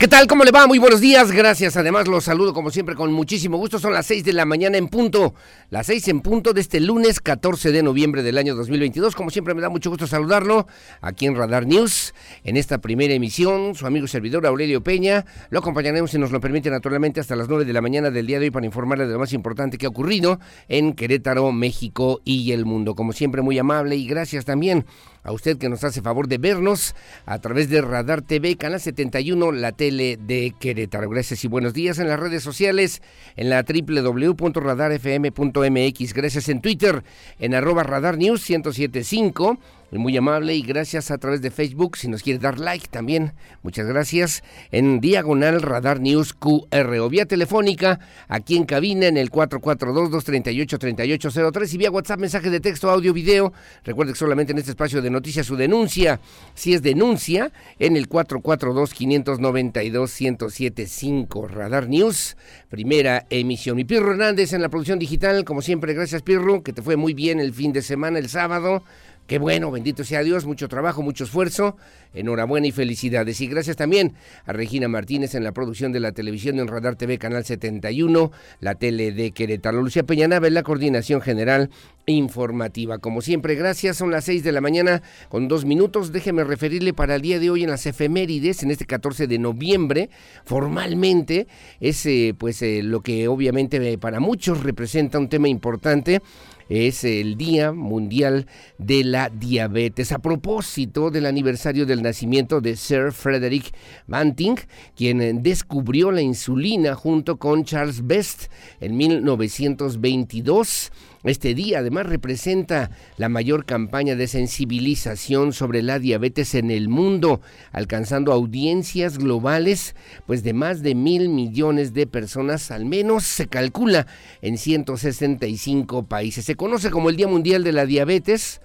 ¿Qué tal? ¿Cómo le va? Muy buenos días. Gracias. Además, los saludo como siempre con muchísimo gusto. Son las 6 de la mañana en punto. Las 6 en punto de este lunes 14 de noviembre del año 2022. Como siempre, me da mucho gusto saludarlo aquí en Radar News. En esta primera emisión, su amigo y servidor Aurelio Peña. Lo acompañaremos, si nos lo permite, naturalmente, hasta las 9 de la mañana del día de hoy para informarle de lo más importante que ha ocurrido en Querétaro, México y el mundo. Como siempre, muy amable y gracias también a usted que nos hace favor de vernos a través de Radar TV, Canal 71, la tele de Querétaro. Gracias y buenos días en las redes sociales, en la www.radarfm.mx. Gracias en Twitter, en arroba Radar News 1075 muy amable y gracias a través de Facebook. Si nos quiere dar like también, muchas gracias. En Diagonal Radar News QR o vía telefónica aquí en cabina en el 442-238-3803 y vía WhatsApp mensaje de texto, audio, video. Recuerde que solamente en este espacio de noticias su denuncia, si es denuncia, en el 442-592-1075 Radar News, primera emisión. Y Pirro Hernández en la producción digital, como siempre, gracias Pirro, que te fue muy bien el fin de semana, el sábado. Qué bueno, bendito sea Dios, mucho trabajo, mucho esfuerzo. Enhorabuena y felicidades. Y gracias también a Regina Martínez en la producción de la televisión en Radar TV Canal 71, la tele de Querétaro. Lucía Peñanaba en la coordinación general informativa. Como siempre, gracias. Son las 6 de la mañana con dos minutos. Déjeme referirle para el día de hoy en las efemérides, en este 14 de noviembre, formalmente, es eh, pues eh, lo que obviamente eh, para muchos representa un tema importante es el Día Mundial de la Diabetes. A propósito del aniversario del nacimiento de Sir Frederick Banting, quien descubrió la insulina junto con Charles Best en 1922. Este día además representa la mayor campaña de sensibilización sobre la diabetes en el mundo, alcanzando audiencias globales pues de más de mil millones de personas, al menos se calcula en 165 países. Se conoce como el Día Mundial de la Diabetes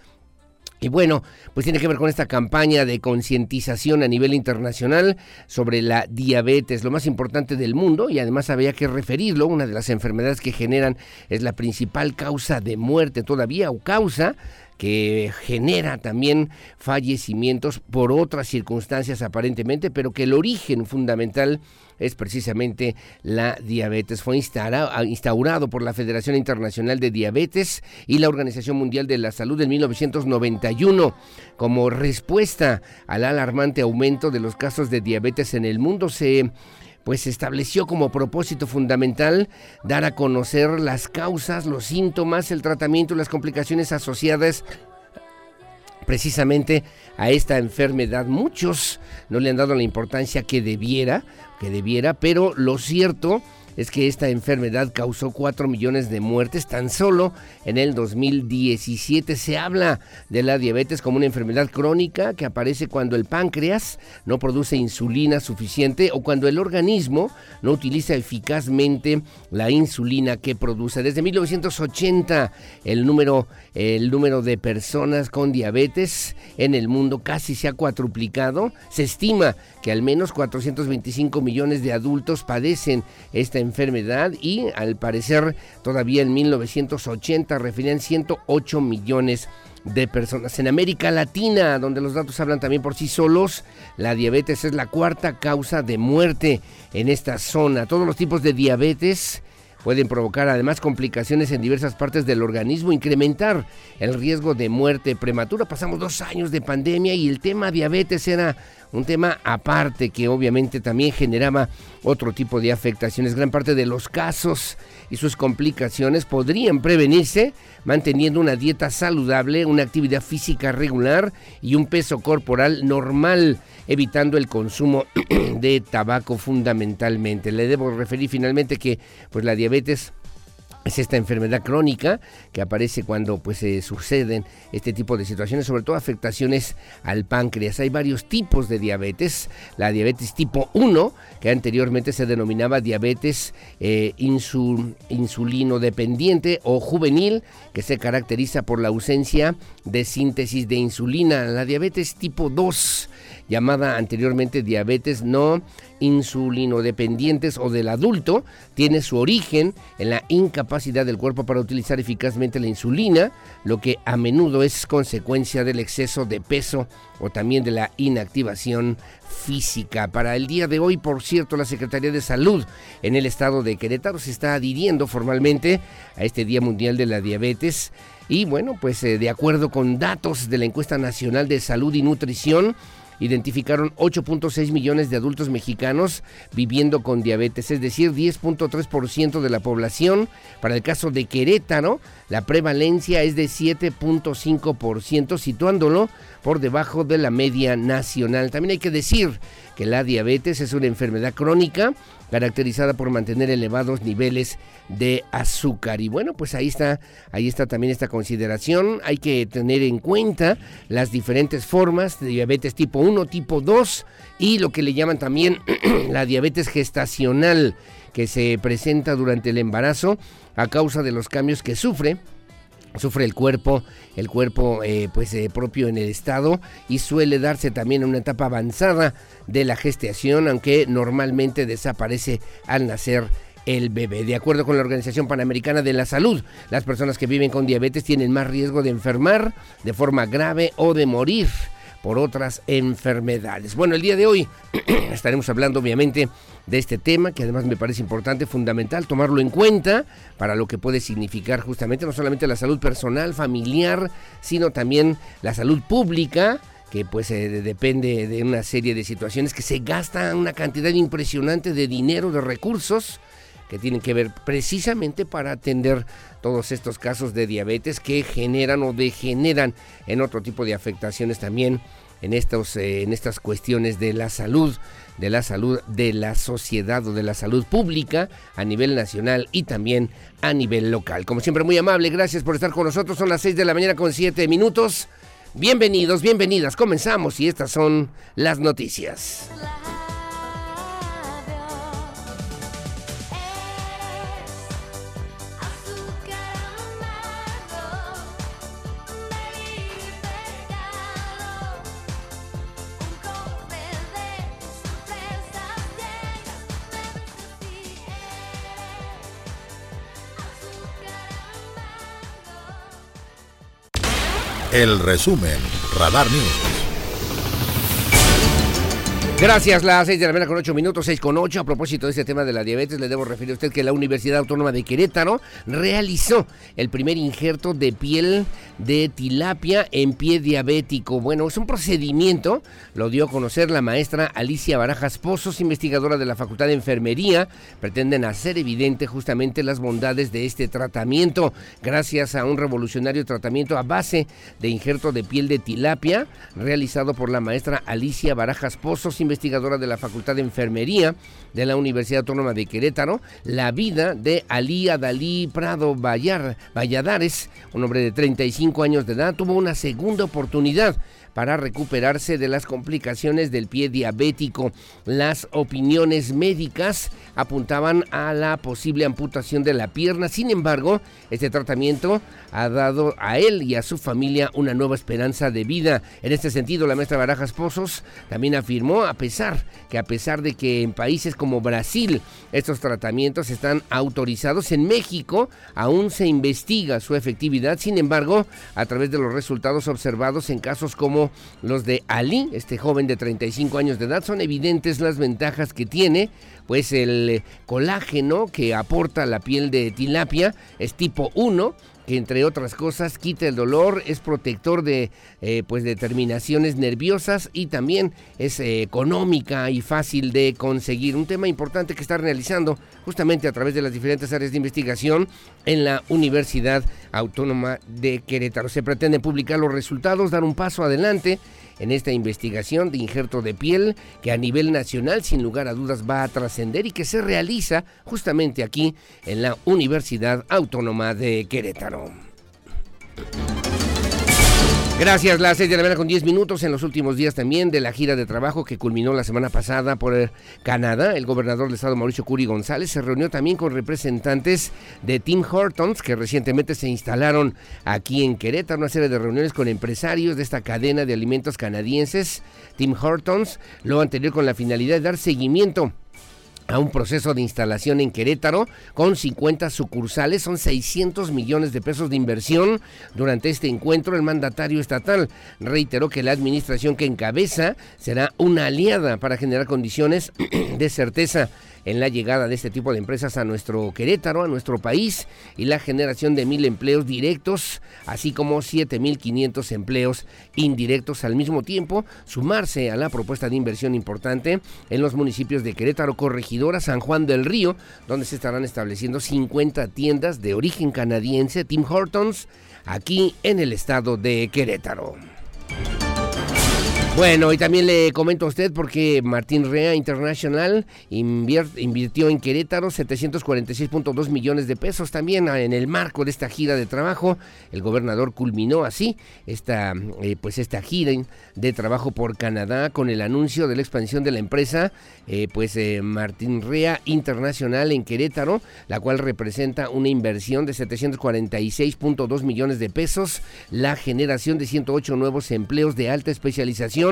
y bueno, pues tiene que ver con esta campaña de concientización a nivel internacional sobre la diabetes, lo más importante del mundo, y además había que referirlo, una de las enfermedades que generan es la principal causa de muerte todavía o causa que genera también fallecimientos por otras circunstancias aparentemente, pero que el origen fundamental es precisamente la diabetes. Fue instaurado por la Federación Internacional de Diabetes y la Organización Mundial de la Salud en 1991 como respuesta al alarmante aumento de los casos de diabetes en el mundo. Se pues estableció como propósito fundamental dar a conocer las causas, los síntomas, el tratamiento y las complicaciones asociadas precisamente a esta enfermedad. Muchos no le han dado la importancia que debiera, que debiera, pero lo cierto es que esta enfermedad causó 4 millones de muertes tan solo en el 2017. Se habla de la diabetes como una enfermedad crónica que aparece cuando el páncreas no produce insulina suficiente o cuando el organismo no utiliza eficazmente la insulina que produce. Desde 1980 el número, el número de personas con diabetes en el mundo casi se ha cuatruplicado. Se estima que al menos 425 millones de adultos padecen esta enfermedad y al parecer todavía en 1980 referían 108 millones de personas. En América Latina, donde los datos hablan también por sí solos, la diabetes es la cuarta causa de muerte en esta zona. Todos los tipos de diabetes pueden provocar además complicaciones en diversas partes del organismo, incrementar el riesgo de muerte prematura. Pasamos dos años de pandemia y el tema diabetes era un tema aparte que obviamente también generaba otro tipo de afectaciones. Gran parte de los casos y sus complicaciones podrían prevenirse manteniendo una dieta saludable, una actividad física regular y un peso corporal normal, evitando el consumo de tabaco fundamentalmente. Le debo referir finalmente que pues la diabetes es esta enfermedad crónica que aparece cuando pues se suceden este tipo de situaciones, sobre todo afectaciones al páncreas. Hay varios tipos de diabetes. La diabetes tipo 1, que anteriormente se denominaba diabetes eh, insulino dependiente o juvenil, que se caracteriza por la ausencia de síntesis de insulina. La diabetes tipo 2 llamada anteriormente diabetes no insulinodependientes o del adulto, tiene su origen en la incapacidad del cuerpo para utilizar eficazmente la insulina, lo que a menudo es consecuencia del exceso de peso o también de la inactivación física. Para el día de hoy, por cierto, la Secretaría de Salud en el estado de Querétaro se está adhiriendo formalmente a este Día Mundial de la Diabetes. Y bueno, pues eh, de acuerdo con datos de la encuesta nacional de salud y nutrición, identificaron 8.6 millones de adultos mexicanos viviendo con diabetes, es decir, 10.3% de la población. Para el caso de Querétaro, la prevalencia es de 7.5%, situándolo por debajo de la media nacional. También hay que decir que la diabetes es una enfermedad crónica caracterizada por mantener elevados niveles de azúcar. Y bueno, pues ahí está, ahí está también esta consideración. Hay que tener en cuenta las diferentes formas de diabetes tipo 1, tipo 2 y lo que le llaman también la diabetes gestacional que se presenta durante el embarazo a causa de los cambios que sufre sufre el cuerpo, el cuerpo eh, pues eh, propio en el estado y suele darse también en una etapa avanzada de la gestación, aunque normalmente desaparece al nacer el bebé. De acuerdo con la Organización Panamericana de la Salud, las personas que viven con diabetes tienen más riesgo de enfermar de forma grave o de morir por otras enfermedades. Bueno, el día de hoy estaremos hablando obviamente de este tema que además me parece importante, fundamental tomarlo en cuenta para lo que puede significar justamente no solamente la salud personal, familiar, sino también la salud pública que pues eh, depende de una serie de situaciones que se gasta una cantidad impresionante de dinero, de recursos que tienen que ver precisamente para atender todos estos casos de diabetes que generan o degeneran en otro tipo de afectaciones también en, estos, eh, en estas cuestiones de la salud, de la salud de la sociedad o de la salud pública a nivel nacional y también a nivel local. Como siempre, muy amable, gracias por estar con nosotros. Son las 6 de la mañana con 7 minutos. Bienvenidos, bienvenidas. Comenzamos y estas son las noticias. El resumen, Radar News. Gracias, las 6 de la mañana con 8 minutos, 6 con 8. A propósito de este tema de la diabetes, le debo referir a usted que la Universidad Autónoma de Querétaro realizó el primer injerto de piel de tilapia en pie diabético. Bueno, es un procedimiento, lo dio a conocer la maestra Alicia Barajas Pozos, investigadora de la Facultad de Enfermería. Pretenden hacer evidente justamente las bondades de este tratamiento, gracias a un revolucionario tratamiento a base de injerto de piel de tilapia, realizado por la maestra Alicia Barajas Pozos investigadora de la Facultad de Enfermería de la Universidad Autónoma de Querétaro, la vida de Ali Adalí Prado Valladares, un hombre de 35 años de edad, tuvo una segunda oportunidad para recuperarse de las complicaciones del pie diabético. Las opiniones médicas apuntaban a la posible amputación de la pierna. Sin embargo, este tratamiento ha dado a él y a su familia una nueva esperanza de vida. En este sentido, la maestra Barajas Pozos también afirmó, a pesar que a pesar de que en países como Brasil estos tratamientos están autorizados, en México aún se investiga su efectividad. Sin embargo, a través de los resultados observados en casos como los de Ali, este joven de 35 años de edad, son evidentes las ventajas que tiene pues el colágeno que aporta la piel de tilapia es tipo 1 que entre otras cosas quita el dolor, es protector de eh, pues de terminaciones nerviosas y también es eh, económica y fácil de conseguir. Un tema importante que está realizando justamente a través de las diferentes áreas de investigación en la Universidad Autónoma de Querétaro. Se pretende publicar los resultados, dar un paso adelante en esta investigación de injerto de piel que a nivel nacional sin lugar a dudas va a trascender y que se realiza justamente aquí en la Universidad Autónoma de Querétaro. Gracias, las 6 de la mañana con 10 minutos en los últimos días también de la gira de trabajo que culminó la semana pasada por Canadá. El gobernador del estado Mauricio Curi González se reunió también con representantes de Tim Hortons que recientemente se instalaron aquí en Querétaro. Una serie de reuniones con empresarios de esta cadena de alimentos canadienses, Tim Hortons, lo anterior con la finalidad de dar seguimiento a un proceso de instalación en Querétaro con 50 sucursales. Son 600 millones de pesos de inversión. Durante este encuentro, el mandatario estatal reiteró que la administración que encabeza será una aliada para generar condiciones de certeza en la llegada de este tipo de empresas a nuestro Querétaro, a nuestro país, y la generación de mil empleos directos, así como 7.500 empleos indirectos al mismo tiempo, sumarse a la propuesta de inversión importante en los municipios de Querétaro, Corregidora, San Juan del Río, donde se estarán estableciendo 50 tiendas de origen canadiense, Tim Hortons, aquí en el estado de Querétaro. Bueno, y también le comento a usted porque Martín Rea International invirtió en Querétaro 746.2 millones de pesos también en el marco de esta gira de trabajo. El gobernador culminó así esta, eh, pues esta gira de trabajo por Canadá con el anuncio de la expansión de la empresa eh, pues eh, Martín Rea Internacional en Querétaro, la cual representa una inversión de 746.2 millones de pesos, la generación de 108 nuevos empleos de alta especialización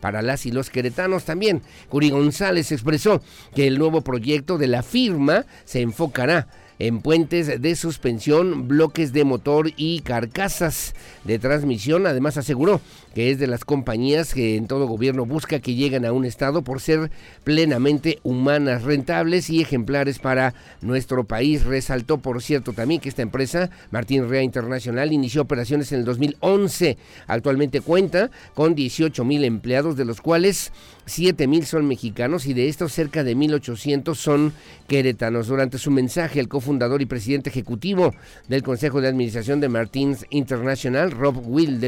para las y los queretanos también. Curi González expresó que el nuevo proyecto de la firma se enfocará en puentes de suspensión, bloques de motor y carcasas de transmisión. Además aseguró que es de las compañías que en todo gobierno busca que lleguen a un estado por ser plenamente humanas, rentables y ejemplares para nuestro país. Resaltó, por cierto, también que esta empresa, Martín Rea Internacional, inició operaciones en el 2011. Actualmente cuenta con 18 mil empleados, de los cuales 7 mil son mexicanos y de estos cerca de 1.800 son queretanos. Durante su mensaje, el cofundador y presidente ejecutivo del Consejo de Administración de Martins International, Rob Will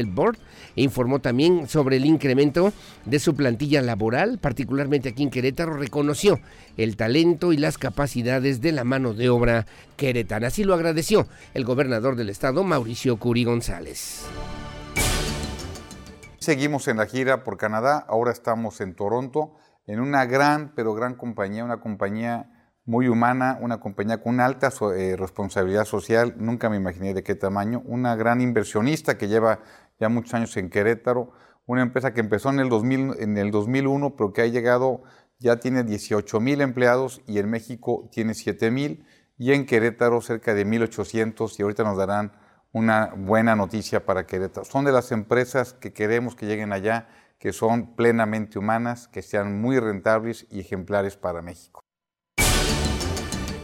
informó también sobre el incremento de su plantilla laboral, particularmente aquí en Querétaro, reconoció el talento y las capacidades de la mano de obra queretana. Así lo agradeció el gobernador del estado, Mauricio Curi González. Seguimos en la gira por Canadá, ahora estamos en Toronto, en una gran, pero gran compañía, una compañía muy humana, una compañía con una alta eh, responsabilidad social, nunca me imaginé de qué tamaño, una gran inversionista que lleva ya muchos años en Querétaro, una empresa que empezó en el, 2000, en el 2001, pero que ha llegado, ya tiene 18 mil empleados y en México tiene 7 mil y en Querétaro cerca de 1.800 y ahorita nos darán una buena noticia para Querétaro. Son de las empresas que queremos que lleguen allá, que son plenamente humanas, que sean muy rentables y ejemplares para México.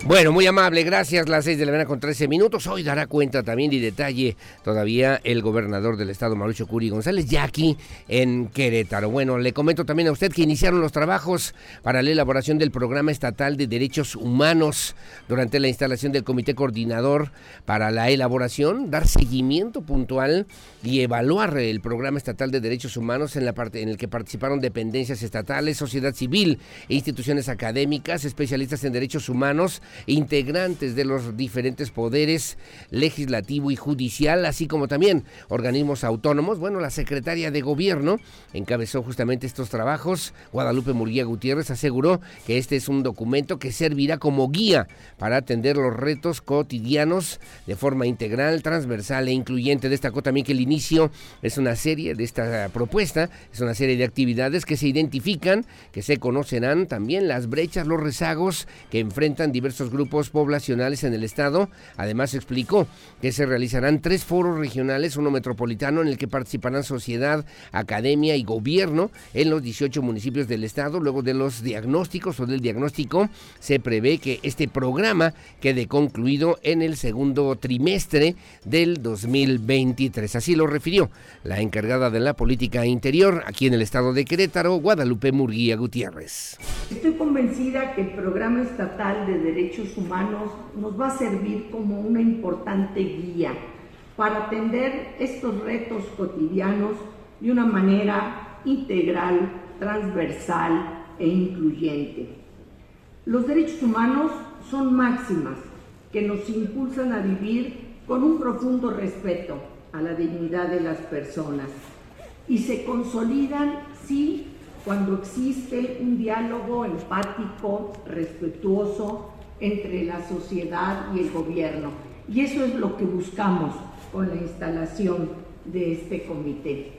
Bueno, muy amable, gracias. Las 6 de la mañana con 13 minutos. Hoy dará cuenta también y detalle todavía el gobernador del estado, Mauricio Curi González, ya aquí en Querétaro. Bueno, le comento también a usted que iniciaron los trabajos para la elaboración del programa estatal de derechos humanos durante la instalación del comité coordinador para la elaboración, dar seguimiento puntual y evaluar el programa estatal de derechos humanos en la parte en el que participaron dependencias estatales, sociedad civil e instituciones académicas, especialistas en derechos humanos integrantes de los diferentes poderes legislativo y judicial, así como también organismos autónomos. Bueno, la secretaria de Gobierno encabezó justamente estos trabajos. Guadalupe Murguía Gutiérrez aseguró que este es un documento que servirá como guía para atender los retos cotidianos de forma integral, transversal e incluyente. Destacó también que el inicio es una serie de esta propuesta, es una serie de actividades que se identifican, que se conocerán también las brechas, los rezagos que enfrentan diversos grupos poblacionales en el estado. Además explicó que se realizarán tres foros regionales, uno metropolitano en el que participarán sociedad, academia y gobierno en los 18 municipios del estado. Luego de los diagnósticos o del diagnóstico, se prevé que este programa quede concluido en el segundo trimestre del 2023. Así lo refirió la encargada de la política interior aquí en el estado de Querétaro, Guadalupe Murguía Gutiérrez. Estoy convencida que el programa estatal de derechos humanos nos va a servir como una importante guía para atender estos retos cotidianos de una manera integral, transversal e incluyente. Los derechos humanos son máximas que nos impulsan a vivir con un profundo respeto a la dignidad de las personas y se consolidan sí cuando existe un diálogo empático, respetuoso entre la sociedad y el gobierno. Y eso es lo que buscamos con la instalación de este comité.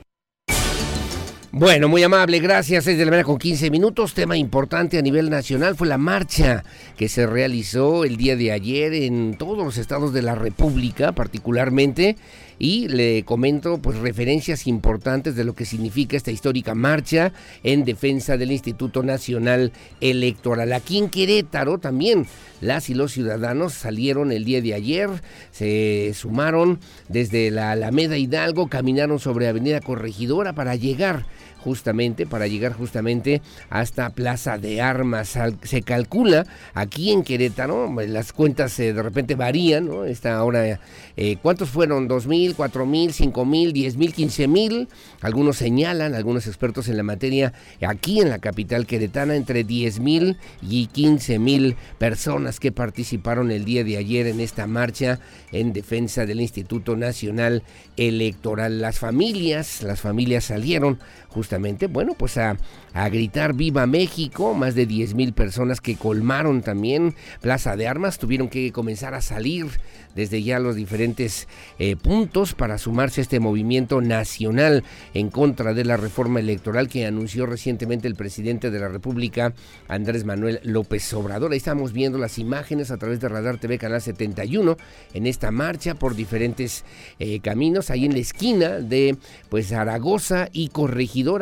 Bueno, muy amable, gracias. Es de la mañana con 15 minutos. Tema importante a nivel nacional fue la marcha que se realizó el día de ayer en todos los estados de la República, particularmente. Y le comento pues referencias importantes de lo que significa esta histórica marcha en defensa del Instituto Nacional Electoral. Aquí en Querétaro también las y los ciudadanos salieron el día de ayer, se sumaron desde la Alameda Hidalgo, caminaron sobre Avenida Corregidora para llegar justamente para llegar justamente hasta Plaza de Armas. Se calcula aquí en Querétaro, las cuentas eh, de repente varían, ¿no? Esta ahora, eh, ¿cuántos fueron? ¿Dos mil, cuatro mil, cinco mil, diez mil, quince mil? Algunos señalan, algunos expertos en la materia, aquí en la capital queretana, entre diez mil y quince mil personas que participaron el día de ayer en esta marcha en defensa del Instituto Nacional Electoral. Las familias, las familias salieron justamente, bueno, pues a, a gritar Viva México, más de 10 mil personas que colmaron también Plaza de Armas, tuvieron que comenzar a salir desde ya los diferentes eh, puntos para sumarse a este movimiento nacional en contra de la reforma electoral que anunció recientemente el presidente de la República, Andrés Manuel López Obrador. Ahí estamos viendo las imágenes a través de Radar TV Canal 71 en esta marcha por diferentes eh, caminos, ahí en la esquina de pues Zaragoza y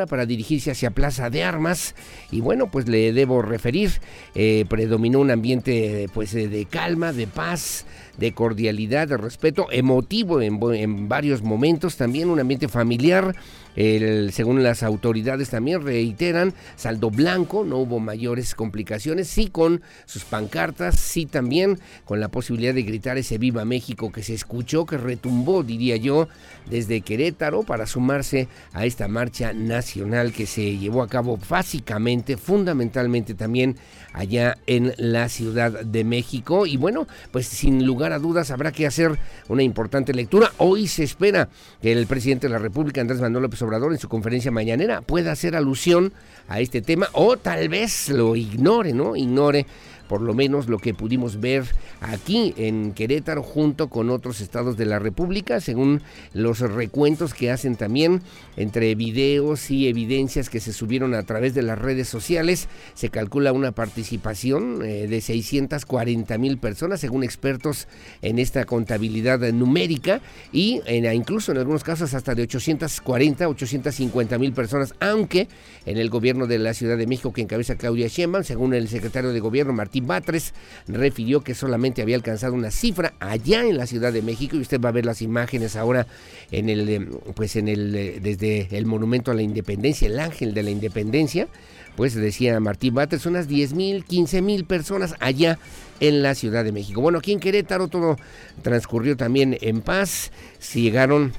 Para dirigirse hacia Plaza de Armas. Y bueno, pues le debo referir, eh, predominó un ambiente pues de calma, de paz, de cordialidad, de respeto, emotivo en varios momentos, también un ambiente familiar según las autoridades también reiteran, saldo blanco, no hubo mayores complicaciones, sí con sus pancartas, sí también con la posibilidad de gritar ese Viva México que se escuchó, que retumbó, diría yo, desde Querétaro para sumarse a esta marcha nacional que se llevó a cabo básicamente, fundamentalmente también allá en la Ciudad de México. Y bueno, pues sin lugar a dudas habrá que hacer una importante lectura. Hoy se espera que el presidente de la República, Andrés Manuel López en su conferencia mañanera pueda hacer alusión a este tema o tal vez lo ignore, ¿no? Ignore por lo menos lo que pudimos ver aquí en Querétaro junto con otros estados de la República, según los recuentos que hacen también entre videos y evidencias que se subieron a través de las redes sociales, se calcula una participación eh, de 640 mil personas, según expertos en esta contabilidad numérica, y incluso en algunos casos hasta de 840, 850 mil personas, aunque en el gobierno de la Ciudad de México que encabeza Claudia Sheinbaum, según el secretario de gobierno Martín Batres refirió que solamente había alcanzado una cifra allá en la Ciudad de México y usted va a ver las imágenes ahora en el eh, pues en el eh, desde el monumento a la independencia, el ángel de la independencia, pues decía Martín Batres, unas 10 mil, 15 mil personas allá en la Ciudad de México. Bueno, aquí en Querétaro todo transcurrió también en paz, si llegaron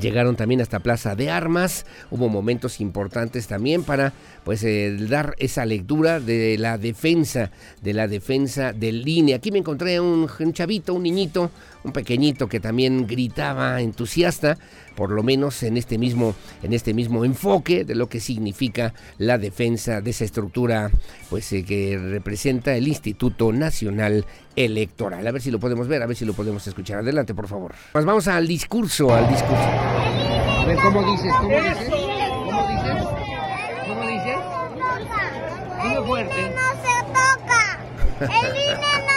Llegaron también hasta Plaza de Armas, hubo momentos importantes también para pues eh, dar esa lectura de la defensa, de la defensa del línea. Aquí me encontré un, un chavito, un niñito, un pequeñito que también gritaba entusiasta, por lo menos en este mismo, en este mismo enfoque de lo que significa la defensa de esa estructura pues, eh, que representa el Instituto Nacional Electoral. A ver si lo podemos ver, a ver si lo podemos escuchar. Adelante, por favor. Pues vamos al discurso, al discurso. A ver, ¿cómo dices? ¿Cómo dices? ¿Cómo dices? ¿Cómo dices? Fuerte. no se toca. El INE no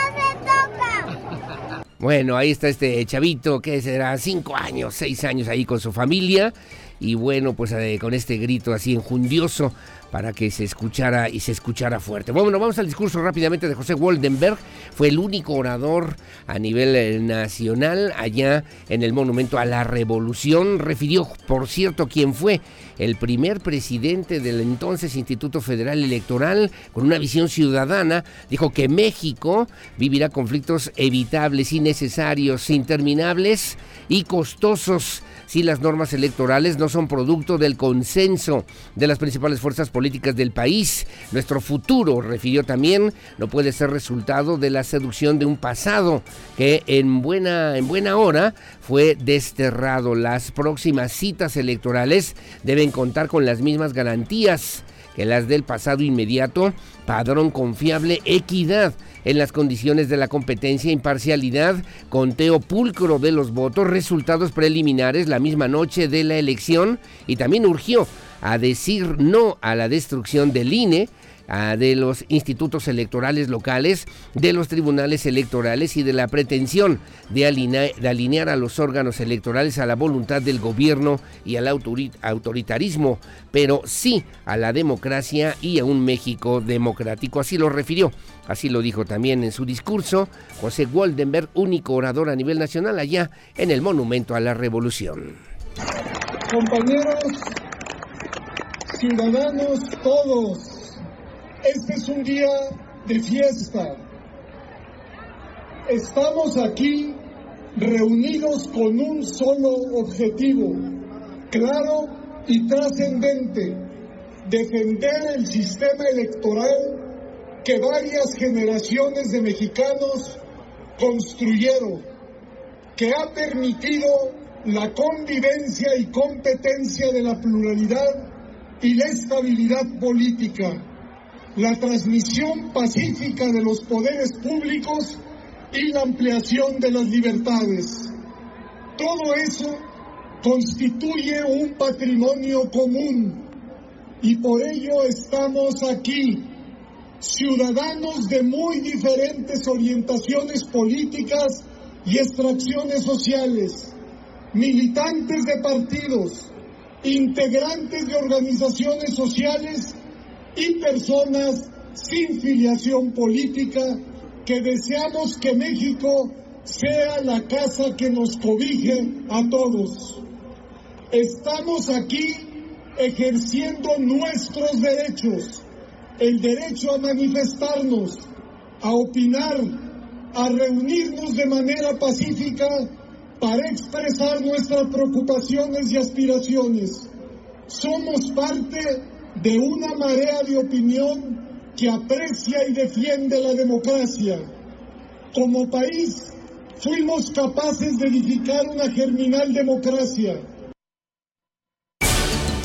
Bueno, ahí está este chavito que será cinco años, seis años ahí con su familia. Y bueno, pues eh, con este grito así enjundioso para que se escuchara y se escuchara fuerte. Bueno, vamos al discurso rápidamente de José Waldenberg. Fue el único orador a nivel eh, nacional allá en el Monumento a la Revolución. Refirió, por cierto, quién fue el primer presidente del entonces Instituto Federal Electoral con una visión ciudadana. Dijo que México vivirá conflictos evitables, innecesarios, interminables y costosos si las normas electorales no son producto del consenso de las principales fuerzas políticas del país. Nuestro futuro, refirió también, no puede ser resultado de la seducción de un pasado que en buena, en buena hora fue desterrado. Las próximas citas electorales deben contar con las mismas garantías que las del pasado inmediato, padrón confiable, equidad en las condiciones de la competencia, imparcialidad, conteo pulcro de los votos, resultados preliminares la misma noche de la elección y también urgió a decir no a la destrucción del INE, de los institutos electorales locales, de los tribunales electorales y de la pretensión de alinear, a los órganos electorales a la voluntad del gobierno y al autoritarismo, pero sí a la democracia y a un México democrático. Así lo refirió, así lo dijo también en su discurso José Waldenberg, único orador a nivel nacional allá en el Monumento a la Revolución. Compañeros, ciudadanos todos, este es un día de fiesta. Estamos aquí reunidos con un solo objetivo, claro y trascendente, defender el sistema electoral que varias generaciones de mexicanos construyeron, que ha permitido la convivencia y competencia de la pluralidad y la estabilidad política la transmisión pacífica de los poderes públicos y la ampliación de las libertades. Todo eso constituye un patrimonio común y por ello estamos aquí, ciudadanos de muy diferentes orientaciones políticas y extracciones sociales, militantes de partidos, integrantes de organizaciones sociales y personas sin filiación política que deseamos que México sea la casa que nos cobije a todos. Estamos aquí ejerciendo nuestros derechos, el derecho a manifestarnos, a opinar, a reunirnos de manera pacífica para expresar nuestras preocupaciones y aspiraciones. Somos parte de una marea de opinión que aprecia y defiende la democracia. Como país fuimos capaces de edificar una germinal democracia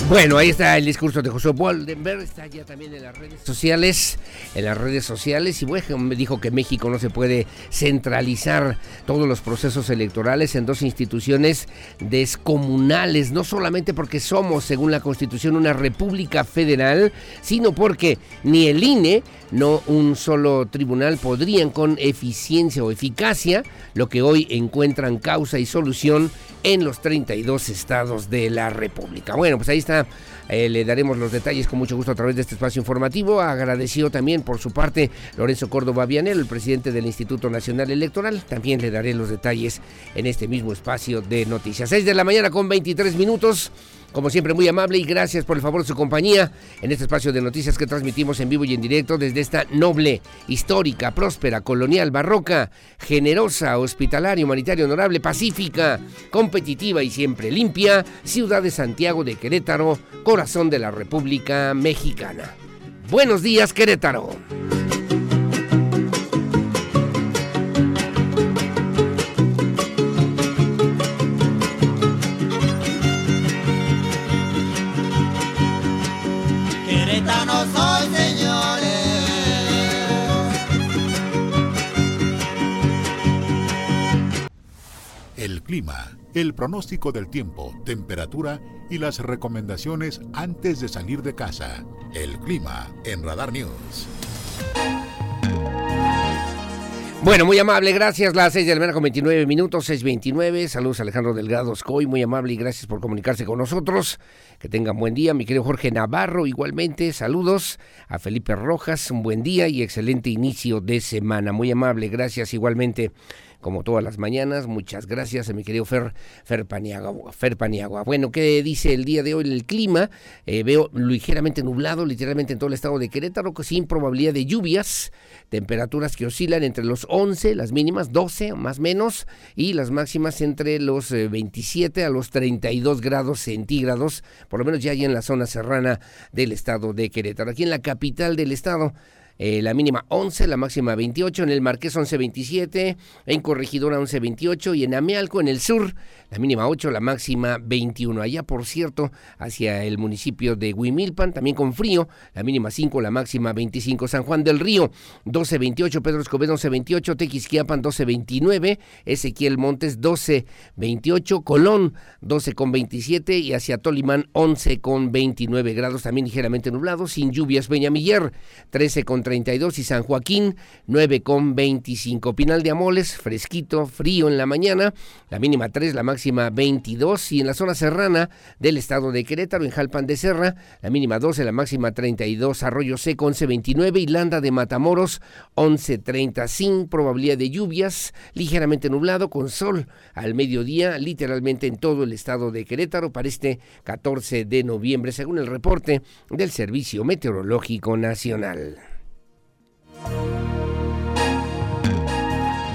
bueno, ahí está el discurso de José Waldenberg, está ya también en las redes sociales, en las redes sociales, y bueno, me dijo que México no se puede centralizar todos los procesos electorales en dos instituciones descomunales, no solamente porque somos, según la Constitución, una república federal, sino porque ni el INE, no un solo tribunal podrían con eficiencia o eficacia lo que hoy encuentran causa y solución en los 32 estados de la República. Bueno, pues ahí está, eh, le daremos los detalles con mucho gusto a través de este espacio informativo. Agradeció también por su parte Lorenzo Córdoba Vianel, el presidente del Instituto Nacional Electoral. También le daré los detalles en este mismo espacio de noticias. 6 de la mañana con 23 minutos. Como siempre, muy amable y gracias por el favor de su compañía en este espacio de noticias que transmitimos en vivo y en directo desde esta noble, histórica, próspera, colonial, barroca, generosa, hospitalaria, humanitaria, honorable, pacífica, competitiva y siempre limpia ciudad de Santiago de Querétaro, corazón de la República Mexicana. Buenos días, Querétaro. El pronóstico del tiempo, temperatura y las recomendaciones antes de salir de casa. El clima en Radar News. Bueno, muy amable, gracias. Las 6 de la mañana con 29 minutos, 6.29. Saludos Alejandro Delgado Scoy, muy amable y gracias por comunicarse con nosotros. Que tengan buen día, mi querido Jorge Navarro, igualmente. Saludos a Felipe Rojas, un buen día y excelente inicio de semana. Muy amable, gracias igualmente como todas las mañanas. Muchas gracias a mi querido Fer, Fer, Paniagua. Bueno, ¿qué dice el día de hoy el clima? Eh, veo ligeramente nublado, literalmente en todo el estado de Querétaro, sin probabilidad de lluvias. Temperaturas que oscilan entre los 11, las mínimas 12 más menos, y las máximas entre los 27 eh, a los 32 grados centígrados, por lo menos ya hay en la zona serrana del estado de Querétaro. Aquí en la capital del estado eh, la mínima 11, la máxima 28, en el Marqués 11.27, en Corregidora 11.28 y en Amealco, en el sur, la mínima 8, la máxima 21. Allá, por cierto, hacia el municipio de Huimilpan, también con frío, la mínima 5, la máxima 25. San Juan del Río 12.28, Pedro Escobedo 11.28, Tequisquiapan 12.29, Ezequiel Montes 12.28, Colón 12.27 y hacia Tolimán 11.29 grados, también ligeramente nublado, sin lluvias, Peñamiller 13 32 y San Joaquín 9 con 25. Pinal de Amoles, fresquito, frío en la mañana, la mínima 3, la máxima 22 y en la zona serrana del estado de Querétaro, en Jalpan de Serra, la mínima 12, la máxima 32, Arroyo Seco 11 29 y Landa de Matamoros 11 30 sin probabilidad de lluvias, ligeramente nublado con sol al mediodía, literalmente en todo el estado de Querétaro para este 14 de noviembre, según el reporte del Servicio Meteorológico Nacional.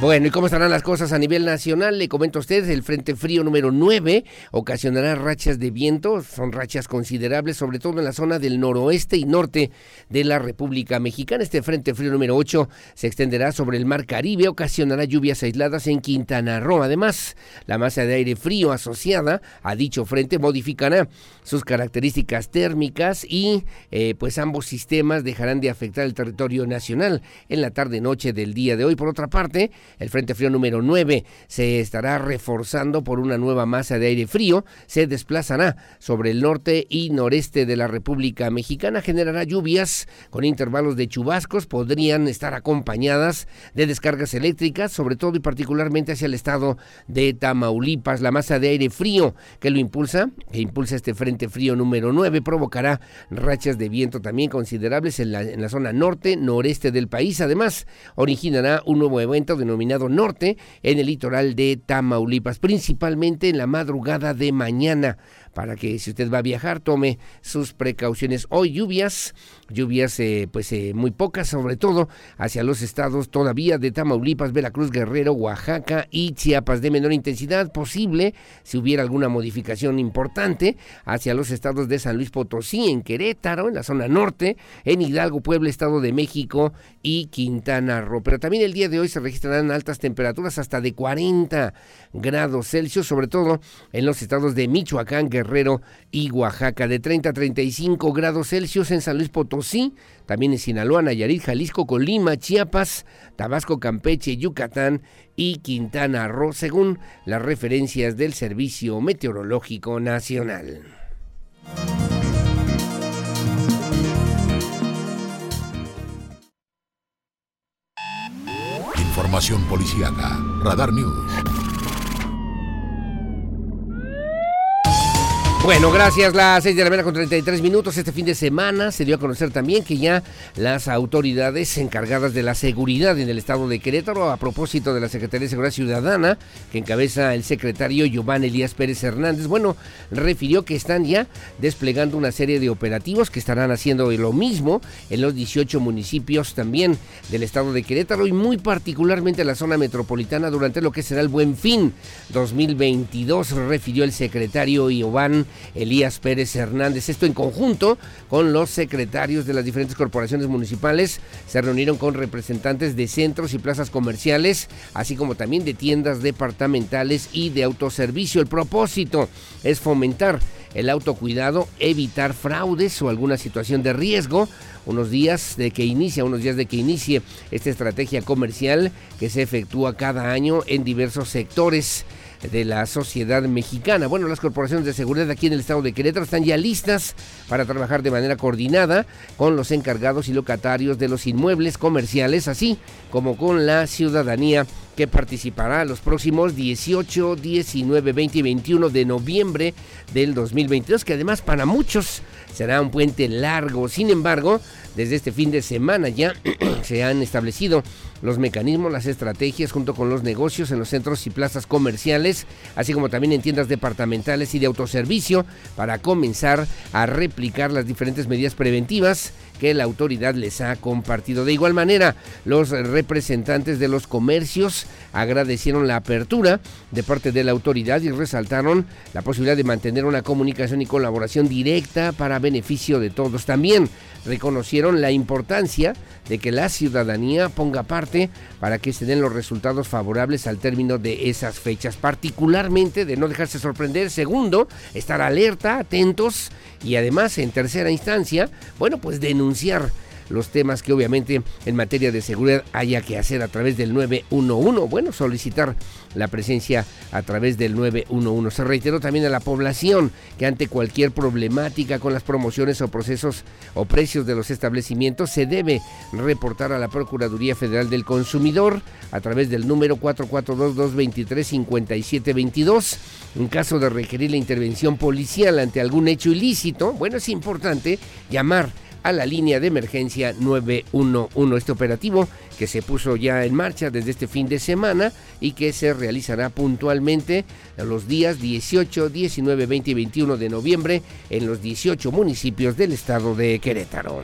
Bueno, ¿y cómo estarán las cosas a nivel nacional? Le comento a ustedes, el Frente Frío número 9 ocasionará rachas de viento, son rachas considerables, sobre todo en la zona del noroeste y norte de la República Mexicana. Este Frente Frío número 8 se extenderá sobre el Mar Caribe, ocasionará lluvias aisladas en Quintana Roo. Además, la masa de aire frío asociada a dicho frente modificará sus características térmicas y eh, pues ambos sistemas dejarán de afectar el territorio nacional en la tarde-noche del día de hoy. Por otra parte, el Frente Frío número 9 se estará reforzando por una nueva masa de aire frío, se desplazará sobre el norte y noreste de la República Mexicana, generará lluvias con intervalos de chubascos, podrían estar acompañadas de descargas eléctricas, sobre todo y particularmente hacia el estado de Tamaulipas. La masa de aire frío que lo impulsa, que impulsa este Frente Frío número 9, provocará rachas de viento también considerables en la, zona norte, noreste del país. Además, originará un nuevo evento norte en el litoral de Tamaulipas, principalmente en la madrugada de mañana para que si usted va a viajar tome sus precauciones. Hoy lluvias, lluvias eh, pues eh, muy pocas, sobre todo hacia los estados todavía de Tamaulipas, Veracruz, Guerrero, Oaxaca y Chiapas de menor intensidad posible si hubiera alguna modificación importante hacia los estados de San Luis Potosí, en Querétaro, en la zona norte, en Hidalgo, Puebla, Estado de México y Quintana Roo. Pero también el día de hoy se registrarán altas temperaturas hasta de 40 grados Celsius, sobre todo en los estados de Michoacán, Guerrero y Oaxaca, de 30 a 35 grados Celsius en San Luis Potosí, también en Sinaloa, Nayarit, Jalisco, Colima, Chiapas, Tabasco, Campeche, Yucatán y Quintana Roo, según las referencias del Servicio Meteorológico Nacional. Información policiaca. Radar News. Bueno, gracias. Las 6 de la mañana con 33 minutos. Este fin de semana se dio a conocer también que ya las autoridades encargadas de la seguridad en el estado de Querétaro, a propósito de la Secretaría de Seguridad Ciudadana, que encabeza el secretario Giovanni Elías Pérez Hernández, bueno, refirió que están ya desplegando una serie de operativos que estarán haciendo lo mismo en los 18 municipios también del estado de Querétaro y muy particularmente en la zona metropolitana durante lo que será el Buen Fin 2022, refirió el secretario Giovanni Elías Pérez Hernández. Esto en conjunto con los secretarios de las diferentes corporaciones municipales se reunieron con representantes de centros y plazas comerciales, así como también de tiendas departamentales y de autoservicio. El propósito es fomentar el autocuidado, evitar fraudes o alguna situación de riesgo unos días de que inicia, unos días de que inicie esta estrategia comercial que se efectúa cada año en diversos sectores de la sociedad mexicana. Bueno, las corporaciones de seguridad aquí en el estado de Querétaro están ya listas para trabajar de manera coordinada con los encargados y locatarios de los inmuebles comerciales, así como con la ciudadanía que participará los próximos 18, 19, 20 y 21 de noviembre del 2022, que además para muchos será un puente largo. Sin embargo, desde este fin de semana ya se han establecido los mecanismos, las estrategias junto con los negocios en los centros y plazas comerciales, así como también en tiendas departamentales y de autoservicio, para comenzar a replicar las diferentes medidas preventivas que la autoridad les ha compartido. De igual manera, los representantes de los comercios agradecieron la apertura de parte de la autoridad y resaltaron la posibilidad de mantener una comunicación y colaboración directa para beneficio de todos. También reconocieron la importancia de que la ciudadanía ponga parte para que se den los resultados favorables al término de esas fechas, particularmente de no dejarse sorprender. Segundo, estar alerta, atentos y además en tercera instancia, bueno, pues denunciar los temas que obviamente en materia de seguridad haya que hacer a través del 911. Bueno, solicitar la presencia a través del 911. Se reiteró también a la población que ante cualquier problemática con las promociones o procesos o precios de los establecimientos se debe reportar a la Procuraduría Federal del Consumidor a través del número 442-223-5722. En caso de requerir la intervención policial ante algún hecho ilícito, bueno, es importante llamar a la línea de emergencia 911. Este operativo que se puso ya en marcha desde este fin de semana y que se realizará puntualmente los días 18, 19, 20 y 21 de noviembre en los 18 municipios del estado de Querétaro.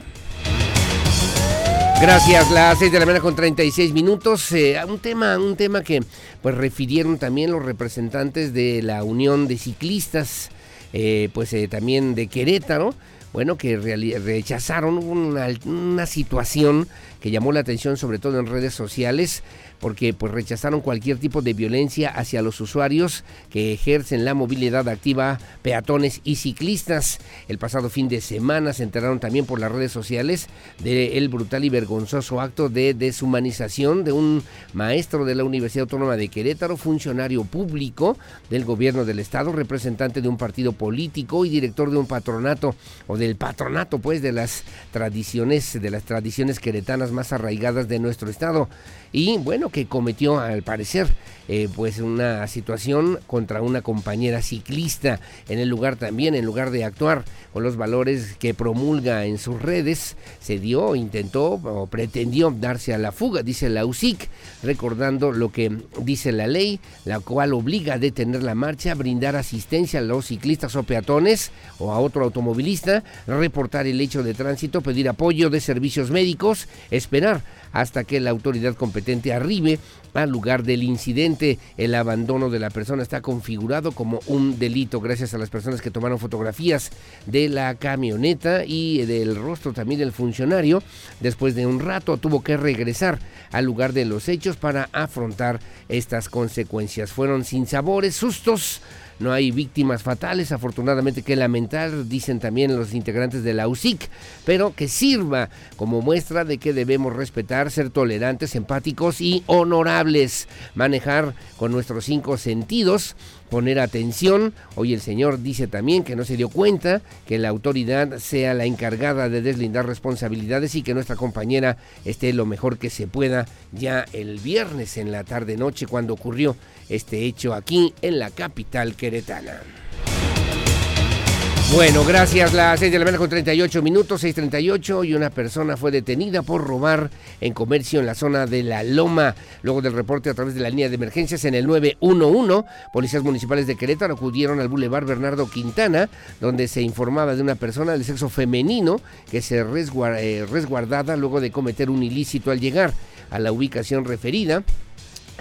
Gracias, las 6 de la mañana con 36 minutos. Eh, un tema, un tema que pues refirieron también los representantes de la Unión de Ciclistas, eh, pues eh, también de Querétaro, bueno, que rechazaron una, una situación que llamó la atención sobre todo en redes sociales porque pues rechazaron cualquier tipo de violencia hacia los usuarios que ejercen la movilidad activa, peatones y ciclistas. El pasado fin de semana se enteraron también por las redes sociales del brutal y vergonzoso acto de deshumanización de un maestro de la Universidad Autónoma de Querétaro, funcionario público del gobierno del estado, representante de un partido político y director de un patronato o del patronato pues de las tradiciones de las tradiciones queretanas más arraigadas de nuestro estado y bueno, que cometió al parecer eh, pues una situación contra una compañera ciclista en el lugar también, en lugar de actuar con los valores que promulga en sus redes, se dio, intentó o pretendió darse a la fuga, dice la UCIC, recordando lo que dice la ley, la cual obliga a detener la marcha, brindar asistencia a los ciclistas o peatones o a otro automovilista, reportar el hecho de tránsito, pedir apoyo de servicios médicos, esperar hasta que la autoridad competente arribe al lugar del incidente. El abandono de la persona está configurado como un delito gracias a las personas que tomaron fotografías de la camioneta y del rostro también del funcionario. Después de un rato tuvo que regresar al lugar de los hechos para afrontar estas consecuencias. Fueron sin sabores, sustos no hay víctimas fatales, afortunadamente que lamentar, dicen también los integrantes de la UCIC, pero que sirva como muestra de que debemos respetar, ser tolerantes, empáticos y honorables, manejar con nuestros cinco sentidos poner atención. Hoy el señor dice también que no se dio cuenta que la autoridad sea la encargada de deslindar responsabilidades y que nuestra compañera esté lo mejor que se pueda ya el viernes en la tarde noche cuando ocurrió este hecho aquí en la capital queretana. Bueno, gracias. Las 6 de la mañana con 38 minutos, 6.38 y una persona fue detenida por robar en comercio en la zona de La Loma. Luego del reporte a través de la línea de emergencias en el 911, policías municipales de Querétaro acudieron al Boulevard Bernardo Quintana, donde se informaba de una persona del sexo femenino que se eh, resguardada luego de cometer un ilícito al llegar a la ubicación referida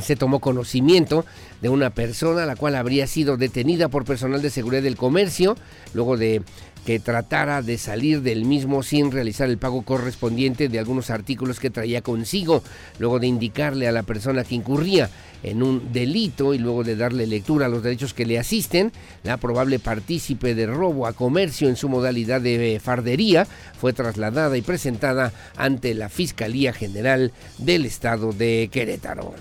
se tomó conocimiento de una persona la cual habría sido detenida por personal de seguridad del comercio luego de que tratara de salir del mismo sin realizar el pago correspondiente de algunos artículos que traía consigo, luego de indicarle a la persona que incurría en un delito y luego de darle lectura a los derechos que le asisten, la probable partícipe de robo a comercio en su modalidad de fardería fue trasladada y presentada ante la Fiscalía General del Estado de Querétaro.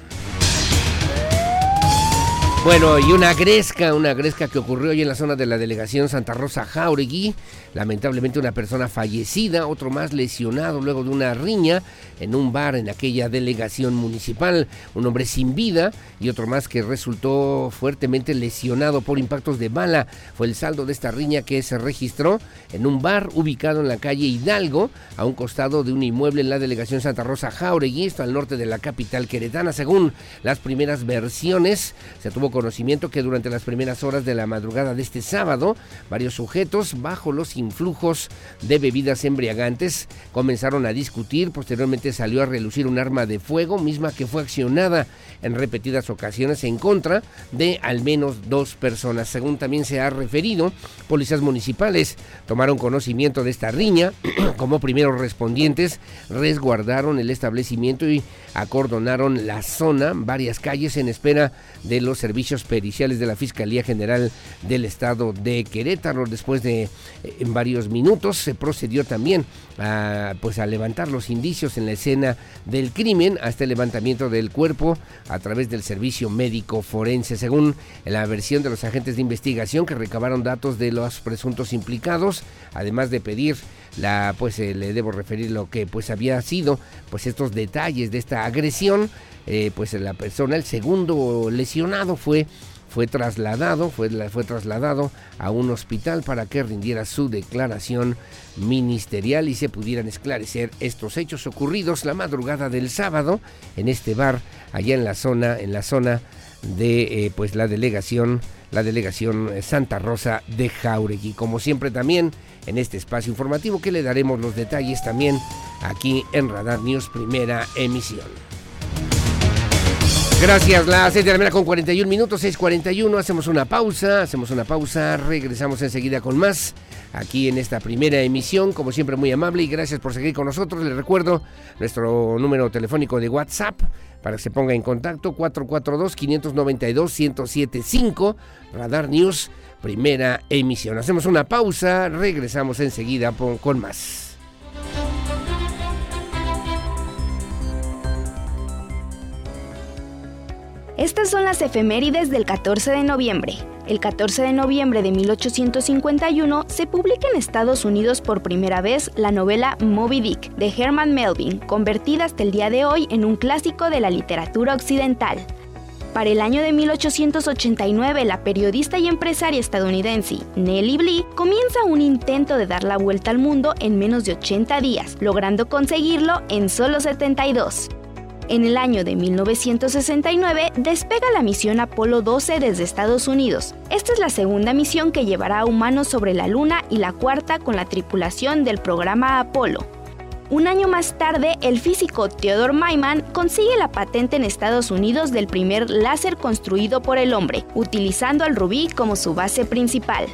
Bueno, y una gresca, una gresca que ocurrió hoy en la zona de la delegación Santa Rosa Jauregui. Lamentablemente una persona fallecida, otro más lesionado luego de una riña en un bar en aquella delegación municipal. Un hombre sin vida y otro más que resultó fuertemente lesionado por impactos de bala. Fue el saldo de esta riña que se registró en un bar ubicado en la calle Hidalgo, a un costado de un inmueble en la delegación Santa Rosa Jauregui, esto al norte de la capital queretana. Según las primeras versiones, se tuvo conocimiento que durante las primeras horas de la madrugada de este sábado, varios sujetos bajo los influjos de bebidas embriagantes comenzaron a discutir. Posteriormente salió a relucir un arma de fuego, misma que fue accionada en repetidas ocasiones en contra de al menos dos personas. Según también se ha referido, policías municipales tomaron conocimiento de esta riña. Como primeros respondientes, resguardaron el establecimiento y acordonaron la zona, varias calles en espera de los servicios periciales de la Fiscalía General del Estado de Querétaro. Después de eh, en varios minutos se procedió también a, pues a levantar los indicios en la escena del crimen hasta el levantamiento del cuerpo a través del servicio médico forense. Según la versión de los agentes de investigación que recabaron datos de los presuntos implicados, además de pedir la pues eh, le debo referir lo que pues había sido pues estos detalles de esta agresión. Eh, pues la persona el segundo lesionado fue fue trasladado fue, fue trasladado a un hospital para que rindiera su declaración ministerial y se pudieran esclarecer estos hechos ocurridos la madrugada del sábado en este bar allá en la zona en la zona de eh, pues la delegación la delegación Santa Rosa de Jauregui como siempre también en este espacio informativo que le daremos los detalles también aquí en Radar News Primera Emisión. Gracias, las 6 de la mañana con 41 minutos, 6.41, hacemos una pausa, hacemos una pausa, regresamos enseguida con más aquí en esta primera emisión, como siempre muy amable y gracias por seguir con nosotros. Les recuerdo nuestro número telefónico de WhatsApp para que se ponga en contacto 442-592-1075, Radar News primera emisión. Hacemos una pausa, regresamos enseguida con más. Estas son las efemérides del 14 de noviembre. El 14 de noviembre de 1851 se publica en Estados Unidos por primera vez la novela Moby Dick de Herman Melvin, convertida hasta el día de hoy en un clásico de la literatura occidental. Para el año de 1889, la periodista y empresaria estadounidense Nellie Bly comienza un intento de dar la vuelta al mundo en menos de 80 días, logrando conseguirlo en solo 72. En el año de 1969 despega la misión Apolo 12 desde Estados Unidos. Esta es la segunda misión que llevará a humanos sobre la Luna y la cuarta con la tripulación del programa Apolo. Un año más tarde, el físico Theodore Maiman consigue la patente en Estados Unidos del primer láser construido por el hombre, utilizando al rubí como su base principal.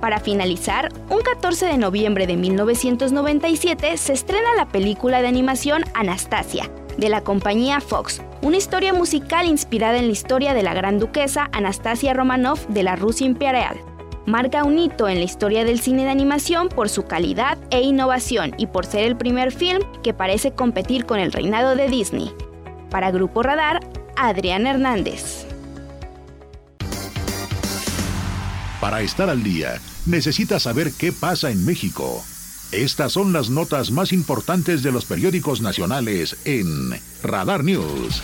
Para finalizar, un 14 de noviembre de 1997 se estrena la película de animación Anastasia, de la compañía Fox, una historia musical inspirada en la historia de la gran duquesa Anastasia Romanov de la Rusia imperial marca un hito en la historia del cine de animación por su calidad e innovación y por ser el primer film que parece competir con el reinado de Disney. Para Grupo Radar, Adrián Hernández. Para estar al día, necesita saber qué pasa en México. Estas son las notas más importantes de los periódicos nacionales en Radar News.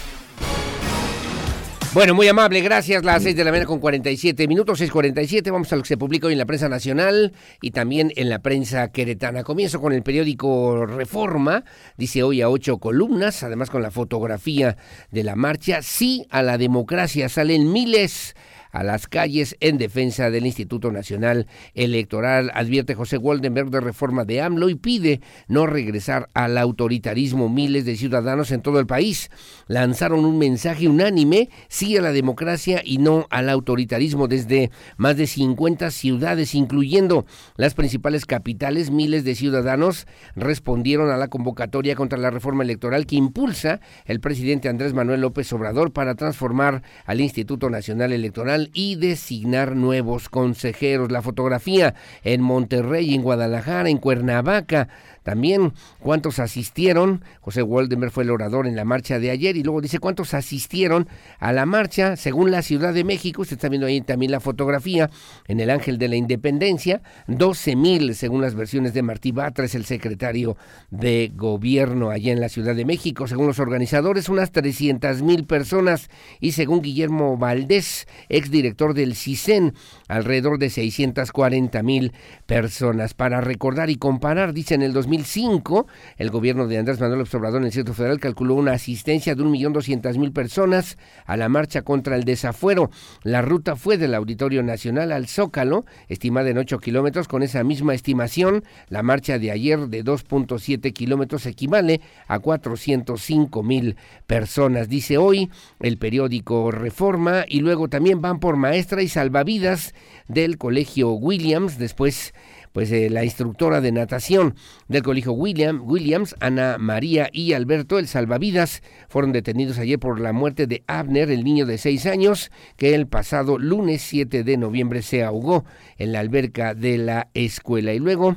Bueno, muy amable, gracias. Las 6 de la mañana con 47 minutos, 6.47. Vamos a lo que se publica hoy en la prensa nacional y también en la prensa queretana. Comienzo con el periódico Reforma, dice hoy a ocho columnas, además con la fotografía de la marcha. Sí a la democracia, salen miles a las calles en defensa del Instituto Nacional Electoral, advierte José Waldenberg de reforma de AMLO y pide no regresar al autoritarismo. Miles de ciudadanos en todo el país lanzaron un mensaje unánime, sí a la democracia y no al autoritarismo desde más de 50 ciudades, incluyendo las principales capitales. Miles de ciudadanos respondieron a la convocatoria contra la reforma electoral que impulsa el presidente Andrés Manuel López Obrador para transformar al Instituto Nacional Electoral y designar nuevos consejeros. La fotografía en Monterrey, en Guadalajara, en Cuernavaca, también cuántos asistieron. José Waldenberg fue el orador en la marcha de ayer y luego dice cuántos asistieron a la marcha según la Ciudad de México. Usted está viendo ahí también la fotografía en el Ángel de la Independencia. 12 mil según las versiones de Martí Batres, el secretario de gobierno allá en la Ciudad de México. Según los organizadores, unas 300 mil personas y según Guillermo Valdés, exdirector del CISEN, alrededor de 640 mil personas. Para recordar y comparar, dice en el 2005, el gobierno de Andrés Manuel Observador en el Centro Federal calculó una asistencia de 1.200.000 personas a la marcha contra el desafuero. La ruta fue del Auditorio Nacional al Zócalo, estimada en 8 kilómetros. Con esa misma estimación, la marcha de ayer de 2.7 kilómetros equivale a 405 mil personas. Dice hoy el periódico Reforma y luego también van por maestra y salvavidas del Colegio Williams, después pues eh, la instructora de natación del colegio William, Williams, Ana María y Alberto, el salvavidas, fueron detenidos ayer por la muerte de Abner, el niño de seis años, que el pasado lunes 7 de noviembre se ahogó en la alberca de la escuela. Y luego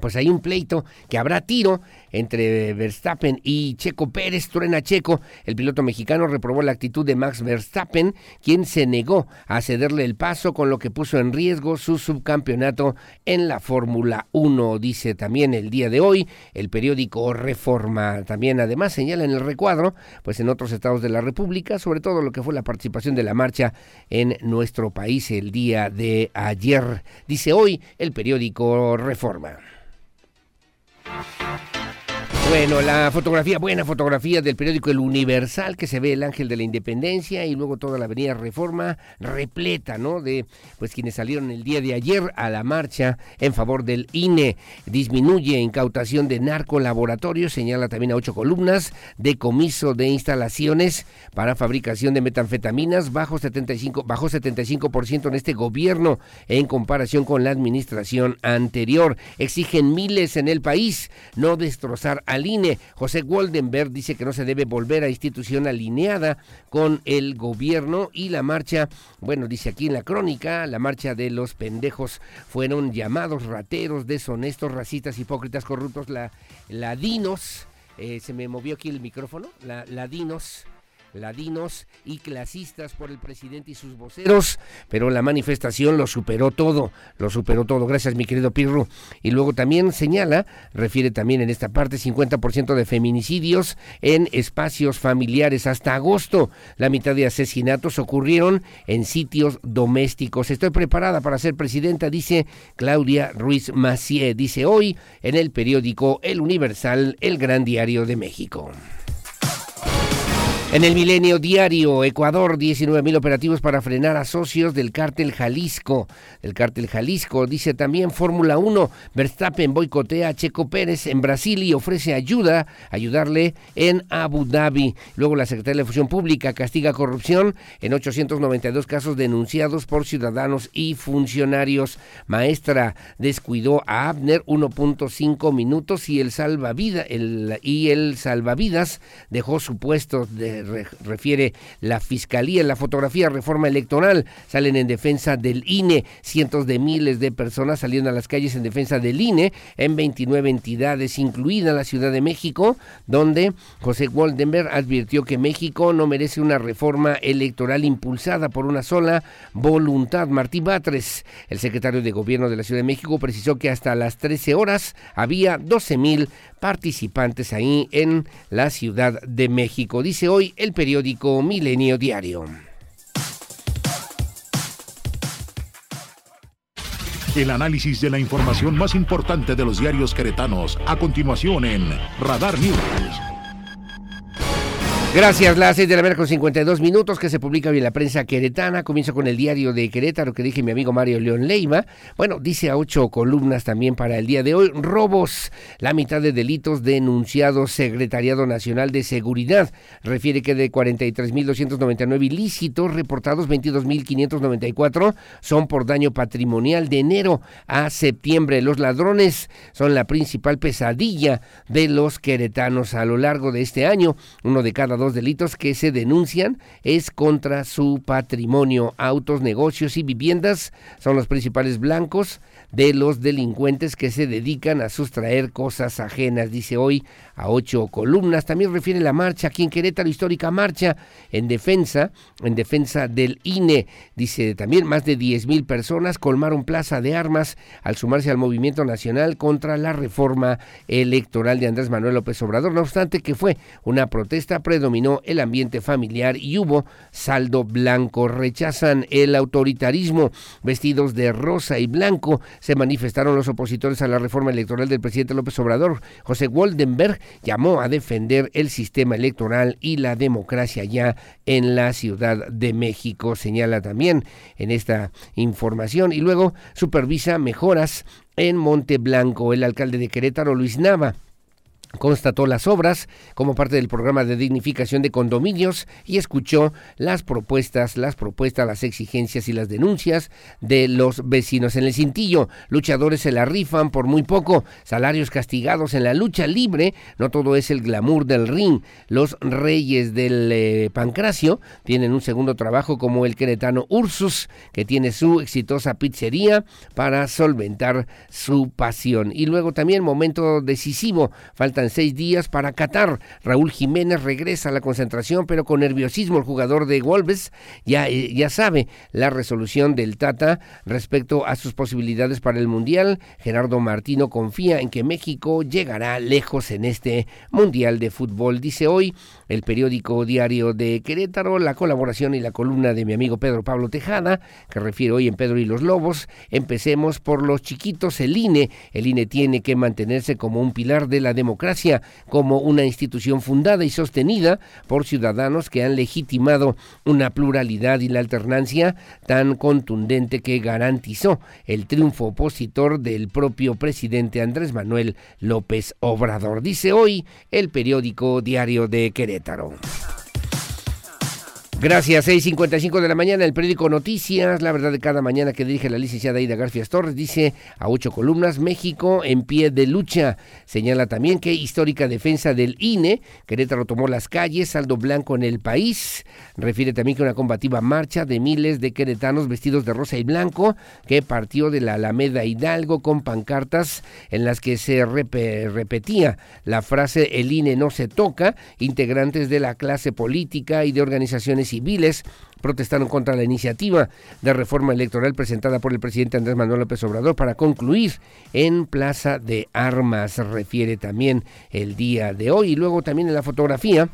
pues hay un pleito que habrá tiro entre Verstappen y Checo Pérez, truena Checo. El piloto mexicano reprobó la actitud de Max Verstappen, quien se negó a cederle el paso, con lo que puso en riesgo su subcampeonato en la Fórmula 1, dice también el día de hoy el periódico Reforma. También además señala en el recuadro, pues en otros estados de la República, sobre todo lo que fue la participación de la marcha en nuestro país el día de ayer. Dice hoy el periódico Reforma. Bueno, la fotografía, buena fotografía del periódico El Universal, que se ve el Ángel de la Independencia y luego toda la avenida Reforma repleta, ¿no? De pues quienes salieron el día de ayer a la marcha en favor del INE. Disminuye incautación de narcolaboratorios, señala también a ocho columnas, decomiso de instalaciones para fabricación de metanfetaminas, bajo 75, bajo 75% en este gobierno en comparación con la administración anterior. Exigen miles en el país no destrozar a al INE. José Goldenberg dice que no se debe volver a institución alineada con el gobierno y la marcha, bueno, dice aquí en la crónica, la marcha de los pendejos fueron llamados rateros, deshonestos, racistas, hipócritas, corruptos, la, ladinos. Eh, se me movió aquí el micrófono, la, ladinos ladinos y clasistas por el presidente y sus voceros, pero la manifestación lo superó todo, lo superó todo. Gracias, mi querido Pirru. Y luego también señala, refiere también en esta parte, 50% de feminicidios en espacios familiares hasta agosto. La mitad de asesinatos ocurrieron en sitios domésticos. Estoy preparada para ser presidenta, dice Claudia Ruiz Macié. Dice hoy en el periódico El Universal, el gran diario de México. En el Milenio Diario, Ecuador, 19.000 operativos para frenar a socios del cártel Jalisco. El cártel Jalisco dice también Fórmula 1, Verstappen boicotea a Checo Pérez en Brasil y ofrece ayuda, ayudarle en Abu Dhabi. Luego la Secretaría de Función Pública castiga corrupción en 892 casos denunciados por ciudadanos y funcionarios. Maestra descuidó a Abner 1.5 minutos y el salvavidas el, y el salvavidas dejó su puesto de refiere la Fiscalía. En la fotografía Reforma Electoral salen en defensa del INE. Cientos de miles de personas salieron a las calles en defensa del INE en 29 entidades, incluida la Ciudad de México, donde José Waldenberg advirtió que México no merece una reforma electoral impulsada por una sola voluntad. Martí Batres, el secretario de Gobierno de la Ciudad de México, precisó que hasta las 13 horas había 12 mil participantes ahí en la Ciudad de México. Dice hoy el periódico Milenio Diario. El análisis de la información más importante de los diarios queretanos a continuación en Radar News. Gracias, las 6 de la mañana con 52 minutos que se publica hoy en la prensa queretana. Comienzo con el diario de Querétaro que dije mi amigo Mario León Leiva. Bueno, dice a ocho columnas también para el día de hoy. Robos, la mitad de delitos denunciados Secretariado Nacional de Seguridad. Refiere que de 43.299 ilícitos reportados, 22.594 son por daño patrimonial de enero a septiembre. Los ladrones son la principal pesadilla de los queretanos a lo largo de este año. Uno de cada dos dos delitos que se denuncian es contra su patrimonio. Autos, negocios y viviendas son los principales blancos de los delincuentes que se dedican a sustraer cosas ajenas, dice hoy a ocho columnas. También refiere la marcha aquí en Querétaro, histórica marcha en defensa, en defensa del INE. Dice también más de diez mil personas colmaron plaza de armas al sumarse al movimiento nacional contra la reforma electoral de Andrés Manuel López Obrador. No obstante que fue una protesta, el ambiente familiar y hubo saldo blanco. Rechazan el autoritarismo. Vestidos de rosa y blanco se manifestaron los opositores a la reforma electoral del presidente López Obrador. José Waldenberg llamó a defender el sistema electoral y la democracia ya en la Ciudad de México, señala también en esta información. Y luego supervisa mejoras en Monte Blanco. El alcalde de Querétaro, Luis Nava, constató las obras como parte del programa de dignificación de condominios y escuchó las propuestas, las propuestas, las exigencias y las denuncias de los vecinos. En el cintillo, luchadores se la rifan por muy poco, salarios castigados en la lucha libre, no todo es el glamour del ring. Los reyes del eh, pancracio tienen un segundo trabajo como el queretano Ursus, que tiene su exitosa pizzería para solventar su pasión. Y luego también momento decisivo, faltan seis días para Qatar. Raúl Jiménez regresa a la concentración, pero con nerviosismo. El jugador de Wolves ya, eh, ya sabe la resolución del Tata respecto a sus posibilidades para el Mundial. Gerardo Martino confía en que México llegará lejos en este Mundial de Fútbol. Dice hoy el periódico diario de Querétaro, la colaboración y la columna de mi amigo Pedro Pablo Tejada, que refiere hoy en Pedro y los Lobos. Empecemos por los chiquitos, el INE. El INE tiene que mantenerse como un pilar de la democracia, como una institución fundada y sostenida por ciudadanos que han legitimado una pluralidad y la alternancia tan contundente que garantizó el triunfo opositor del propio presidente Andrés Manuel López Obrador. Dice hoy el periódico diario de Querétaro. Gracias, 6.55 de la mañana, el periódico Noticias, la verdad de cada mañana que dirige la licenciada Ida García Torres, dice a ocho columnas, México en pie de lucha. Señala también que histórica defensa del INE, Querétaro tomó las calles, saldo blanco en el país. Refiere también que una combativa marcha de miles de queretanos vestidos de rosa y blanco que partió de la Alameda Hidalgo con pancartas en las que se repetía la frase el INE no se toca, integrantes de la clase política y de organizaciones civiles protestaron contra la iniciativa de reforma electoral presentada por el presidente Andrés Manuel López Obrador para concluir en Plaza de Armas, refiere también el día de hoy. Y luego también en la fotografía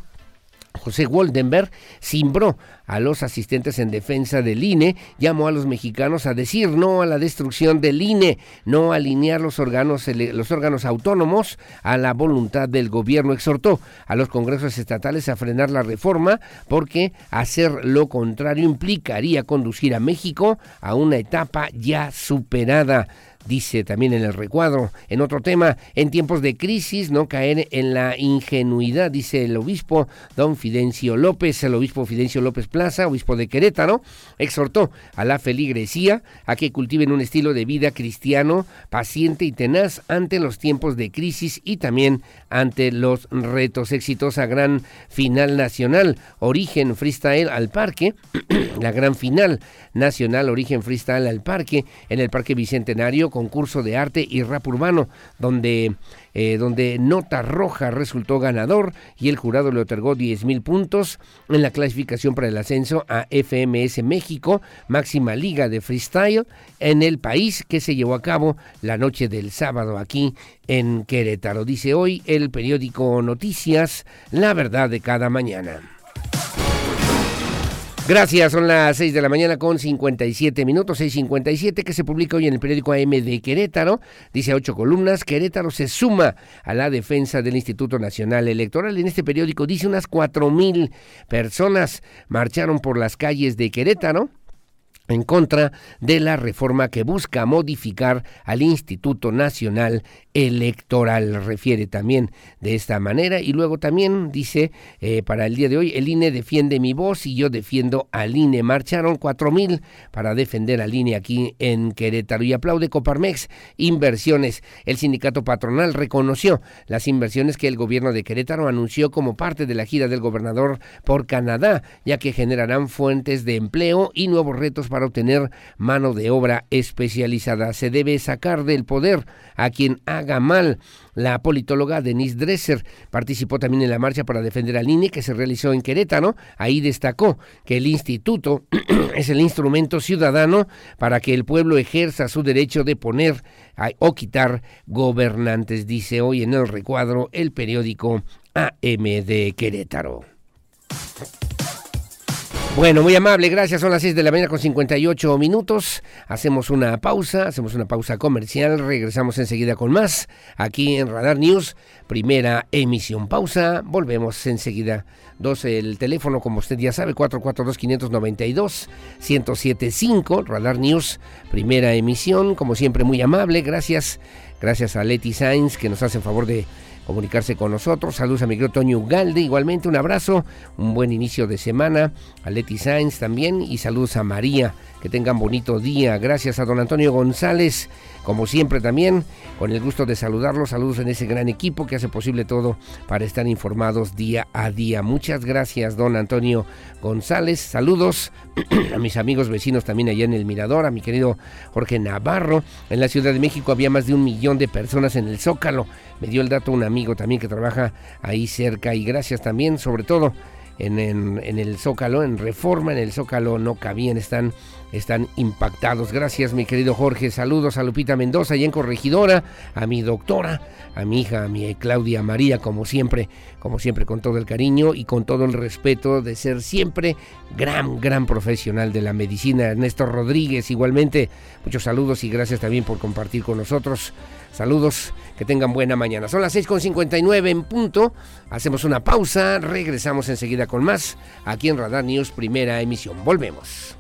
José Woldenberg cimbró a los asistentes en defensa del INE, llamó a los mexicanos a decir no a la destrucción del INE, no alinear los órganos, los órganos autónomos a la voluntad del gobierno. Exhortó a los congresos estatales a frenar la reforma porque hacer lo contrario implicaría conducir a México a una etapa ya superada dice también en el recuadro. En otro tema, en tiempos de crisis, no caer en la ingenuidad, dice el obispo don Fidencio López, el obispo Fidencio López Plaza, obispo de Querétaro, exhortó a la feligresía a que cultiven un estilo de vida cristiano, paciente y tenaz ante los tiempos de crisis y también ante los retos. Exitosa gran final nacional, origen freestyle al parque, la gran final nacional, origen freestyle al parque, en el Parque Bicentenario, concurso de arte y rap urbano, donde, eh, donde Nota Roja resultó ganador y el jurado le otorgó 10 mil puntos en la clasificación para el ascenso a FMS México, máxima liga de freestyle en el país que se llevó a cabo la noche del sábado aquí en Querétaro. Dice hoy el periódico Noticias, la verdad de cada mañana. Gracias, son las 6 de la mañana con 57 minutos, 6.57, que se publica hoy en el periódico AM de Querétaro. Dice a ocho columnas, Querétaro se suma a la defensa del Instituto Nacional Electoral. En este periódico dice unas cuatro mil personas marcharon por las calles de Querétaro en contra de la reforma que busca modificar al Instituto Nacional Electoral. Refiere también de esta manera y luego también dice eh, para el día de hoy el INE defiende mi voz y yo defiendo al INE. Marcharon cuatro mil para defender al INE aquí en Querétaro y aplaude Coparmex inversiones. El sindicato patronal reconoció las inversiones que el gobierno de Querétaro anunció como parte de la gira del gobernador por Canadá, ya que generarán fuentes de empleo y nuevos retos para obtener mano de obra especializada. Se debe sacar del poder a quien haga mal. La politóloga Denise Dresser participó también en la marcha para defender al INE que se realizó en Querétaro. Ahí destacó que el instituto es el instrumento ciudadano para que el pueblo ejerza su derecho de poner o quitar gobernantes, dice hoy en el recuadro el periódico AM de Querétaro. Bueno, muy amable, gracias. Son las 6 de la mañana con 58 minutos. Hacemos una pausa, hacemos una pausa comercial. Regresamos enseguida con más aquí en Radar News. Primera emisión. Pausa, volvemos enseguida. Dos, el teléfono, como usted ya sabe, 442-592-1075. Radar News, primera emisión. Como siempre, muy amable. Gracias. Gracias a Leti Sainz que nos hace el favor de comunicarse con nosotros. Saludos a mi querido Toño Ugalde, igualmente un abrazo, un buen inicio de semana. A Leti Sainz también y saludos a María. Que tengan bonito día. Gracias a don Antonio González, como siempre también, con el gusto de saludarlos. Saludos en ese gran equipo que hace posible todo para estar informados día a día. Muchas gracias, don Antonio González. Saludos a mis amigos vecinos también allá en el Mirador, a mi querido Jorge Navarro. En la Ciudad de México había más de un millón de personas en el Zócalo. Me dio el dato un amigo también que trabaja ahí cerca y gracias también, sobre todo en, el Zócalo, en Reforma, en el Zócalo no cabían, están, están impactados. Gracias, mi querido Jorge. Saludos a Lupita Mendoza y en Corregidora, a mi doctora, a mi hija, a mi Claudia María, como siempre, como siempre, con todo el cariño y con todo el respeto de ser siempre gran, gran profesional de la medicina. Ernesto Rodríguez, igualmente, muchos saludos y gracias también por compartir con nosotros. Saludos, que tengan buena mañana. Son las 6.59 en punto. Hacemos una pausa, regresamos enseguida con más aquí en Radar News, primera emisión. Volvemos.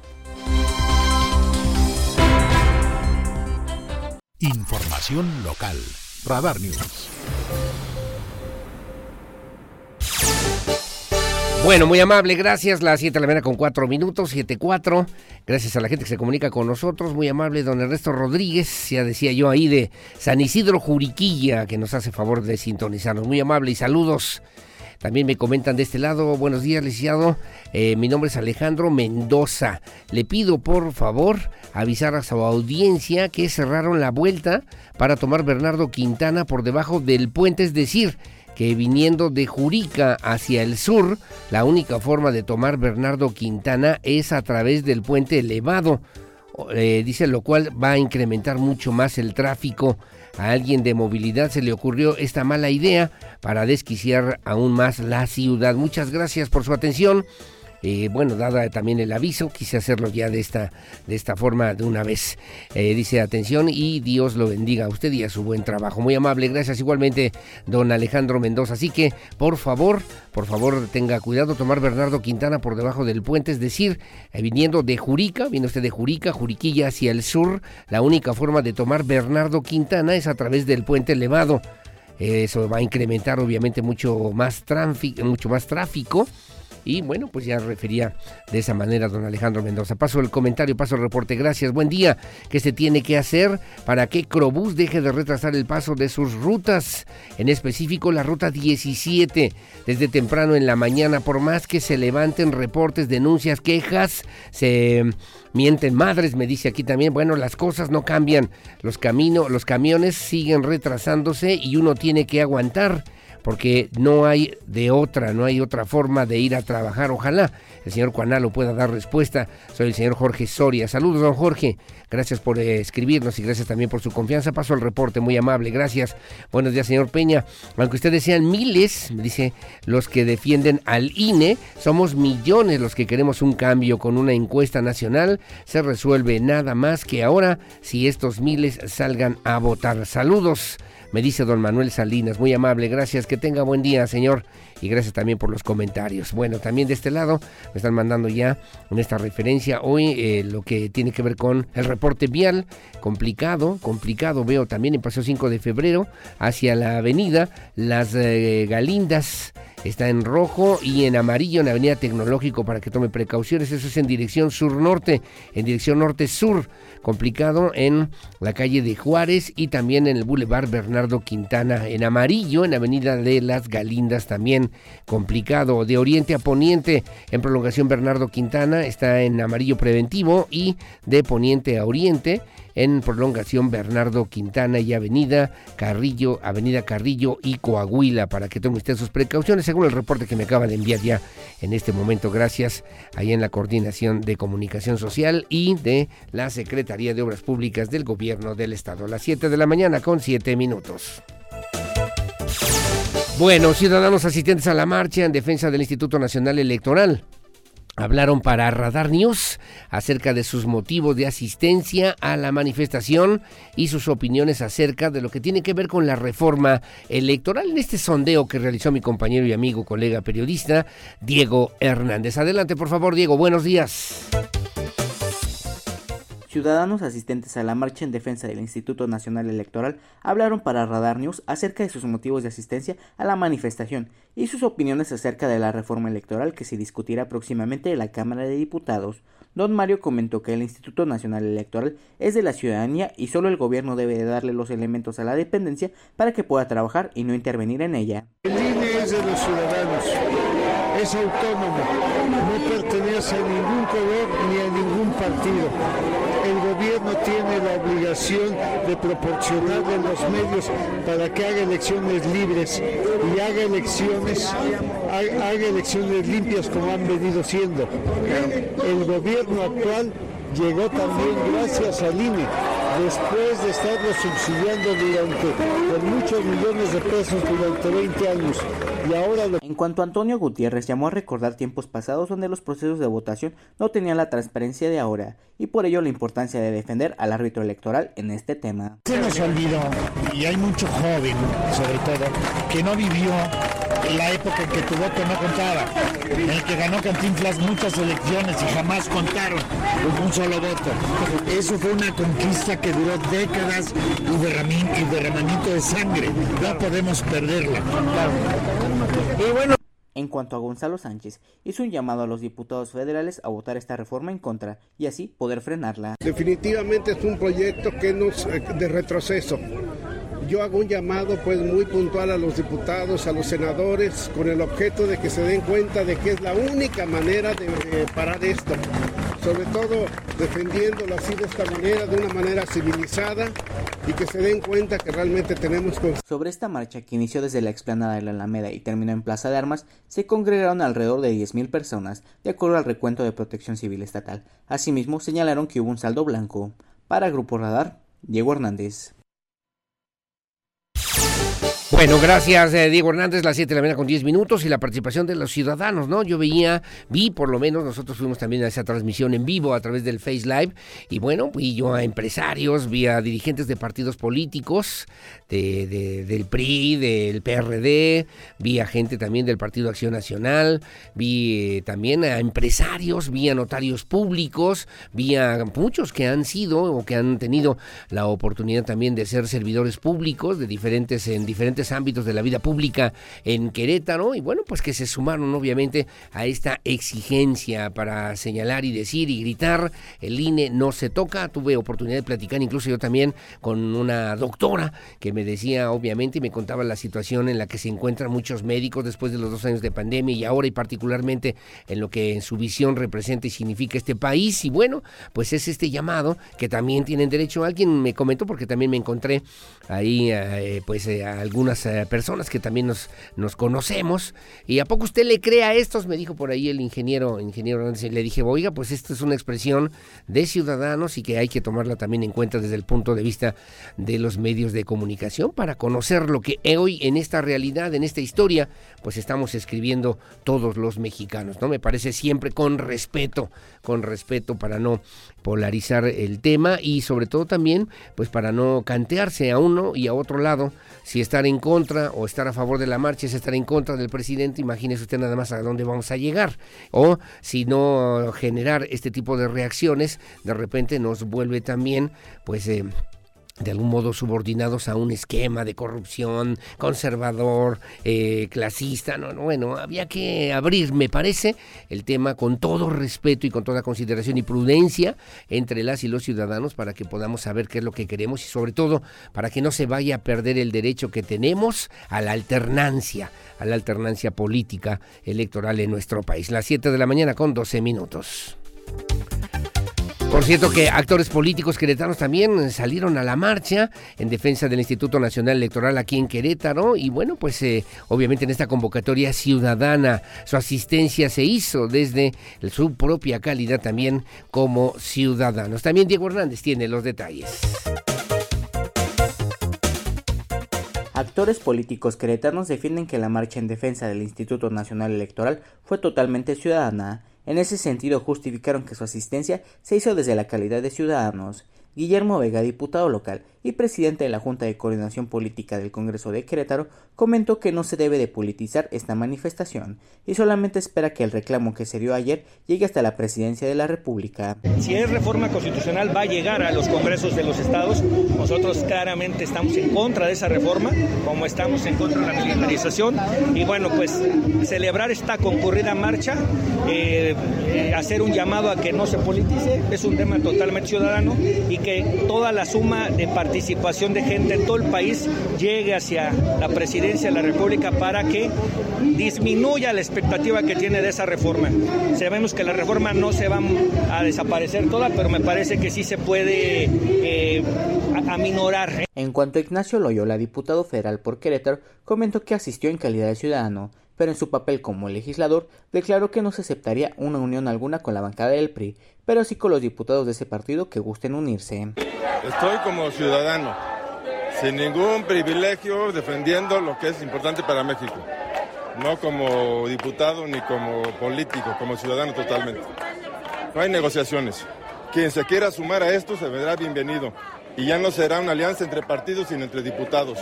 Información local. Radar News. Bueno, muy amable, gracias. Las 7 de la mañana con 4 minutos, 7-4. Gracias a la gente que se comunica con nosotros. Muy amable, don Ernesto Rodríguez, ya decía yo ahí de San Isidro Juriquilla, que nos hace favor de sintonizarnos. Muy amable y saludos. También me comentan de este lado, buenos días, licenciado. Eh, mi nombre es Alejandro Mendoza. Le pido por favor avisar a su audiencia que cerraron la vuelta para tomar Bernardo Quintana por debajo del puente, es decir, que viniendo de Jurica hacia el sur, la única forma de tomar Bernardo Quintana es a través del puente elevado, eh, dice lo cual va a incrementar mucho más el tráfico. A alguien de movilidad se le ocurrió esta mala idea para desquiciar aún más la ciudad. Muchas gracias por su atención. Eh, bueno, dada también el aviso, quise hacerlo ya de esta, de esta forma de una vez. Eh, dice atención y Dios lo bendiga a usted y a su buen trabajo. Muy amable, gracias igualmente, don Alejandro Mendoza. Así que, por favor, por favor, tenga cuidado tomar Bernardo Quintana por debajo del puente, es decir, eh, viniendo de Jurica, viene usted de Jurica, Juriquilla hacia el sur, la única forma de tomar Bernardo Quintana es a través del puente elevado. Eso va a incrementar obviamente mucho más, mucho más tráfico y bueno, pues ya refería de esa manera don Alejandro Mendoza. Paso el comentario, paso el reporte. Gracias. Buen día. ¿Qué se tiene que hacer para que Crobús deje de retrasar el paso de sus rutas? En específico la ruta 17. Desde temprano en la mañana, por más que se levanten reportes, denuncias, quejas, se mienten madres, me dice aquí también. Bueno, las cosas no cambian. Los, caminos, los camiones siguen retrasándose y uno tiene que aguantar porque no hay de otra, no hay otra forma de ir a trabajar. Ojalá el señor Cuanalo pueda dar respuesta. Soy el señor Jorge Soria. Saludos, don Jorge. Gracias por eh, escribirnos y gracias también por su confianza. Paso al reporte, muy amable. Gracias. Buenos días, señor Peña. Aunque ustedes sean miles, dice, los que defienden al INE, somos millones los que queremos un cambio con una encuesta nacional. Se resuelve nada más que ahora si estos miles salgan a votar. Saludos me dice don Manuel Salinas, muy amable, gracias, que tenga buen día, señor, y gracias también por los comentarios. Bueno, también de este lado me están mandando ya en esta referencia hoy eh, lo que tiene que ver con el reporte vial, complicado, complicado, veo también en Paseo 5 de Febrero, hacia la avenida Las eh, Galindas, está en rojo y en amarillo en Avenida Tecnológico para que tome precauciones. Eso es en dirección sur-norte, en dirección norte-sur. Complicado en la calle de Juárez y también en el Boulevard Bernardo Quintana. En amarillo, en Avenida de las Galindas también complicado. De oriente a poniente, en prolongación Bernardo Quintana, está en amarillo preventivo y de poniente a oriente en prolongación Bernardo Quintana y Avenida Carrillo, Avenida Carrillo y Coahuila, para que tome usted sus precauciones, según el reporte que me acaba de enviar ya en este momento. Gracias ahí en la Coordinación de Comunicación Social y de la Secretaría de Obras Públicas del Gobierno del Estado. A las 7 de la mañana con 7 minutos. Bueno, ciudadanos asistentes a la marcha en defensa del Instituto Nacional Electoral hablaron para Radar News acerca de sus motivos de asistencia a la manifestación y sus opiniones acerca de lo que tiene que ver con la reforma electoral en este sondeo que realizó mi compañero y amigo, colega periodista, Diego Hernández. Adelante, por favor, Diego, buenos días. Ciudadanos asistentes a la marcha en defensa del Instituto Nacional Electoral hablaron para Radar News acerca de sus motivos de asistencia a la manifestación y sus opiniones acerca de la reforma electoral que se discutirá próximamente en la Cámara de Diputados. Don Mario comentó que el Instituto Nacional Electoral es de la ciudadanía y solo el gobierno debe darle los elementos a la dependencia para que pueda trabajar y no intervenir en ella. El INE es de los ciudadanos, es autónomo, no pertenece a ningún color ni a ningún partido el gobierno tiene la obligación de proporcionarle los medios para que haga elecciones libres y haga elecciones, haga elecciones limpias como han venido siendo. El gobierno actual llegó también gracias al INE, después de estarlo subsidiando durante con muchos millones de pesos durante 20 años. Y ahora En cuanto a Antonio Gutiérrez llamó a recordar tiempos pasados donde los procesos de votación no tenían la transparencia de ahora y por ello la importancia de defender al árbitro electoral en este tema. Se nos olvidó y hay mucho joven sobre todo que no vivió la época en que tu voto no contaba, en el que ganó Cantinflas muchas elecciones y jamás contaron un solo voto. Eso fue una conquista que duró décadas y, derramamiento de sangre. No podemos perderla. Y bueno, en cuanto a Gonzalo Sánchez, hizo un llamado a los diputados federales a votar esta reforma en contra y así poder frenarla. Definitivamente es un proyecto que nos de retroceso yo hago un llamado pues muy puntual a los diputados, a los senadores, con el objeto de que se den cuenta de que es la única manera de, parar esto. Sobre todo defendiéndolo así de esta manera, de una manera civilizada y que se den cuenta que realmente tenemos... Sobre esta marcha que inició desde la explanada de la Alameda y terminó en Plaza de Armas, se congregaron alrededor de 10.000 personas, de acuerdo al recuento de Protección Civil Estatal. Asimismo, señalaron que hubo un saldo blanco. Para Grupo Radar, Diego Hernández. Bueno, gracias eh, Diego Hernández, las 7 de la mañana con 10 minutos y la participación de los ciudadanos, ¿no? Yo veía, vi por lo menos, nosotros fuimos también a esa transmisión en vivo a través del Face Live y bueno, vi yo a empresarios, vi a dirigentes de partidos políticos, de, del PRI, del PRD, vi a gente también del Partido Acción Nacional, vi eh, también a empresarios, vi a notarios públicos, vi a muchos que han sido o que han tenido la oportunidad también de ser servidores públicos de diferentes en diferentes ámbitos de la vida pública en Querétaro y bueno, pues que se sumaron obviamente a esta exigencia para señalar y decir y gritar, el INE no se toca. Tuve oportunidad de platicar incluso yo también con una doctora que me decía obviamente y me contaba la situación en la que se encuentran muchos médicos después de los dos años de pandemia y ahora y particularmente en lo que en su visión representa y significa este país y bueno, pues es este llamado que también tienen derecho. Alguien me comentó porque también me encontré ahí eh, pues eh, algunas eh, personas que también nos, nos conocemos. ¿Y a poco usted le cree a estos? Me dijo por ahí el ingeniero, ingeniero Le dije, oiga, pues esto es una expresión de ciudadanos y que hay que tomarla también en cuenta desde el punto de vista de los medios de comunicación para conocer lo que hoy en esta realidad, en esta historia, pues estamos escribiendo todos los mexicanos, ¿no? Me parece siempre con respeto, con respeto para no polarizar el tema y sobre todo también pues para no cantearse a uno y a otro lado si estar en contra o estar a favor de la marcha es estar en contra del presidente imagínese usted nada más a dónde vamos a llegar. O si no generar este tipo de reacciones de repente nos vuelve también pues eh, de algún modo subordinados a un esquema de corrupción conservador, eh, clasista. No, no, bueno, había que abrir, me parece, el tema con todo respeto y con toda consideración y prudencia entre las y los ciudadanos para que podamos saber qué es lo que queremos y sobre todo para que no se vaya a perder el derecho que tenemos a la alternancia, a la alternancia política electoral en nuestro país. Las 7 de la mañana con 12 minutos. Por cierto que actores políticos queretanos también salieron a la marcha en defensa del Instituto Nacional Electoral aquí en Querétaro y bueno, pues eh, obviamente en esta convocatoria ciudadana su asistencia se hizo desde su propia calidad también como ciudadanos. También Diego Hernández tiene los detalles. Actores políticos queretanos defienden que la marcha en defensa del Instituto Nacional Electoral fue totalmente ciudadana en ese sentido justificaron que su asistencia se hizo desde la calidad de ciudadanos. Guillermo Vega, diputado local, y presidente de la Junta de Coordinación Política del Congreso de Querétaro, comentó que no se debe de politizar esta manifestación y solamente espera que el reclamo que se dio ayer llegue hasta la presidencia de la República. Si es reforma constitucional va a llegar a los congresos de los estados. Nosotros claramente estamos en contra de esa reforma, como estamos en contra de la militarización. Y bueno, pues celebrar esta concurrida marcha, eh, eh, hacer un llamado a que no se politice, es un tema totalmente ciudadano y que toda la suma de participación de gente en todo el país llegue hacia la presidencia de la República para que disminuya la expectativa que tiene de esa reforma. Sabemos que la reforma no se va a desaparecer toda, pero me parece que sí se puede eh, aminorar. En cuanto a Ignacio Loyola, diputado federal por Querétaro, comentó que asistió en calidad de ciudadano, pero en su papel como legislador declaró que no se aceptaría una unión alguna con la bancada del PRI, pero sí con los diputados de ese partido que gusten unirse. Estoy como ciudadano, sin ningún privilegio, defendiendo lo que es importante para México. No como diputado ni como político, como ciudadano totalmente. No hay negociaciones. Quien se quiera sumar a esto se verá bienvenido. Y ya no será una alianza entre partidos, sino entre diputados.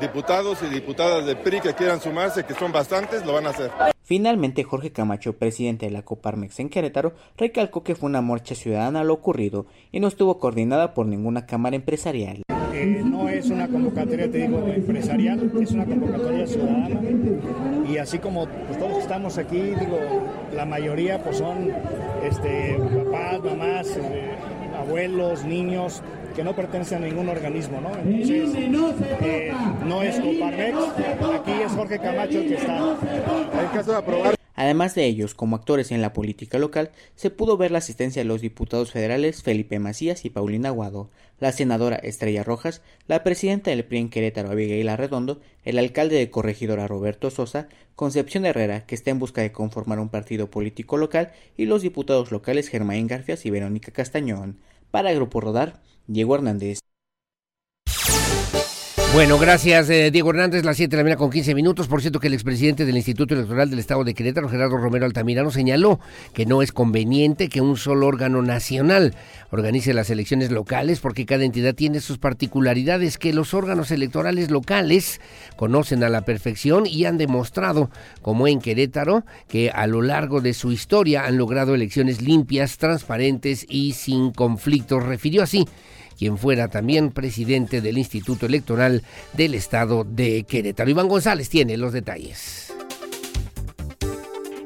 Diputados y diputadas de PRI que quieran sumarse, que son bastantes, lo van a hacer. Finalmente, Jorge Camacho, presidente de la Coparmex en Querétaro, recalcó que fue una marcha ciudadana lo ocurrido y no estuvo coordinada por ninguna cámara empresarial. Eh, no es una convocatoria, te digo, empresarial, es una convocatoria ciudadana y así como pues, todos estamos aquí, digo, la mayoría pues son este, papás, mamás, eh, abuelos, niños, que no pertenecen a ningún organismo, ¿no? Entonces, eh, no es Coparmex, aquí es Jorge Camacho el que está. En caso de aprobar. Además de ellos, como actores en la política local, se pudo ver la asistencia de los diputados federales Felipe Macías y Paulina Aguado, la senadora Estrella Rojas, la presidenta del PRI en Querétaro Abigail Arredondo, el alcalde de Corregidora Roberto Sosa, Concepción Herrera, que está en busca de conformar un partido político local, y los diputados locales Germain Garfias y Verónica Castañón. Para Grupo Rodar, Diego Hernández. Bueno, gracias eh, Diego Hernández, las 7 de la mañana con 15 minutos. Por cierto que el expresidente del Instituto Electoral del Estado de Querétaro, Gerardo Romero Altamirano, señaló que no es conveniente que un solo órgano nacional organice las elecciones locales porque cada entidad tiene sus particularidades que los órganos electorales locales conocen a la perfección y han demostrado, como en Querétaro, que a lo largo de su historia han logrado elecciones limpias, transparentes y sin conflictos. Refirió así quien fuera también presidente del Instituto Electoral del Estado de Querétaro. Iván González tiene los detalles.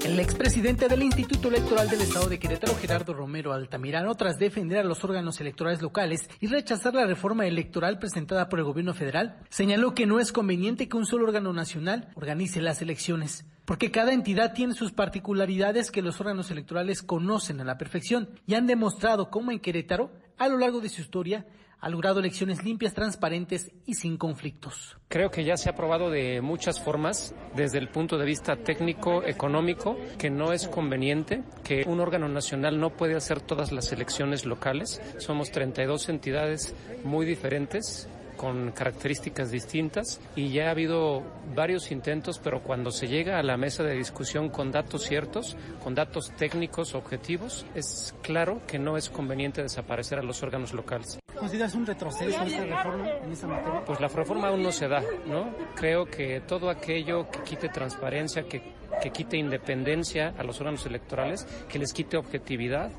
El expresidente del Instituto Electoral del Estado de Querétaro, Gerardo Romero Altamirano, tras defender a los órganos electorales locales y rechazar la reforma electoral presentada por el gobierno federal, señaló que no es conveniente que un solo órgano nacional organice las elecciones porque cada entidad tiene sus particularidades que los órganos electorales conocen a la perfección y han demostrado cómo en Querétaro a lo largo de su historia, ha logrado elecciones limpias, transparentes y sin conflictos. Creo que ya se ha probado de muchas formas, desde el punto de vista técnico, económico, que no es conveniente, que un órgano nacional no puede hacer todas las elecciones locales. Somos 32 entidades muy diferentes con características distintas y ya ha habido varios intentos, pero cuando se llega a la mesa de discusión con datos ciertos, con datos técnicos objetivos, es claro que no es conveniente desaparecer a los órganos locales. ¿Consideras un retroceso esta reforma en esta materia? Pues la reforma aún no se da, ¿no? Creo que todo aquello que quite transparencia, que, que quite independencia a los órganos electorales, que les quite objetividad,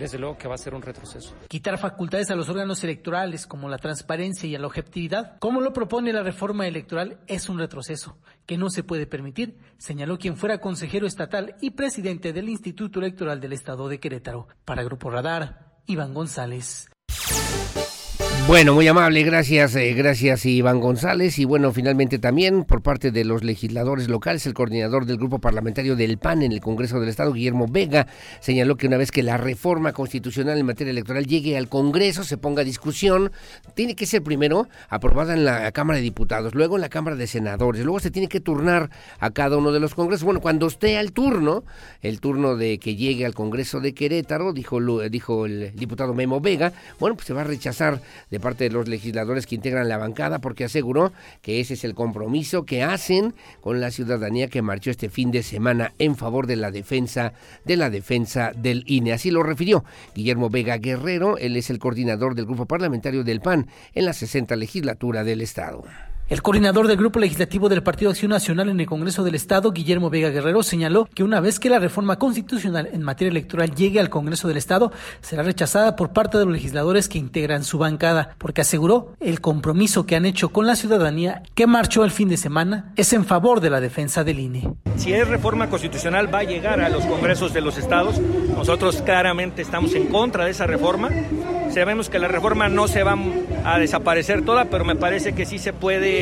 desde luego que va a ser un retroceso. Quitar facultades a los órganos electorales como la transparencia y la objetividad, como lo propone la reforma electoral, es un retroceso que no se puede permitir, señaló quien fuera consejero estatal y presidente del Instituto Electoral del Estado de Querétaro. Para Grupo Radar, Iván González. Bueno, muy amable, gracias, eh, gracias Iván González. Y bueno, finalmente también por parte de los legisladores locales, el coordinador del grupo parlamentario del PAN en el Congreso del Estado, Guillermo Vega, señaló que una vez que la reforma constitucional en materia electoral llegue al Congreso, se ponga a discusión, tiene que ser primero aprobada en la Cámara de Diputados, luego en la Cámara de Senadores, luego se tiene que turnar a cada uno de los congresos. Bueno, cuando esté al turno, el turno de que llegue al Congreso de Querétaro, dijo, dijo el diputado Memo Vega, bueno, pues se va a rechazar de parte de los legisladores que integran la bancada porque aseguró que ese es el compromiso que hacen con la ciudadanía que marchó este fin de semana en favor de la defensa de la defensa del INE. Así lo refirió Guillermo Vega Guerrero, él es el coordinador del grupo parlamentario del PAN en la 60 legislatura del estado. El coordinador del Grupo Legislativo del Partido Acción Nacional en el Congreso del Estado, Guillermo Vega Guerrero, señaló que una vez que la reforma constitucional en materia electoral llegue al Congreso del Estado, será rechazada por parte de los legisladores que integran su bancada, porque aseguró el compromiso que han hecho con la ciudadanía que marchó el fin de semana es en favor de la defensa del INE. Si es reforma constitucional, va a llegar a los Congresos de los Estados. Nosotros claramente estamos en contra de esa reforma. Sabemos que la reforma no se va a desaparecer toda, pero me parece que sí se puede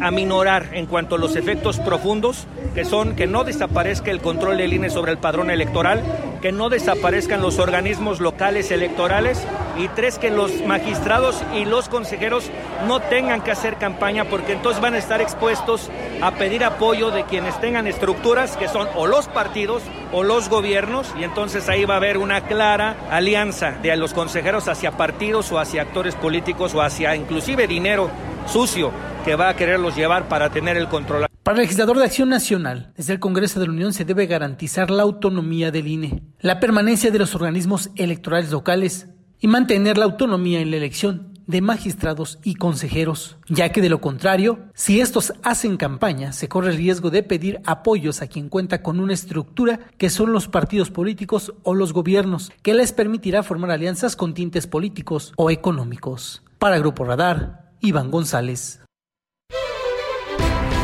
aminorar en cuanto a los efectos profundos, que son que no desaparezca el control del INE sobre el padrón electoral, que no desaparezcan los organismos locales electorales y tres, que los magistrados y los consejeros no tengan que hacer campaña porque entonces van a estar expuestos a pedir apoyo de quienes tengan estructuras que son o los partidos o los gobiernos y entonces ahí va a haber una clara alianza de los consejeros hacia partidos o hacia actores políticos o hacia inclusive dinero sucio que va a quererlos llevar para tener el control. Para el legislador de Acción Nacional, desde el Congreso de la Unión se debe garantizar la autonomía del INE, la permanencia de los organismos electorales locales y mantener la autonomía en la elección de magistrados y consejeros, ya que de lo contrario, si estos hacen campaña, se corre el riesgo de pedir apoyos a quien cuenta con una estructura que son los partidos políticos o los gobiernos, que les permitirá formar alianzas con tintes políticos o económicos. Para Grupo Radar, Iván González.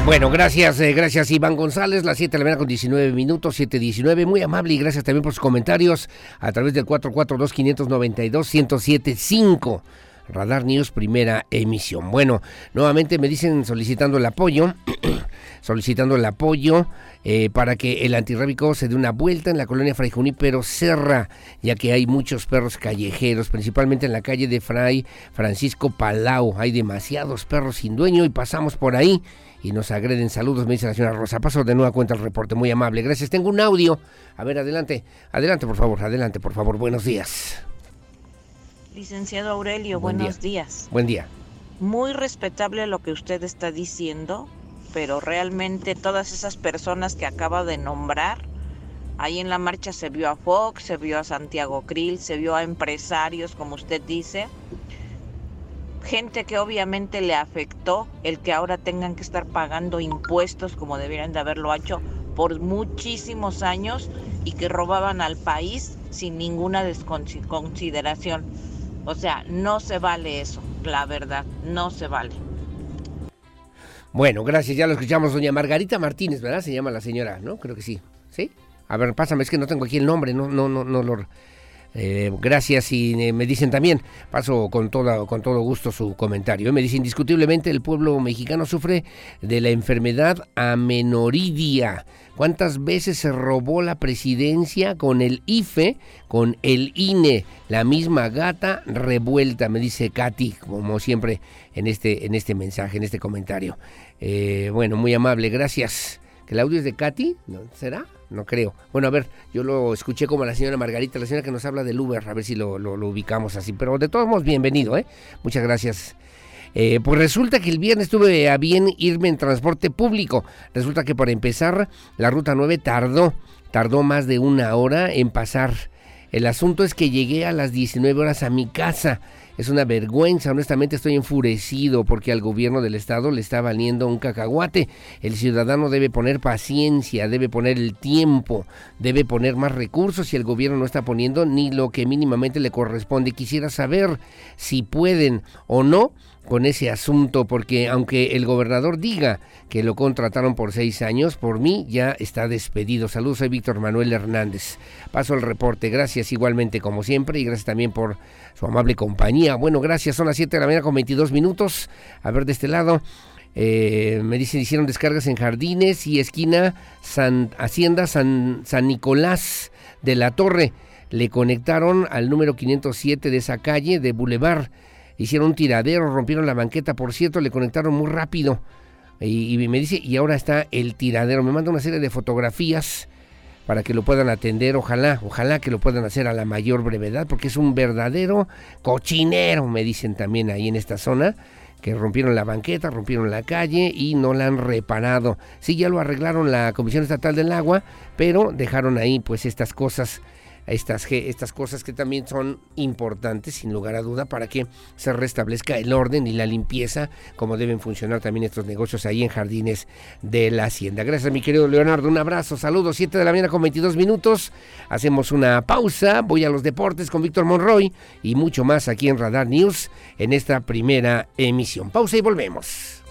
Bueno, gracias, eh, gracias Iván González, las 7 de la mañana con 19 minutos, 7.19, muy amable y gracias también por sus comentarios a través del 442-592-1075. Radar News, primera emisión. Bueno, nuevamente me dicen solicitando el apoyo, solicitando el apoyo eh, para que el antirrábico se dé una vuelta en la colonia Fray Junípero Serra, ya que hay muchos perros callejeros, principalmente en la calle de Fray Francisco Palau. Hay demasiados perros sin dueño y pasamos por ahí y nos agreden. Saludos, me dice la señora Rosa. Paso de nueva cuenta el reporte, muy amable. Gracias. Tengo un audio. A ver, adelante. Adelante, por favor, adelante, por favor. Buenos días. Licenciado Aurelio, buenos días. Buen día. Muy respetable lo que usted está diciendo, pero realmente todas esas personas que acaba de nombrar, ahí en la marcha se vio a Fox, se vio a Santiago Krill, se vio a empresarios, como usted dice, gente que obviamente le afectó el que ahora tengan que estar pagando impuestos como debieran de haberlo hecho por muchísimos años y que robaban al país sin ninguna desconsideración. O sea, no se vale eso, la verdad, no se vale. Bueno, gracias, ya lo escuchamos, doña Margarita Martínez, ¿verdad? Se llama la señora, ¿no? Creo que sí. ¿Sí? A ver, pásame, es que no tengo aquí el nombre, no, no, no, no lo Eh, gracias y eh, me dicen también, paso con, toda, con todo gusto su comentario. Me dice, indiscutiblemente el pueblo mexicano sufre de la enfermedad amenoridia. ¿Cuántas veces se robó la presidencia con el IFE, con el INE? La misma gata revuelta, me dice Katy, como siempre en este, en este mensaje, en este comentario. Eh, bueno, muy amable, gracias. ¿Que el audio es de Katy? ¿Será? No creo. Bueno, a ver, yo lo escuché como la señora Margarita, la señora que nos habla del Uber, a ver si lo, lo, ubicamos así. Pero de todos modos, bienvenido, ¿eh? Muchas gracias. Eh, pues resulta que el viernes tuve a bien irme en transporte público. Resulta que para empezar, la ruta 9 tardó, tardó más de una hora en pasar. El asunto es que llegué a las 19 horas a mi casa. Es una vergüenza, honestamente estoy enfurecido porque al gobierno del estado le está valiendo un cacahuate. El ciudadano debe poner paciencia, debe poner el tiempo, debe poner más recursos y el gobierno no está poniendo ni lo que mínimamente le corresponde. Quisiera saber si pueden o no con ese asunto, porque aunque el gobernador diga que lo contrataron por seis años, por mí ya está despedido. Saludos, soy Víctor Manuel Hernández. Paso el reporte, gracias igualmente como siempre y gracias también por su amable compañía. Bueno, gracias, son las 7 de la mañana con 22 minutos. A ver de este lado. Eh, me dicen, hicieron descargas en Jardines y esquina San, Hacienda San, San Nicolás de la Torre. Le conectaron al número 507 de esa calle de Boulevard hicieron un tiradero, rompieron la banqueta, por cierto, le conectaron muy rápido. Y, me dice, y ahora está el tiradero. Me manda una serie de fotografías para que lo puedan atender. Ojalá, ojalá que lo puedan hacer a la mayor brevedad, porque es un verdadero cochinero, me dicen también ahí en esta zona, que rompieron la banqueta, rompieron la calle y no la han reparado. Sí, ya lo arreglaron la Comisión Estatal del Agua, pero dejaron ahí pues estas cosas estas, estas cosas que también son importantes, sin lugar a duda, para que se restablezca el orden y la limpieza, como deben funcionar también estos negocios ahí en Jardines de la Hacienda. Gracias, mi querido Leonardo. Un abrazo, saludos. 7 de la mañana con 22 minutos. Hacemos una pausa. Voy a los deportes con Víctor Monroy y mucho más aquí en Radar News en esta primera emisión. Pausa y volvemos.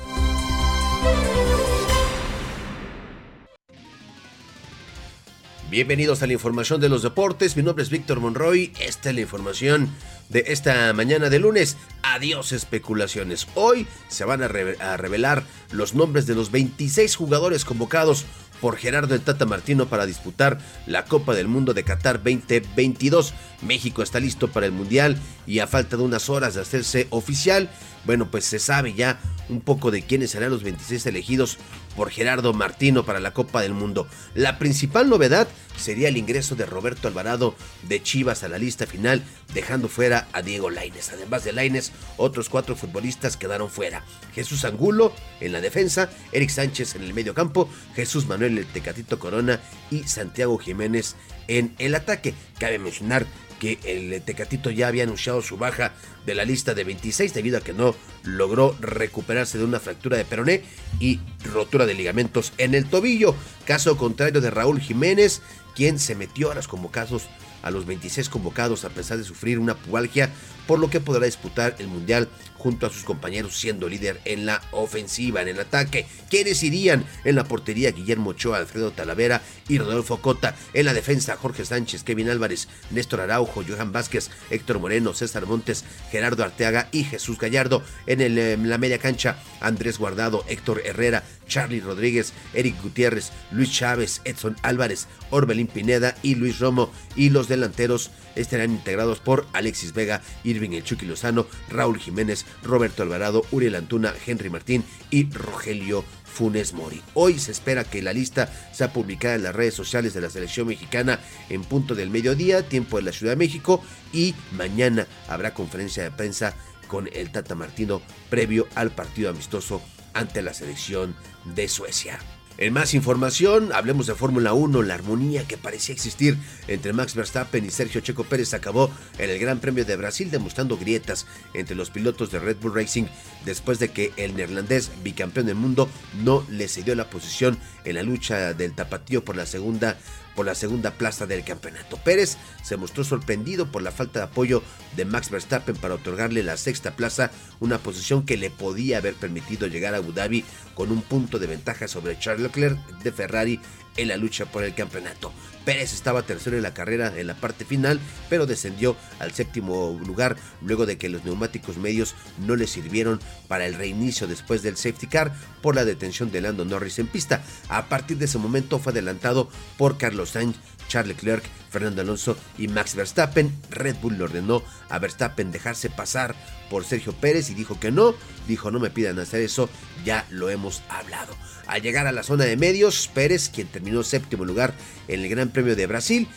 Bienvenidos a la información de los deportes. Mi nombre es Víctor Monroy. Esta es la información de esta mañana de lunes. Adiós especulaciones. Hoy se van a, revelar los nombres de los 26 jugadores convocados por Gerardo el Tata Martino para disputar la Copa del Mundo de Qatar 2022. México está listo para el Mundial y a falta de unas horas de hacerse oficial, bueno, pues se sabe ya un poco de quiénes serán los 26 elegidos por Gerardo Martino para la Copa del Mundo. La principal novedad sería el ingreso de Roberto Alvarado de Chivas a la lista final, dejando fuera a Diego Laines. Además de Laines, otros cuatro futbolistas quedaron fuera. Jesús Angulo en la defensa, Eric Sánchez en el medio campo, Jesús Manuel el Tecatito Corona y Santiago Jiménez en el ataque. Cabe mencionar que el Tecatito ya había anunciado su baja de la lista de 26 debido a que no logró recuperarse de una fractura de peroné y rotura de ligamentos en el tobillo. Caso contrario de Raúl Jiménez, quien se metió a los convocados a los 26 convocados a pesar de sufrir una pubalgia por lo que podrá disputar el Mundial junto a sus compañeros siendo líder en la ofensiva, en el ataque. ¿Quiénes irían en la portería? Guillermo Ochoa, Alfredo Talavera y Rodolfo Cota. En la defensa, Jorge Sánchez, Kevin Álvarez, Néstor Araujo, Johan Vázquez, Héctor Moreno, César Montes, Gerardo Arteaga y Jesús Gallardo. En, el, la media cancha, Andrés Guardado, Héctor Herrera, Charlie Rodríguez, Eric Gutiérrez, Luis Chávez, Edson Álvarez, Orbelín Pineda y Luis Romo. Y los delanteros estarán integrados por Alexis Vega, Irving El Chucky Lozano, Raúl Jiménez, Roberto Alvarado, Uriel Antuna, Henry Martín y Rogelio Funes Mori. Hoy se espera que la lista sea publicada en las redes sociales de la selección mexicana en punto del mediodía, tiempo de la Ciudad de México, y mañana habrá conferencia de prensa con el Tata Martino previo al partido amistoso ante la selección de Suecia. En más información, hablemos de Fórmula 1. La armonía que parecía existir entre Max Verstappen y Sergio Checo Pérez acabó en el Gran Premio de Brasil, demostrando grietas entre los pilotos de Red Bull Racing después de que el neerlandés bicampeón del mundo no le cedió la posición en la lucha del tapatío por la segunda por la segunda plaza del campeonato. Pérez se mostró sorprendido por la falta de apoyo de Max Verstappen para otorgarle la sexta plaza, una posición que le podía haber permitido llegar a Abu Dhabi con un punto de ventaja sobre Charles Leclerc de Ferrari en la lucha por el campeonato. Pérez estaba tercero en la carrera en la parte final, pero descendió al séptimo lugar luego de que los neumáticos medios no le sirvieron para el reinicio después del safety car por la detención de Lando Norris en pista. A partir de ese momento fue adelantado por Carlos Sainz, Charles Leclerc, Fernando Alonso y Max Verstappen. Red Bull le ordenó a Verstappen dejarse pasar por Sergio Pérez y dijo que no, dijo no me pidan hacer eso, ya lo hemos hablado. Al llegar a la zona de medios, Pérez, quien terminó séptimo lugar en el Gran Premio de Brasil,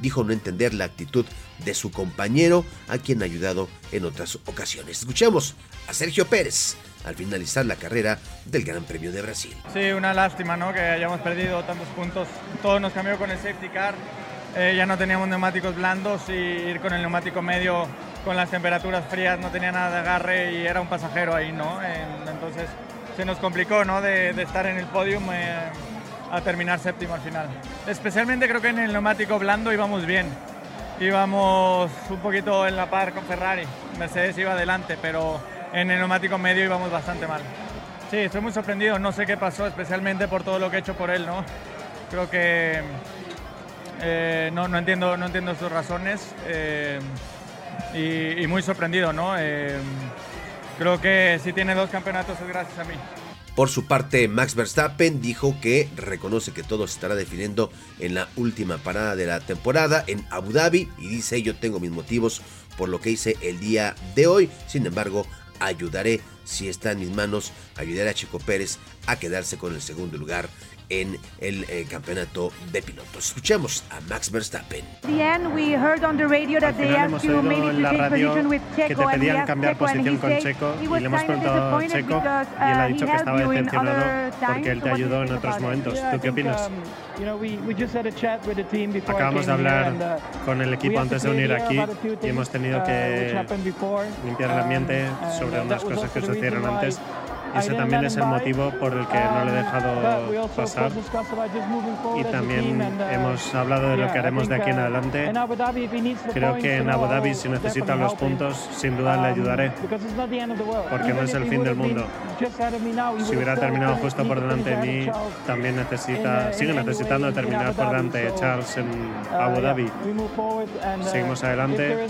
dijo, no entender la actitud de su compañero, a quien ha ayudado en otras ocasiones. Escuchemos a Sergio Pérez al finalizar la carrera del Gran Premio de Brasil. Sí, una lástima ¿no? que hayamos perdido tantos puntos. Todo nos cambió con el safety car. Eh, ya no teníamos neumáticos blandos y ir con el neumático medio con las temperaturas frías no tenía nada de agarre y era un pasajero ahí, ¿no? entonces se nos complicó ¿no? de, estar en el podium eh, a terminar séptimo al final. Especialmente creo que en el neumático blando íbamos bien. Íbamos un poquito en la par con Ferrari. Mercedes iba adelante, pero en el neumático medio íbamos bastante mal. Sí, estoy muy sorprendido. No sé qué pasó, especialmente por todo lo que he hecho por él, ¿no? Creo que eh, no, no, entiendo, no entiendo sus razones eh, y, muy sorprendido, ¿no? Creo que si tiene dos campeonatos es gracias a mí. Por su parte, Max Verstappen dijo que reconoce que todo se estará definiendo en la última parada de la temporada en Abu Dhabi y dice yo tengo mis motivos por lo que hice el día de hoy, sin embargo ayudaré si está en mis manos, ayudaré a Chico Pérez a quedarse con el segundo lugar en el eh, campeonato de pilotos. Escuchamos a Max Verstappen. Al final hemos oído en la radio que te pedían cambiar posición con Checo y le hemos preguntado a Checo y él ha uh, dicho que estaba decepcionado porque él te ayudó en otros momentos. ¿Tú qué opinas? Um, Acabamos de hablar uh, con el equipo antes de unir aquí y hemos tenido uh, que limpiar el ambiente sobre unas cosas que sucedieron antes ese también es el motivo por el que no le he dejado pasar. Y también hemos hablado de lo que haremos de aquí en adelante. Creo que en Abu Dhabi, si necesita los puntos, sin duda le ayudaré. Porque no es el fin del mundo. Si hubiera terminado justo por delante de mí, también necesita, sigue necesitando terminar por delante de Charles en Abu Dhabi. Seguimos adelante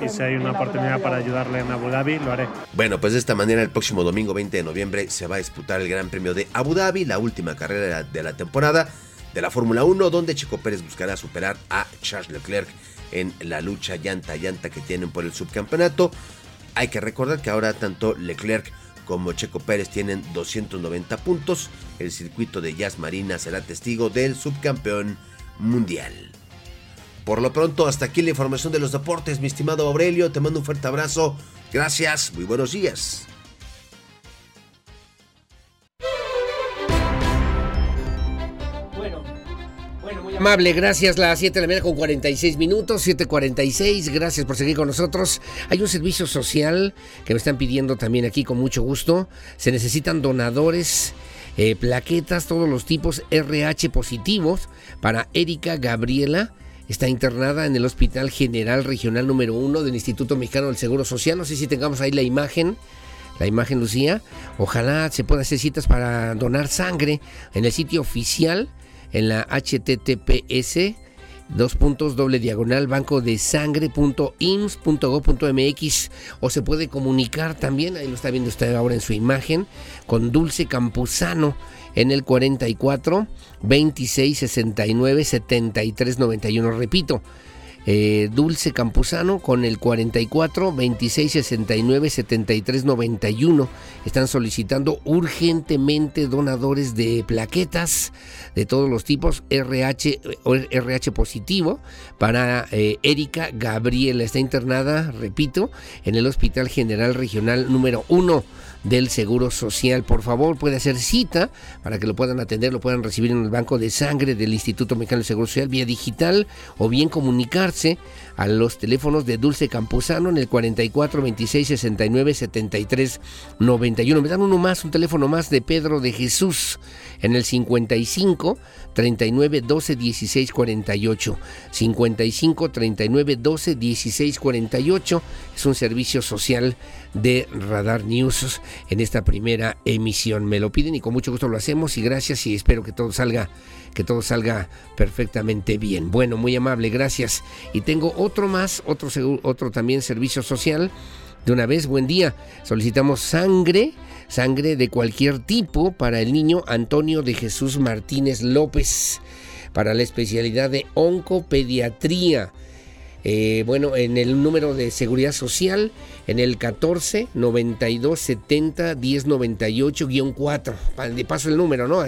y si hay una oportunidad para ayudarle en Abu Dhabi, lo haré. Bueno, pues de esta manera el próximo domingo 20 de noviembre se va a disputar el Gran Premio de Abu Dhabi, la última carrera de la temporada de la Fórmula 1, donde Chico Pérez buscará superar a Charles Leclerc en la lucha llanta llanta que tienen por el subcampeonato. Hay que recordar que ahora tanto Leclerc como Checo Pérez tienen 290 puntos. El circuito de Jazz Marina será testigo del subcampeón mundial. Por lo pronto, hasta aquí la información de los deportes, mi estimado Aurelio. Te mando un fuerte abrazo. Gracias, muy buenos días. Amable, gracias. Las 7 de la mañana con 46 minutos, 7.46. Gracias por seguir con nosotros. Hay un servicio social que me están pidiendo también aquí con mucho gusto. Se necesitan donadores. Eh, plaquetas, todos los tipos RH positivos para Erika Gabriela. Está internada en el Hospital General Regional número 1 del Instituto Mexicano del Seguro Social. No sé si tengamos ahí la imagen la imagen Lucía. Ojalá se pueda hacer citas para donar sangre en el sitio oficial en la https dos puntos doble diagonal banco de sangre.ims.go.mx o se puede comunicar también, ahí lo está viendo usted ahora en su imagen, con Dulce Campuzano en el 44 26 69 73 91. Repito, eh, Dulce Campuzano con el 44 26 69 73 91. Están solicitando urgentemente donadores de plaquetas de todos los tipos, RH, RH positivo, para eh, Erika Gabriela. Está internada, repito, en el Hospital General Regional número 1 del Seguro Social. Por favor, puede hacer cita para que lo puedan atender, lo puedan recibir en el banco de sangre del Instituto Mexicano del Seguro Social vía digital o bien comunicarse a los teléfonos de Dulce Campuzano en el 44 26 69 73 91. Me dan uno más, un teléfono más de Pedro de Jesús en el 55 39 12 16 48. 55 39 12 16 48 es un servicio social de Radar News en esta primera emisión. Me lo piden y con mucho gusto lo hacemos y gracias y espero que todo salga que todo salga perfectamente bien. Bueno, muy amable, gracias. Y tengo otro más, otro otro también servicio social. De una vez, buen día. Solicitamos sangre, sangre de cualquier tipo para el niño Antonio de Jesús Martínez López, para la especialidad de oncopediatría. Eh, bueno, en el número de seguridad social, en el 14 92 70 10 98 4. De paso el número, ¿no?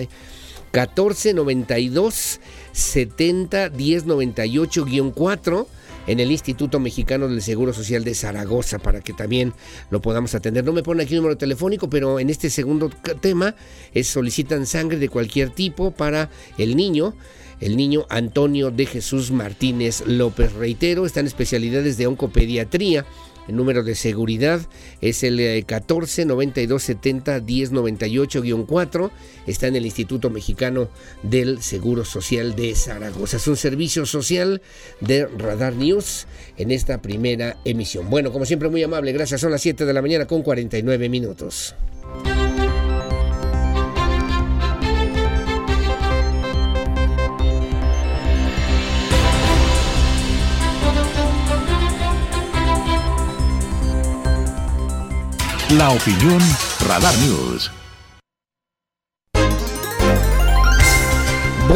14 92 70 10 98 4 en el Instituto Mexicano del Seguro Social de Zaragoza para que también lo podamos atender. No me pone aquí un número telefónico, pero en este segundo tema es solicitan sangre de cualquier tipo para el niño el niño Antonio de Jesús Martínez López. Reitero, están especialidades de oncopediatría. El número de seguridad es el 14 92 70 10 98 4. Está en el Instituto Mexicano del Seguro Social de Zaragoza. Es un servicio social de Radar News en esta primera emisión. Bueno, como siempre, muy amable. Gracias. Son las 7 de la mañana con 49 minutos. La opinión Radar News.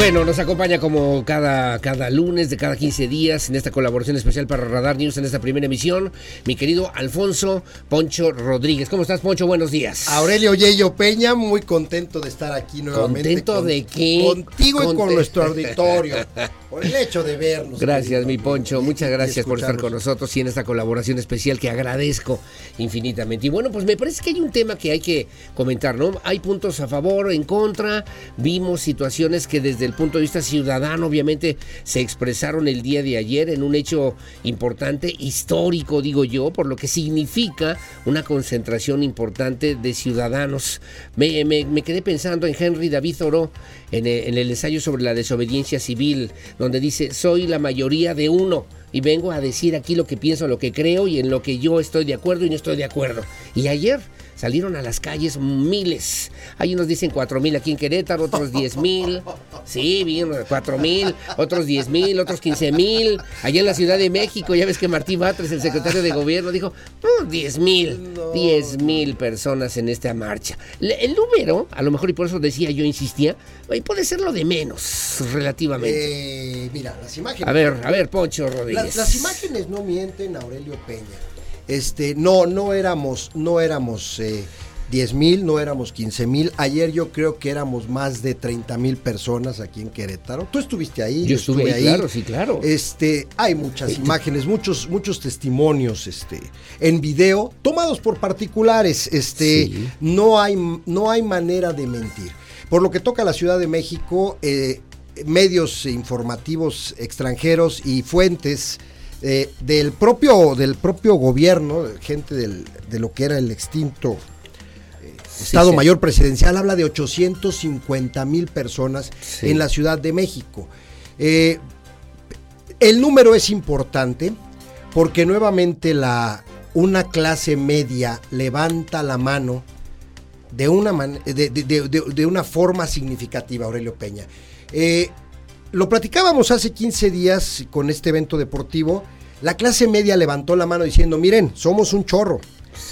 Bueno, nos acompaña como cada, cada lunes de cada 15 días en esta colaboración especial para Radar News en esta primera emisión, mi querido Alfonso Poncho Rodríguez. ¿Cómo estás, Poncho? Buenos días. Aurelio Yello Peña, muy contento de estar aquí nuevamente. ¿Contento de qué? Contigo y con nuestro auditorio. por el hecho de vernos. Gracias, mi Poncho. Muchas gracias por estar con nosotros y en esta colaboración especial que agradezco infinitamente. Y bueno, pues me parece que hay un tema que hay que comentar, ¿no? Hay puntos a favor, en contra. Vimos situaciones que desde el punto de vista ciudadano, obviamente, se expresaron el día de ayer en un hecho importante, histórico, digo yo, por lo que significa una concentración importante de ciudadanos. Me, quedé pensando en Henry David en en el ensayo sobre la desobediencia civil donde dice, soy la mayoría de uno y vengo a decir aquí lo que pienso, lo que creo y en lo que yo estoy de acuerdo y no estoy de acuerdo. Y ayer salieron a las calles miles. Hay unos dicen cuatro mil aquí en Querétaro, otros diez mil. Sí, bien, cuatro mil, otros diez mil, otros quince mil. Allá en la Ciudad de México, ya ves que Martín Batres, el secretario de gobierno, dijo, diez mil, diez mil personas en esta marcha. El número, a lo mejor y por eso decía yo, insistía, puede ser lo de menos, relativamente. Eh, mira, las imágenes. A ver, a ver, Poncho Rodríguez. las imágenes no mienten, Aurelio Peña. Este, no, no éramos, no éramos eh, 10 mil, no éramos 15 mil. Ayer yo creo que éramos más de 30 mil personas aquí en Querétaro. Tú estuviste ahí. Yo, estuve ahí, claro, sí, claro. Este, hay muchas imágenes, muchos, muchos testimonios, este, en video, tomados por particulares. Este, no hay, no hay manera de mentir. Por lo que toca a la Ciudad de México, eh, medios informativos extranjeros y fuentes eh, del, propio, del propio gobierno, gente de lo que era el extinto eh, Estado Mayor Presidencial, habla de 850 mil personas en la Ciudad de México. Eh, el número es importante porque nuevamente la, una clase media levanta la mano de una, de, una forma significativa, Aurelio Peña. Lo platicábamos hace 15 días con este evento deportivo. La clase media levantó la mano diciendo, miren, somos un chorro,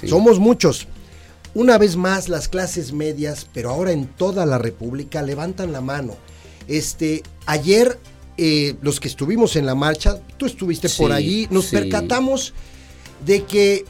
somos muchos. Una vez más, las clases medias, pero ahora en toda la República, levantan la mano. Este, ayer, eh, los que estuvimos en la marcha, tú estuviste por allí, nos percatamos de que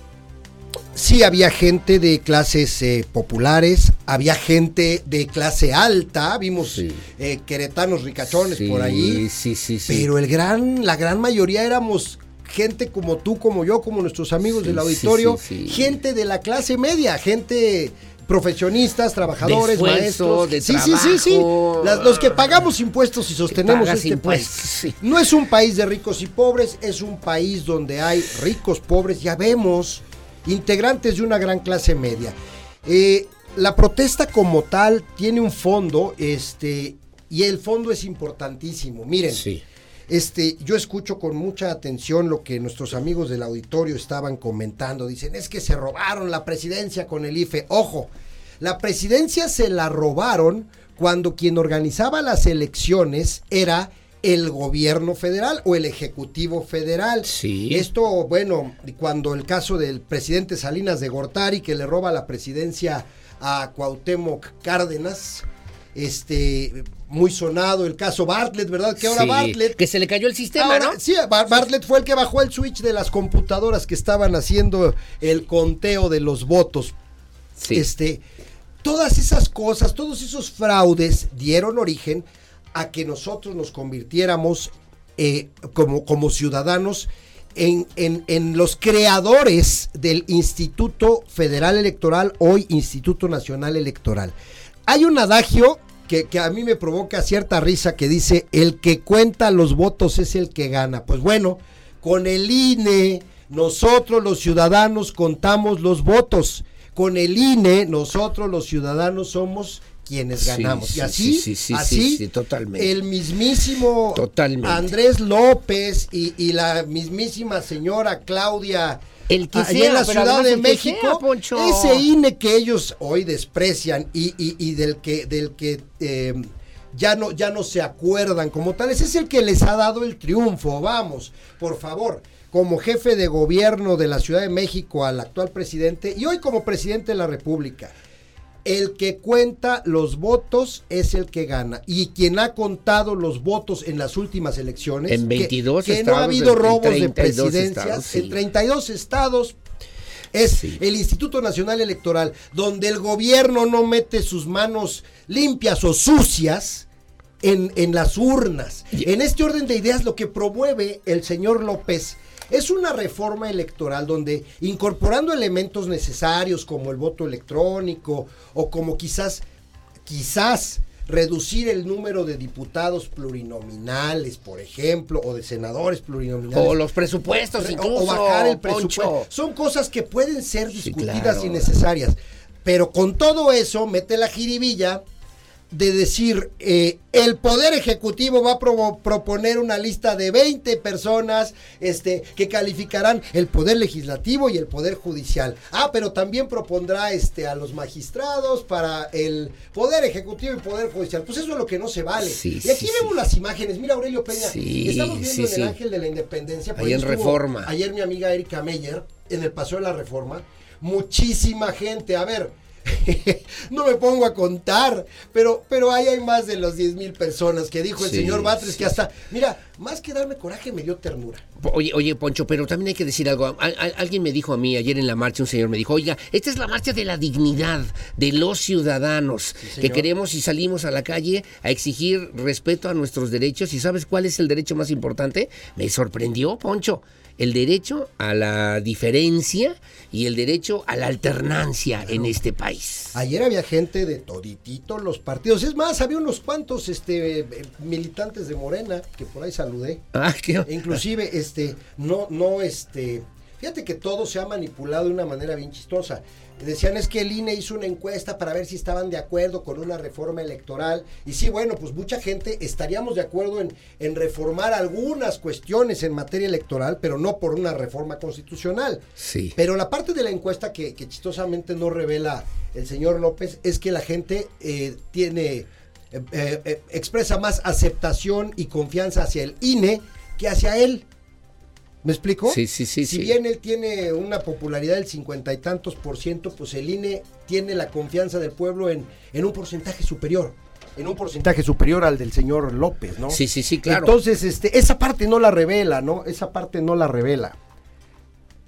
sí había gente de clases eh, populares, había gente de clase alta, vimos eh, queretanos ricachones por allí, sí, sí, pero el gran, la gran mayoría éramos gente como tú, como yo, como nuestros amigos del auditorio, gente de la clase media, gente profesionistas, trabajadores, De esfuerzo, maestros. de sí, sí, sí, sí. Las- los que pagamos impuestos y sostenemos este impuestos, país. sí. No es un país de ricos y pobres, es un país donde hay ricos, pobres, ya vemos, integrantes de una gran clase media. Eh, la protesta como tal tiene un fondo, este, y el fondo es importantísimo. Miren, este, yo escucho con mucha atención lo que nuestros amigos del auditorio estaban comentando. Dicen, es que se robaron la presidencia con el IFE. Ojo, la presidencia se la robaron cuando quien organizaba las elecciones era el gobierno federal o el ejecutivo federal. Sí. Esto, bueno, cuando el caso del presidente Salinas de Gortari que le roba la presidencia a Cuauhtémoc Cárdenas, este muy sonado el caso Bartlett, ¿verdad? Que ahora Sí, Bartlett que se le cayó el sistema, Ahora, ¿no? Sí, Bar- Bartlett fue el que bajó el switch de las computadoras que estaban haciendo el conteo de los votos. Este, todas esas cosas, todos esos fraudes dieron origen a que nosotros nos convirtiéramos eh, como, como ciudadanos en, en- en los creadores del Instituto Federal Electoral, hoy Instituto Nacional Electoral. Hay un adagio que, que a mí me provoca cierta risa que dice, el que cuenta los votos es el que gana. Pues bueno, con el INE, nosotros los ciudadanos contamos los votos. Con el INE, nosotros los ciudadanos somos quienes ganamos. sí, y así, sí, sí, sí, así, sí, sí, totalmente. el mismísimo Totalmente. Andrés López y, y la mismísima señora Claudia El que sea, en la Ciudad de México, sea, ese INE que ellos hoy desprecian y, y- y del que, del que eh, ya no, ya no se acuerdan como tales, es el que les ha dado el triunfo. Vamos, por favor, como jefe de gobierno de la Ciudad de México al actual presidente y hoy como presidente de la República. El que cuenta los votos es el que gana. Y quien ha contado los votos en las últimas elecciones. En que- 22 que, no estados ha habido robos de 32 presidencias. estados, sí. En 32 estados es el Instituto Nacional Electoral, donde el gobierno no mete sus manos limpias o sucias en, en las urnas. En este orden de ideas, lo que promueve el señor López es una reforma electoral donde incorporando elementos necesarios como el voto electrónico o como quizás, quizás reducir el número de diputados plurinominales, por ejemplo, o de senadores plurinominales. O los presupuestos incluso, O bajar el Poncho. presupuesto. Son cosas que pueden ser discutidas claro. y necesarias. Pero con todo eso, mete la jiribilla de decir, eh, el Poder Ejecutivo va a proponer una lista de 20 personas este, que calificarán el Poder Legislativo y el Poder Judicial. Ah, pero también propondrá este, a los magistrados para el Poder Ejecutivo y Poder Judicial. Pues eso es lo que no se vale. Sí, y aquí sí, vemos las imágenes. Mira, Aurelio Peña, Sí, estamos viendo en el Ángel de la Independencia. por Ahí en estuvo Reforma. Ayer mi amiga Erika Meyer, en el Paseo de la Reforma, muchísima gente. A ver, no me pongo a contar, pero, pero ahí hay más de los 10 mil personas que dijo el Sí, señor Batres sí, que hasta, mira, más que darme coraje me dio ternura. Oye, oye, Poncho, pero también hay que decir algo. Al- al- alguien me dijo a mí ayer en la marcha, un señor me dijo, oiga, esta es la marcha de la dignidad de los ciudadanos, que queremos y salimos a la calle a exigir respeto a nuestros derechos. ¿Y sabes cuál es el derecho más importante? Me sorprendió, Poncho. El derecho a la diferencia y el derecho a la alternancia en este país. Ayer había gente de toditito los partidos. Es más, había unos cuantos este, eh, militantes de Morena que por ahí saludé. Ah, qué- E inclusive, este, no, no, este, fíjate que todo se ha manipulado de una manera bien chistosa. Decían es que el INE hizo una encuesta para ver si estaban de acuerdo con una reforma electoral. Y sí, bueno, pues mucha gente estaríamos de acuerdo en, en reformar algunas cuestiones en materia electoral, pero no por una reforma constitucional. Sí. Pero la parte de la encuesta que, que chistosamente no revela el señor López es que la gente eh, tiene, eh, eh, eh, expresa más aceptación y confianza hacia el INE que hacia él. ¿Me explico? Sí, sí, sí, Si sí. bien él tiene una popularidad del cincuenta y tantos por ciento, pues el INE tiene la confianza del pueblo en, en un porcentaje superior. En un porcentaje superior al del señor López, ¿no? Sí, sí, sí, claro. Entonces, este, esa parte no la revela, ¿no? Esa parte no la revela.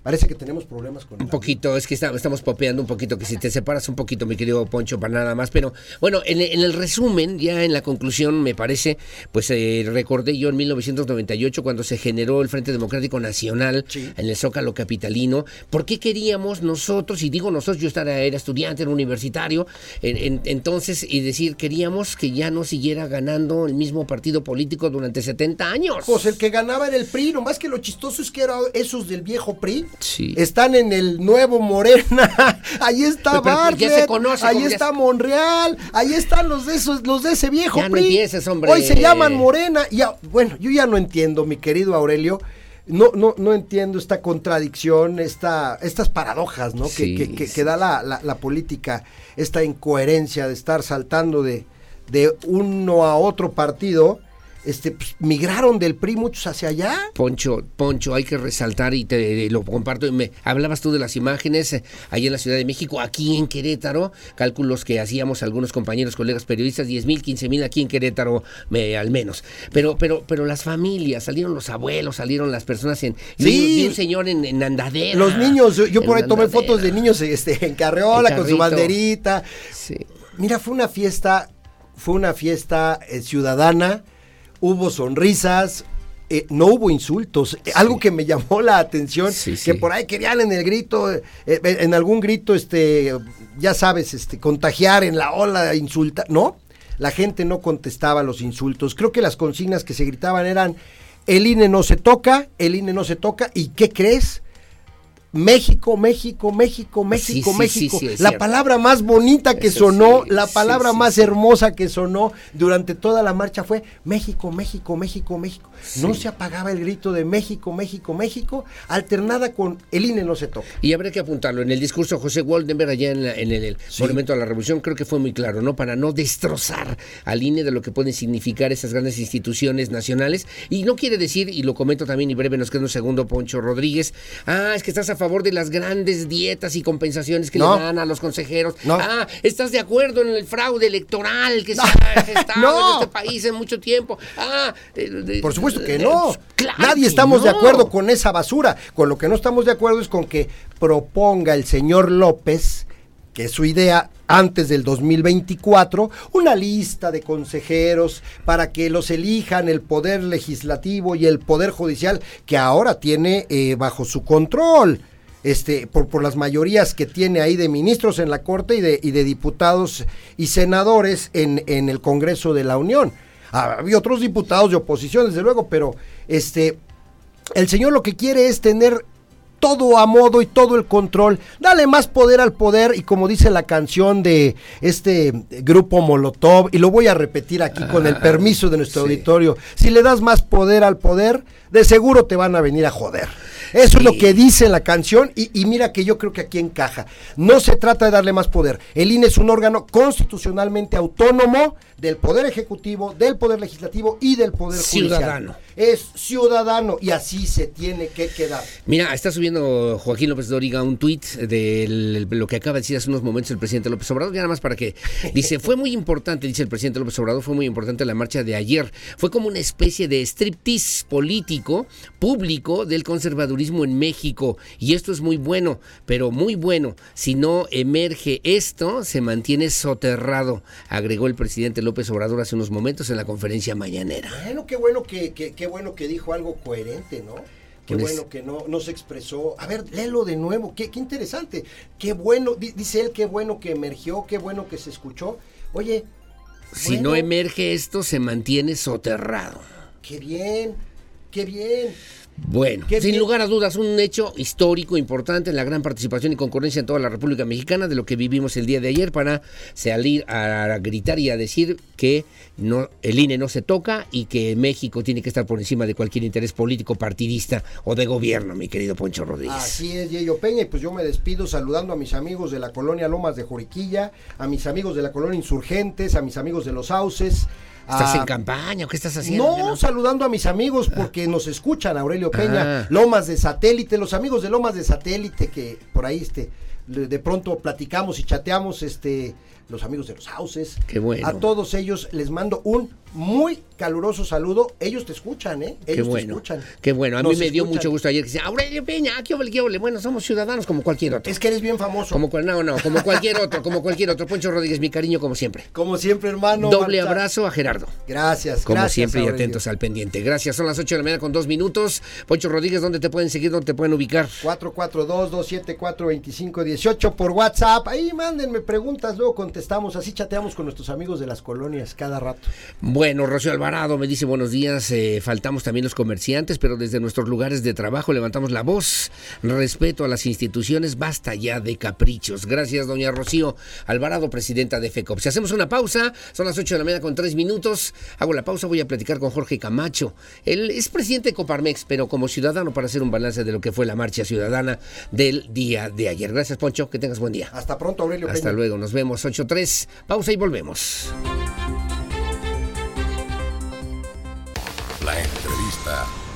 Parece que tenemos problemas con Un poquito, es que está- estamos popeando un poquito, que si te separas un poquito, mi querido Poncho, para nada más. Pero bueno, en, en el resumen, ya en la conclusión, me parece, pues eh, recordé yo en 1998 cuando se generó el Frente Democrático Nacional en el Zócalo Capitalino. ¿Por qué queríamos nosotros, y digo nosotros, yo estaba, era estudiante, era universitario, en- en- entonces, y decir, queríamos que ya no siguiera ganando el mismo partido político durante 70 años? Pues el que ganaba era el PRI, nomás que lo chistoso es que eran esos del viejo PRI. Sí. Están en el nuevo Morena. ahí está Bartlett. ahí ya está Monreal. Ahí están los de esos, los de ese viejo Ya no PRI. empieces, hombre. Hoy se llaman Morena. Ya, bueno, yo ya no entiendo, mi querido Aurelio. No, no, no entiendo esta contradicción, esta, estas paradojas, ¿no? Sí, que, que- que- sí. que da la, la- la política, esta incoherencia de estar saltando de, de uno a otro partido. Este, pues, migraron del PRI muchos hacia allá. Poncho, Poncho, hay que resaltar y te lo comparto. Me, hablabas tú de las imágenes eh, ahí en la Ciudad de México, aquí en Querétaro, cálculos que hacíamos algunos compañeros, colegas periodistas, 10 mil, 15 mil aquí en Querétaro, me- al menos. Pero, pero, pero las familias, salieron los abuelos, salieron las personas en. Sí. vi- vi un señor en, en andadera. Los niños, yo, por ahí tomé andadera. fotos de niños este, en carriola En con su banderita. Mira, fue una fiesta, fue una fiesta eh, ciudadana, hubo sonrisas, eh, no hubo insultos. Eh, Algo que me llamó la atención, que por ahí querían en el grito, eh, eh, en algún grito, este, ya sabes, este, contagiar en la ola, insultar, ¿no? La gente no contestaba los insultos. Creo que las consignas que se gritaban eran, el INE no se toca, el INE no se toca, ¿y qué crees? México, México, México, México, sí, México. sí, sí, la palabra más bonita que Eso sonó, la palabra más hermosa que sonó durante toda la marcha fue México, México, México, México. No se apagaba el grito de México, México, México, alternada con el INE no se toca. Y habría que apuntarlo. En el discurso de José Waldenberg allá en, la- en el, el Monumento a la Revolución creo que fue muy claro, ¿no? Para no destrozar al INE de lo que pueden significar esas grandes instituciones nacionales. Y no quiere decir, y lo comento también y breve, nos queda un segundo, Poncho Rodríguez, ah, es que estás a favor de las grandes dietas y compensaciones que No. le dan a los consejeros. No. Ah, estás de acuerdo en el fraude electoral que se ha gestado en este país en mucho tiempo. Ah, eh, Por supuesto que eh, no. claro Nadie que estamos de acuerdo con esa basura. Con lo que no estamos de acuerdo es con que proponga el señor López, que es su idea antes del 2024, una lista de consejeros para que los elijan el poder legislativo y el poder judicial que ahora tiene eh, bajo su control. Este, por, por las mayorías que tiene ahí de ministros en la Corte y de, y de diputados y senadores en, en el Congreso de la Unión. Ah, Había otros diputados de oposición, desde luego, pero este, el señor lo que quiere es tener todo a modo y todo el control. Dale más poder al poder y como dice la canción de este grupo Molotov, y lo voy a repetir aquí con el Ah, permiso de nuestro sí. auditorio, si le das más poder al poder, de seguro te van a venir a joder. Eso es lo que dice la canción y, y mira que yo creo que aquí encaja. No se trata de darle más poder. El INE es un órgano constitucionalmente autónomo del Poder Ejecutivo, del Poder Legislativo y del Poder Judicial. Es ciudadano y así se tiene que quedar. Mira, está subiendo Joaquín López Dóriga un tuit de lo que acaba de decir hace unos momentos el presidente López Obrador, ya nada más para que dice, fue muy importante, dice el presidente López Obrador, fue muy importante la marcha de ayer. Fue como una especie de striptease político, público del conservadurismo en México. Y esto es muy bueno, pero muy bueno. Si no emerge esto, se mantiene soterrado, agregó el presidente López Obrador hace unos momentos en la conferencia mañanera. Bueno, qué bueno que, que- qué bueno que dijo algo coherente, ¿no? Qué Pues- bueno que no, no se expresó. A ver, léelo de nuevo, qué, qué interesante. Qué bueno, di- dice él, qué bueno que emergió, qué bueno que se escuchó. Oye, Si no emerge esto, se mantiene soterrado. qué bien, qué bien. Bueno, Qué sin bien. lugar a dudas, un hecho histórico importante en la gran participación y concurrencia en toda la República Mexicana de lo que vivimos el día de ayer para salir a gritar y a decir que no, el INE no se toca y que México tiene que estar por encima de cualquier interés político, partidista o de gobierno, mi querido Poncho Rodríguez. Así es, Yeyo Peña, y pues yo me despido saludando a mis amigos de la colonia Lomas de Juriquilla, a mis amigos de la colonia Insurgentes, a mis amigos de Los Sauces. ¿Estás a- en campaña o qué estás haciendo? No, saludando a mis amigos porque nos escuchan, Aurelio Peña, Ah. Lomas de Satélite, los amigos de Lomas de Satélite que por ahí este de pronto platicamos y chateamos este los amigos de los Sauces. Qué bueno. A todos ellos les mando un muy caluroso saludo. Ellos te escuchan, ¿eh? Ellos qué bueno, te escuchan. Qué bueno. A mí me dio mucho gusto ayer que decía, Aurelio Peña, qué ole, qué ole. Bueno, somos ciudadanos como cualquier otro. Es que eres bien famoso. Como no, no, como cualquier otro, como cualquier otro. Poncho Rodríguez, mi cariño como siempre. Como siempre, hermano. Doble abrazo a Gerardo. Gracias, Como gracias, siempre y atentos al pendiente. Gracias. Son las 8 de la mañana con dos minutos. Poncho Rodríguez, ¿dónde te pueden seguir? ¿Dónde te pueden ubicar? 442-274-2518 por WhatsApp. Ahí mándenme preguntas, luego contestamos. Así chateamos con nuestros amigos de las colonias cada rato. Bueno, Rocío Alvarado me dice buenos días. eh, faltamos también los comerciantes, pero desde nuestros lugares de trabajo levantamos la voz. Respeto a las instituciones, basta ya de caprichos. Gracias, doña Rocío Alvarado, presidenta de FECOP. Si hacemos una pausa, son las 8 de la mañana con 3 minutos. Hago la pausa, voy a platicar con Jorge Camacho. Él es presidente de Coparmex, pero como ciudadano para hacer un balance de lo que fue la marcha ciudadana del día de ayer. Gracias, Poncho. Que tengas buen día. Hasta pronto, Aurelio. Hasta Peña. luego. Nos vemos 8.3. Pausa y volvemos.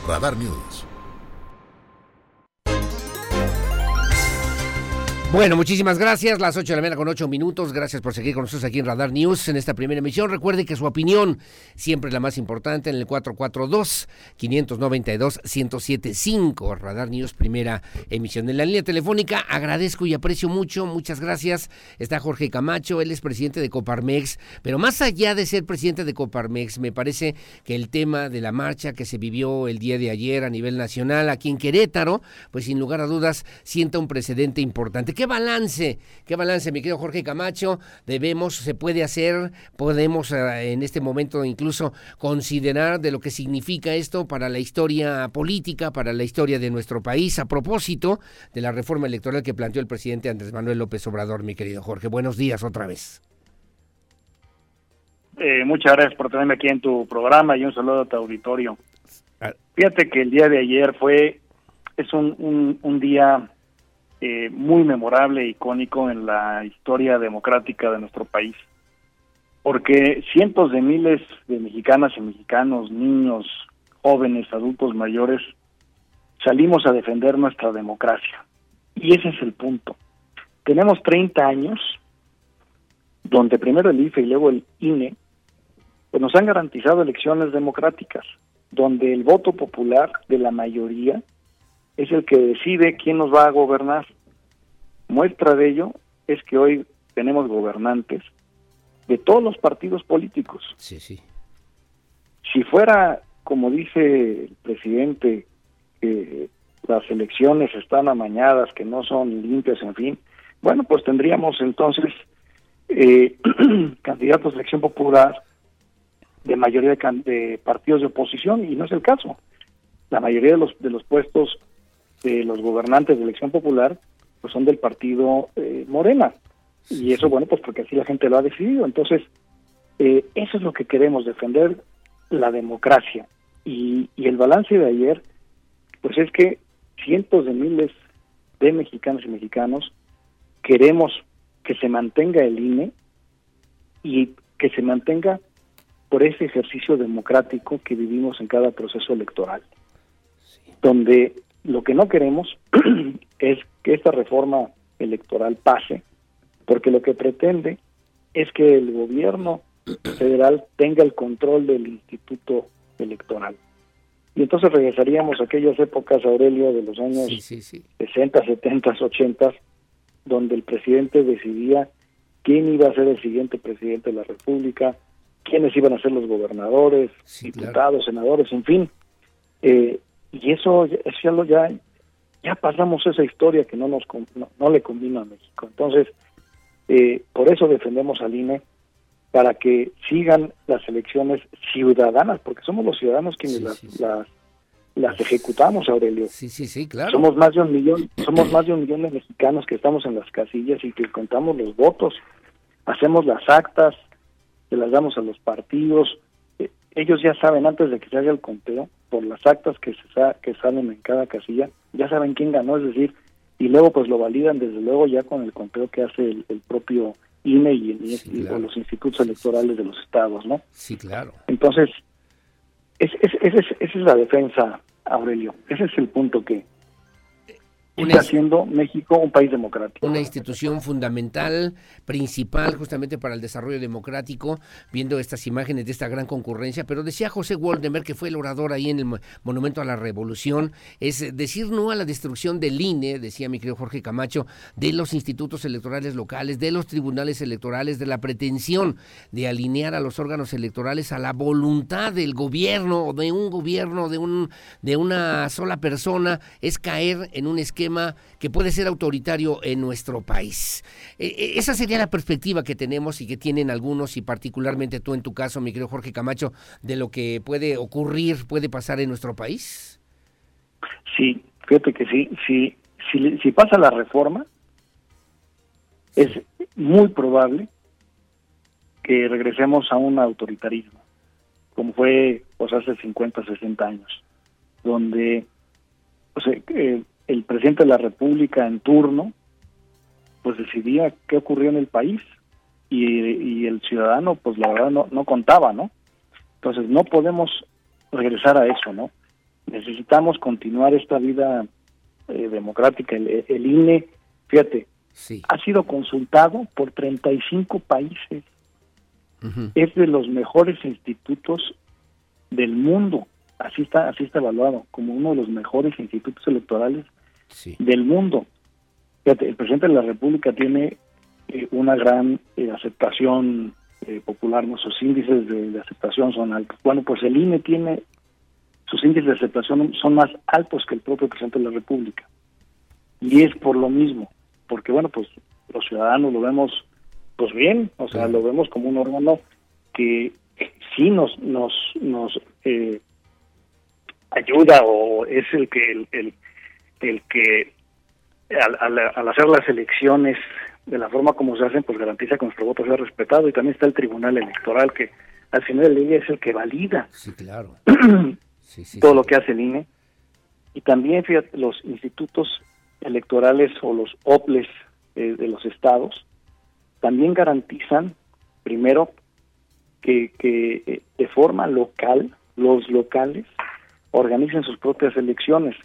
Radar News. Bueno, muchísimas gracias. Las 8 de la mañana con 8 minutos. Gracias por seguir con nosotros aquí en Radar News en esta primera emisión. Recuerde que su opinión siempre es la más importante en el 442-592-1075. Radar News, primera emisión. En la línea telefónica agradezco y aprecio mucho. Muchas gracias. Está Jorge Camacho. Él es presidente de Coparmex. Pero más allá de ser presidente de Coparmex, me parece que el tema de la marcha que se vivió el día de ayer a nivel nacional aquí en Querétaro, pues sin lugar a dudas sienta un precedente importante. ¿Qué balance? ¿Qué balance, mi querido Jorge Camacho? Debemos, se puede hacer, podemos eh, en este momento incluso considerar de lo que significa esto para la historia política, para la historia de nuestro país, a propósito de la reforma electoral que planteó el presidente Andrés Manuel López Obrador, mi querido Jorge. Buenos días otra vez. Eh, muchas gracias por tenerme aquí en tu programa y un saludo a tu auditorio. Fíjate que el día de ayer fue, es un, un, un día eh, muy memorable e icónico en la historia democrática de nuestro país, porque cientos de miles de mexicanas y mexicanos, niños, jóvenes, adultos mayores, salimos a defender nuestra democracia. Y ese es el punto. Tenemos 30 años donde primero el IFE y luego el INE pues nos han garantizado elecciones democráticas, donde el voto popular de la mayoría es el que decide quién nos va a gobernar. Muestra de ello es que hoy tenemos gobernantes de todos los partidos políticos. Sí, sí. Si fuera, como dice el presidente, que las elecciones están amañadas, que no son limpias, en fin, bueno, pues tendríamos entonces eh, candidatos de elección popular de mayoría de, de partidos de oposición y no es el caso. La mayoría de los de los puestos de los gobernantes de elección popular pues son del partido eh, Morena. Y eso bueno pues porque así la gente lo ha decidido. Entonces eh, eso es lo que queremos defender la democracia. Y, y el balance de ayer pues es que cientos de miles de mexicanos y mexicanos queremos que se mantenga el INE y que se mantenga por ese ejercicio democrático que vivimos en cada proceso electoral, donde lo que no queremos es que esta reforma electoral pase, porque lo que pretende es que el gobierno federal tenga el control del instituto electoral. Y entonces regresaríamos a aquellas épocas, Aurelio, de los años 60, 70, 80, donde el presidente decidía quién iba a ser el siguiente presidente de la República, quiénes iban a ser los gobernadores, diputados, senadores, en fin. Eh, y eso, eso ya, ya, pasamos esa historia que no nos no, no le convino a México. Entonces, eh, por eso defendemos al INE, para que sigan las elecciones ciudadanas, porque somos los ciudadanos quienes las, las, las ejecutamos, Aurelio. Sí, sí, sí, claro. Somos más de un millón, somos más de un millón de mexicanos que estamos en las casillas y que contamos los votos, hacemos las actas, se las damos a los partidos. Ellos ya saben antes de que se haga el conteo, por las actas que se sa- que salen en cada casilla, ya saben quién ganó, es decir, y luego pues lo validan desde luego ya con el conteo que hace el, el propio INE y, el- y- o los institutos electorales de los estados, ¿no? Sí, claro. Entonces, es, es- es, esa es la defensa, Aurelio. Ese es el punto que, siga siendo México un país democrático. Una institución fundamental, principal justamente para el desarrollo democrático, viendo estas imágenes de esta gran concurrencia, pero decía José Woldenberg, que fue el orador ahí en el Monumento a la Revolución, es decir no a la destrucción del INE, decía mi querido Jorge Camacho, de los institutos electorales locales, de los tribunales electorales, de la pretensión de alinear a los órganos electorales a la voluntad del gobierno o de un gobierno, de, un, de una sola persona, es caer en un esquema que puede ser autoritario en nuestro país. E, e, esa sería la perspectiva que tenemos y que tienen algunos, y particularmente tú en tu caso, mi querido Jorge Camacho, de lo que puede ocurrir, puede pasar en nuestro país. Sí, fíjate que sí, si, si pasa la reforma, es muy probable que regresemos a un autoritarismo, como fue pues, hace 50, 60 años, donde o sea, eh, el presidente de la República en turno, pues decidía qué ocurrió en el país y, el ciudadano, pues la verdad no, no contaba, ¿no? Entonces no podemos regresar a eso, ¿no? Necesitamos continuar esta vida eh, democrática. El, el, INE, fíjate, ha sido consultado por 35 países. Es de los mejores institutos del mundo así está así está evaluado como uno de los mejores institutos electorales del mundo. Fíjate, el presidente de la República tiene eh, una gran eh, aceptación eh, popular, nuestros índices de, aceptación son altos. Bueno, pues el INE tiene, sus índices de aceptación son más altos que el propio presidente de la República. Y es por lo mismo, porque bueno, pues los ciudadanos lo vemos pues bien, o sea, lo vemos como un órgano que sí nos nos nos ayuda o es el que el, el, que al, al, hacer las elecciones de la forma como se hacen, pues garantiza que nuestro voto sea respetado. Y también está el Tribunal Electoral que al final del día es el que valida claro. todo lo que hace el INE y también fíjate, los institutos electorales o los OPLES eh, de los estados también garantizan primero que, que eh, de forma local los locales organicen sus propias elecciones.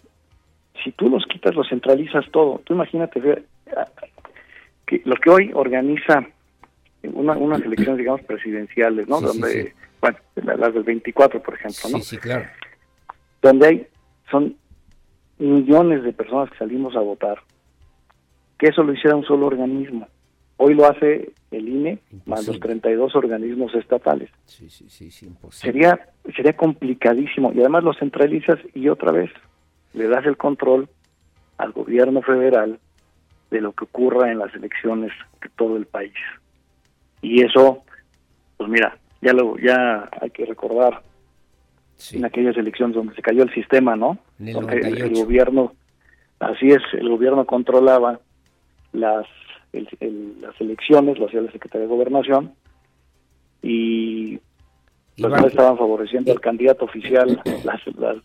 Si tú los quitas, los centralizas todo. Tú imagínate que lo que hoy organiza una, unas elecciones, digamos, presidenciales, ¿no? Donde, bueno, las del 24, por ejemplo, ¿no? Sí, sí, claro. Donde hay, son millones de personas que salimos a votar. Que eso lo hiciera un solo organismo. Hoy lo hace el INE más los 32 organismos estatales. Sí, sí, sí, imposible. Sería, sería complicadísimo. Y además lo centralizas y otra vez le das el control al gobierno federal de lo que ocurra en las elecciones de todo el país. Y eso, pues mira, ya lo ya hay que recordar en aquellas elecciones donde se cayó el sistema, ¿no? donde el gobierno, así es, el gobierno controlaba las las elecciones, lo hacía la Secretaría de Gobernación, y pues no estaban favoreciendo al candidato oficial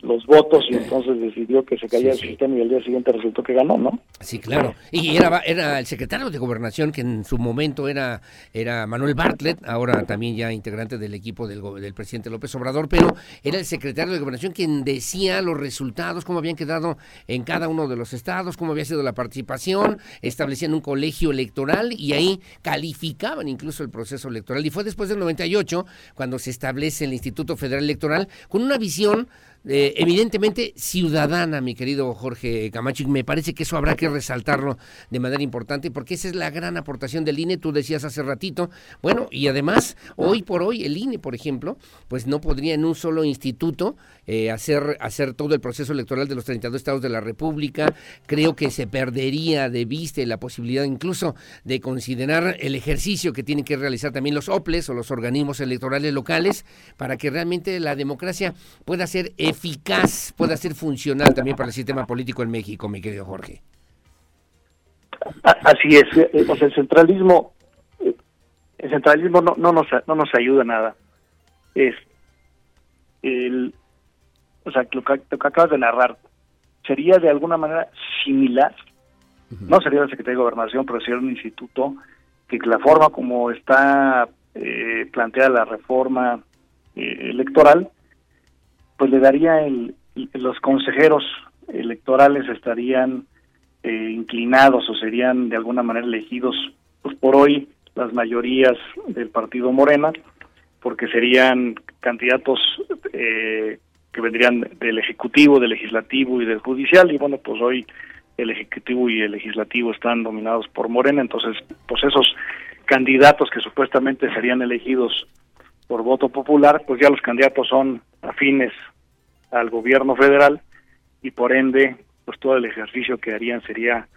los votos y entonces decidió que se caía el sistema y al día siguiente resultó que ganó, ¿no? Sí, claro. Y era, era el secretario de Gobernación que en su momento era, era Manuel Bartlett, ahora también ya integrante del equipo del, del presidente López Obrador, pero era el secretario de Gobernación quien decía los resultados, cómo habían quedado en cada uno de los estados, cómo había sido la participación, establecían un colegio electoral y ahí calificaban incluso el proceso electoral. Y fue después del 98 cuando se establece el Instituto Federal Electoral con una visión eh, evidentemente ciudadana, mi querido Jorge Camacho, y me parece que eso habrá que resaltarlo de manera importante, porque esa es la gran aportación del INE, tú decías hace ratito, bueno, y además, hoy por hoy, el INE, por ejemplo, pues no podría en un solo instituto eh, hacer, hacer todo el proceso electoral de los 32 estados de la República, creo que se perdería de vista la posibilidad incluso de considerar el ejercicio que tienen que realizar también los OPLES o los organismos electorales locales, para que realmente la democracia pueda ser eficaz, pueda ser funcional también para el sistema político en México, mi querido Jorge. Así es, eh, el centralismo, eh, el centralismo no, no nos no nos ayuda nada. Es el, o sea, lo que, acabas de narrar sería de alguna manera similar. No sería la Secretaría de Gobernación, pero sería un instituto que la forma como está eh, planteada la reforma electoral pues le daría el, los consejeros electorales estarían eh, inclinados o serían de alguna manera elegidos pues por hoy las mayorías del partido Morena, porque serían candidatos eh, que vendrían del Ejecutivo, del Legislativo y del Judicial, y bueno, pues hoy el Ejecutivo y el Legislativo están dominados por Morena, entonces pues esos candidatos que supuestamente serían elegidos por voto popular, pues ya los candidatos son afines al gobierno federal y por ende pues todo el ejercicio que harían sería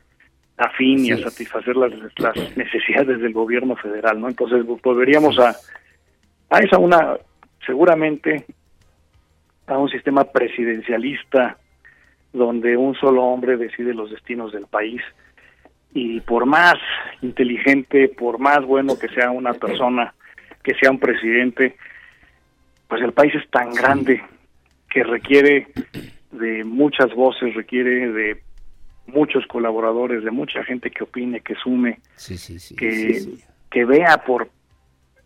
afín y a satisfacer las, las, necesidades del gobierno federal, ¿no? Entonces volveríamos a, a esa una, seguramente, a un sistema presidencialista donde un solo hombre decide los destinos del país y por más inteligente, por más bueno que sea una persona, que sea un presidente, pues el país es tan grande que requiere de muchas voces, requiere de muchos colaboradores, de mucha gente que opine, que sume, que, que vea por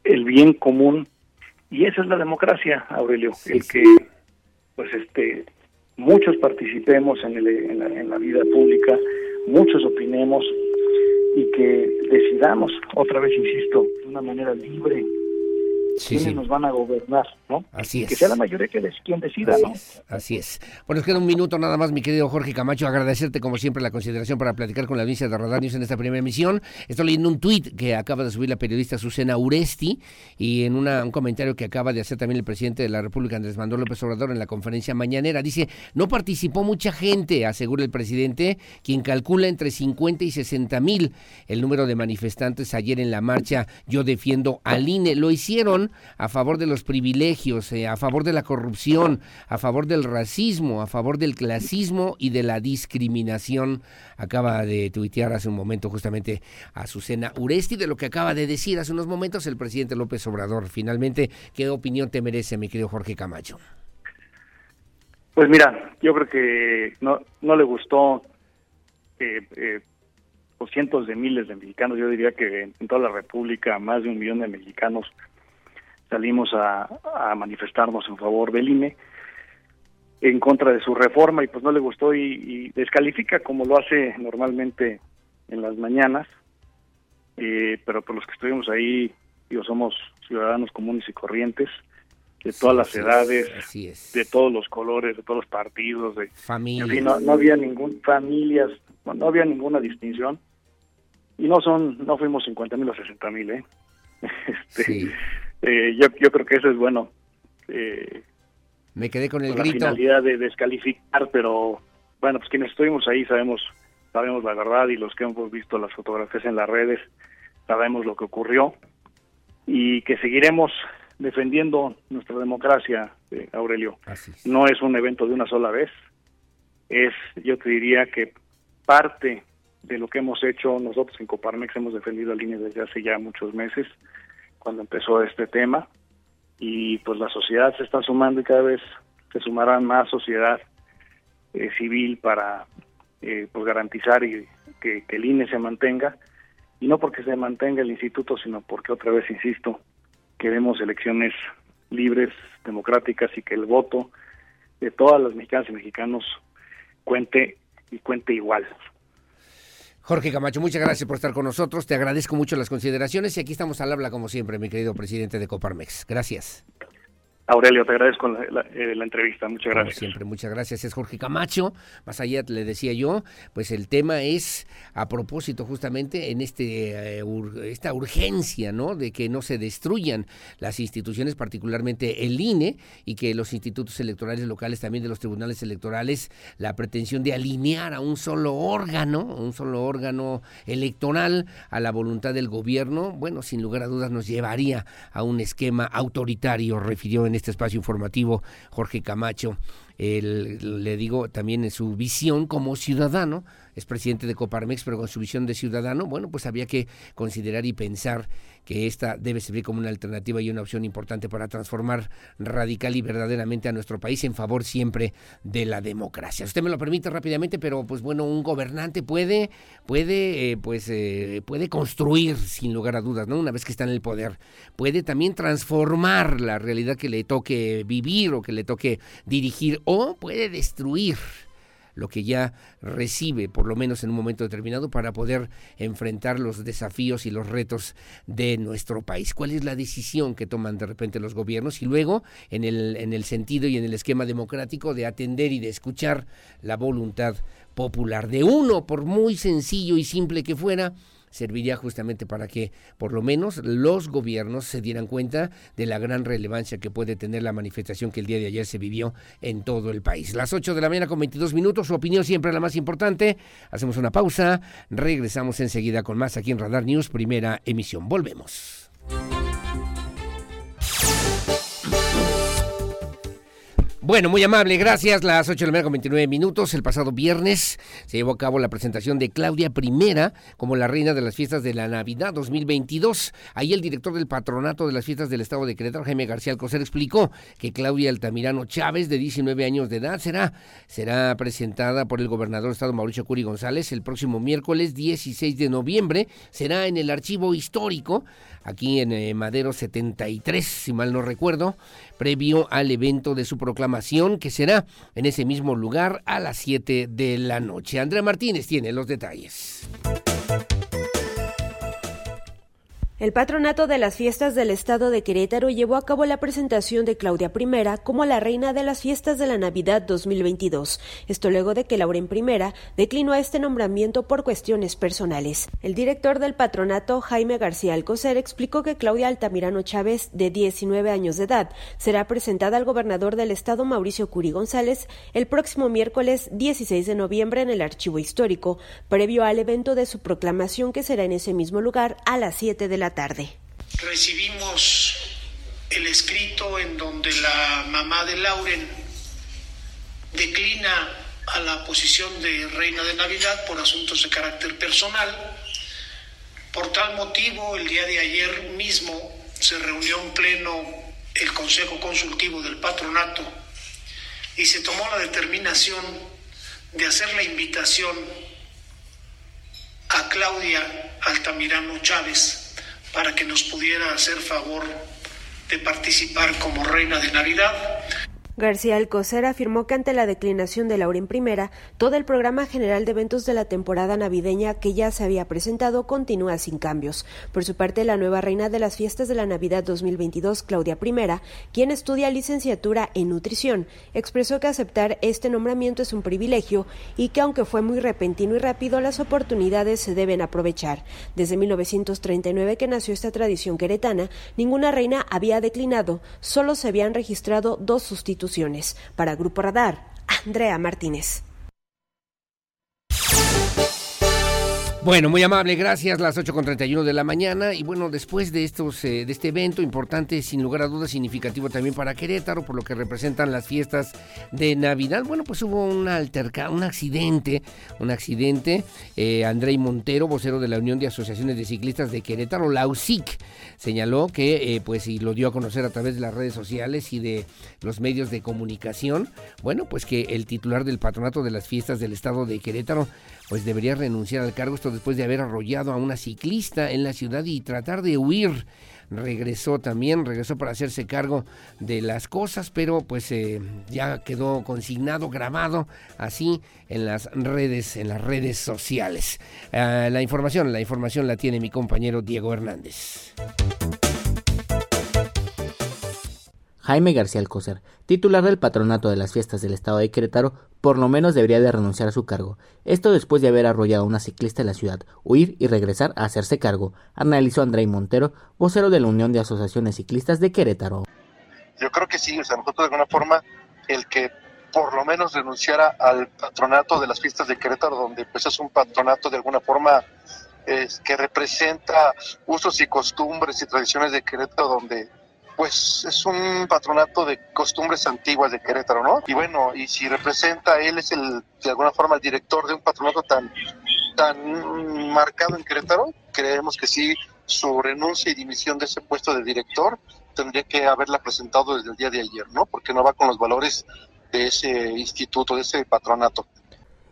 el bien común. Y esa es la democracia, Aurelio, el que pues este muchos participemos en, el, en, la, en la vida pública, muchos opinemos y que decidamos, otra vez insisto, de una manera libre, sí, quiénes nos van a gobernar, ¿no? Así es. Que sea la mayoría que des, quien decida, así ¿no? Es, así es. Bueno, nos queda un minuto nada más, mi querido Jorge Camacho, agradecerte como siempre la consideración para platicar con la audiencia de Radar News en esta primera emisión. Estoy leyendo un tuit que acaba de subir la periodista Susana Uresti y en una, un comentario que acaba de hacer también el presidente de la República, Andrés Manuel López Obrador, en la conferencia mañanera. Dice, no participó mucha gente, asegura el presidente, quien calcula entre 50 y 60 mil el número de manifestantes ayer en la marcha Yo defiendo al INE. Lo hicieron a favor de los privilegios, eh, a favor de la corrupción, a favor del racismo, a favor del clasismo y de la discriminación. Acaba de tuitear hace un momento justamente a Azucena Uresti de lo que acaba de decir hace unos momentos el presidente López Obrador. Finalmente, ¿qué opinión te merece, mi querido Jorge Camacho? Pues mira, yo creo que no, no le gustó eh, eh, cientos de miles de mexicanos, yo diría que en toda la República más de un millón de mexicanos salimos a, a, manifestarnos en favor del INE en contra de su reforma y pues no le gustó y, y descalifica como lo hace normalmente en las mañanas. Eh, pero por los que estuvimos ahí digo somos ciudadanos comunes y corrientes de todas las edades es, de todos los colores de todos los partidos de familias en fin, no, no había ningún familias no, no había ninguna distinción. Y no son no fuimos 50 mil o 60 mil eh este, sí. Eh, yo yo creo que eso es bueno. Eh, me quedé con el con grito. la finalidad de descalificar pero bueno pues quienes estuvimos ahí sabemos sabemos la verdad y los que hemos visto las fotografías en las redes sabemos lo que ocurrió y que seguiremos defendiendo nuestra democracia eh, Aurelio. Es. no es un evento de una sola vez. Es yo te diría que parte de lo que hemos hecho nosotros en Coparmex hemos defendido la línea desde hace ya muchos meses cuando empezó este tema y pues la sociedad se está sumando y cada vez se sumarán más sociedad eh, civil para eh, pues garantizar y que, que el INE se mantenga. Y no porque se mantenga el instituto sino porque otra vez insisto queremos elecciones libres democráticas y que el voto de todas las mexicanas y mexicanos cuente y cuente igual Jorge Camacho, muchas gracias por estar con nosotros. Te agradezco mucho las consideraciones y aquí estamos al habla como siempre, mi querido presidente de Coparmex. Gracias. Aurelio, te agradezco la, la, eh, la entrevista. Muchas Como gracias. siempre, muchas gracias. Es Jorge Camacho. Más allá le decía yo, pues el tema es a propósito justamente en este eh, ur, esta urgencia, ¿no? De que no se destruyan las instituciones, particularmente el INE y que los institutos electorales locales, también de los tribunales electorales, la pretensión de alinear a un solo órgano, un solo órgano electoral a la voluntad del gobierno, bueno, sin lugar a dudas nos llevaría a un esquema autoritario, refirió en este espacio informativo Jorge Camacho. Le digo también en su visión como ciudadano, es presidente de Coparmex, pero con su visión de ciudadano, bueno, pues había que considerar y pensar que esta debe servir como una alternativa y una opción importante para transformar radical y verdaderamente a nuestro país en favor siempre de la democracia. Usted me lo permite rápidamente, pero pues bueno, un gobernante puede, puede, eh, pues eh, puede construir sin lugar a dudas, ¿no? Una vez que está en el poder, puede también transformar la realidad que le toque vivir o que le toque dirigir o puede destruir lo que ya recibe, por lo menos en un momento determinado, para poder enfrentar los desafíos y los retos de nuestro país. ¿Cuál es la decisión que toman de repente los gobiernos? Y luego, en el, en el sentido y en el esquema democrático de atender y de escuchar la voluntad popular de uno, por muy sencillo y simple que fuera, serviría justamente para que por lo menos los gobiernos se dieran cuenta de la gran relevancia que puede tener la manifestación que el día de ayer se vivió en todo el país. Las 8 de la mañana con 22 minutos, su opinión siempre la más importante. Hacemos una pausa, regresamos enseguida con más aquí en Radar News, primera emisión. Volvemos. Bueno, muy amable, gracias. Las 8 de la mañana con 29 minutos. El pasado viernes se llevó a cabo la presentación de Claudia I como la reina de las fiestas de la Navidad 2022. Ahí el director del patronato de las fiestas del estado de Querétaro, Jaime García Alcocer, explicó que Claudia Altamirano Chávez, de 19 años de edad, será, será presentada por el gobernador del estado Mauricio Curi González el próximo miércoles 16 de noviembre. Será en el archivo histórico aquí en eh, Madero 73, si mal no recuerdo, previo al evento de su proclamación que será en ese mismo lugar a las 7 de la noche. Andrea Martínez tiene los detalles. El patronato de las fiestas del estado de Querétaro llevó a cabo la presentación de Claudia I como la reina de las fiestas de la Navidad 2022. Esto luego de que Lauren I declinó este nombramiento por cuestiones personales. El director del patronato, Jaime García Alcocer, explicó que Claudia Altamirano Chávez, de 19 años de edad, será presentada al gobernador del estado, Mauricio Curi González, el próximo miércoles 16 de noviembre en el Archivo Histórico, previo al evento de su proclamación que será en ese mismo lugar a las 7 de la tarde. Recibimos el escrito en donde la mamá de Lauren declina a la posición de reina de Navidad por asuntos de carácter personal. Por tal motivo, el día de ayer mismo se reunió en pleno el Consejo Consultivo del Patronato y se tomó la determinación de hacer la invitación a Claudia Altamirano Chávez para que nos pudiera hacer favor de participar como reina de Navidad García Alcocer afirmó que ante la declinación de Lauren I, todo el programa general de eventos de la temporada navideña que ya se había presentado continúa sin cambios. Por su parte, la nueva reina de las fiestas de la Navidad 2022, Claudia I, quien estudia licenciatura en nutrición, expresó que aceptar este nombramiento es un privilegio y que aunque fue muy repentino y rápido, las oportunidades se deben aprovechar. Desde 1939 que nació esta tradición queretana, ninguna reina había declinado, solo se habían registrado dos sustitutos para Grupo Radar, Andrea Martínez. Bueno, muy amable, gracias. Las 8.31 de la mañana. Y bueno, después de, estos, eh, de este evento importante, sin lugar a dudas, significativo también para Querétaro, por lo que representan las fiestas de Navidad, bueno, pues hubo un altercado, un accidente, un accidente. Eh, Andrei Montero, vocero de la Unión de Asociaciones de Ciclistas de Querétaro, la UCIC, señaló que, eh, pues, y lo dio a conocer a través de las redes sociales y de los medios de comunicación, bueno, pues que el titular del patronato de las fiestas del estado de Querétaro pues debería renunciar al cargo esto después de haber arrollado a una ciclista en la ciudad y tratar de huir. Regresó también, regresó para hacerse cargo de las cosas, pero pues eh, ya quedó consignado, grabado así en las redes, en las redes sociales. Ah, la información, la información la tiene mi compañero Diego Hernández. Jaime García Alcócer, titular del patronato de las fiestas del estado de Querétaro, por lo menos debería de renunciar a su cargo. Esto después de haber arrollado a una ciclista en la ciudad, huir y regresar a hacerse cargo, analizó Andrei Montero, vocero de la Unión de Asociaciones Ciclistas de Querétaro. Yo creo que sí, o sea, nosotros de alguna forma, el que por lo menos renunciara al patronato de las fiestas de Querétaro, donde pues es un patronato de alguna forma que representa usos y costumbres y tradiciones de Querétaro, donde pues es un patronato de costumbres antiguas de Querétaro, ¿no? Y bueno, y si representa, él es el, de alguna forma el director de un patronato tan, tan marcado en Querétaro, creemos que sí, su renuncia y dimisión de ese puesto de director tendría que haberla presentado desde el día de ayer, ¿no? Porque no va con los valores de ese instituto, de ese patronato.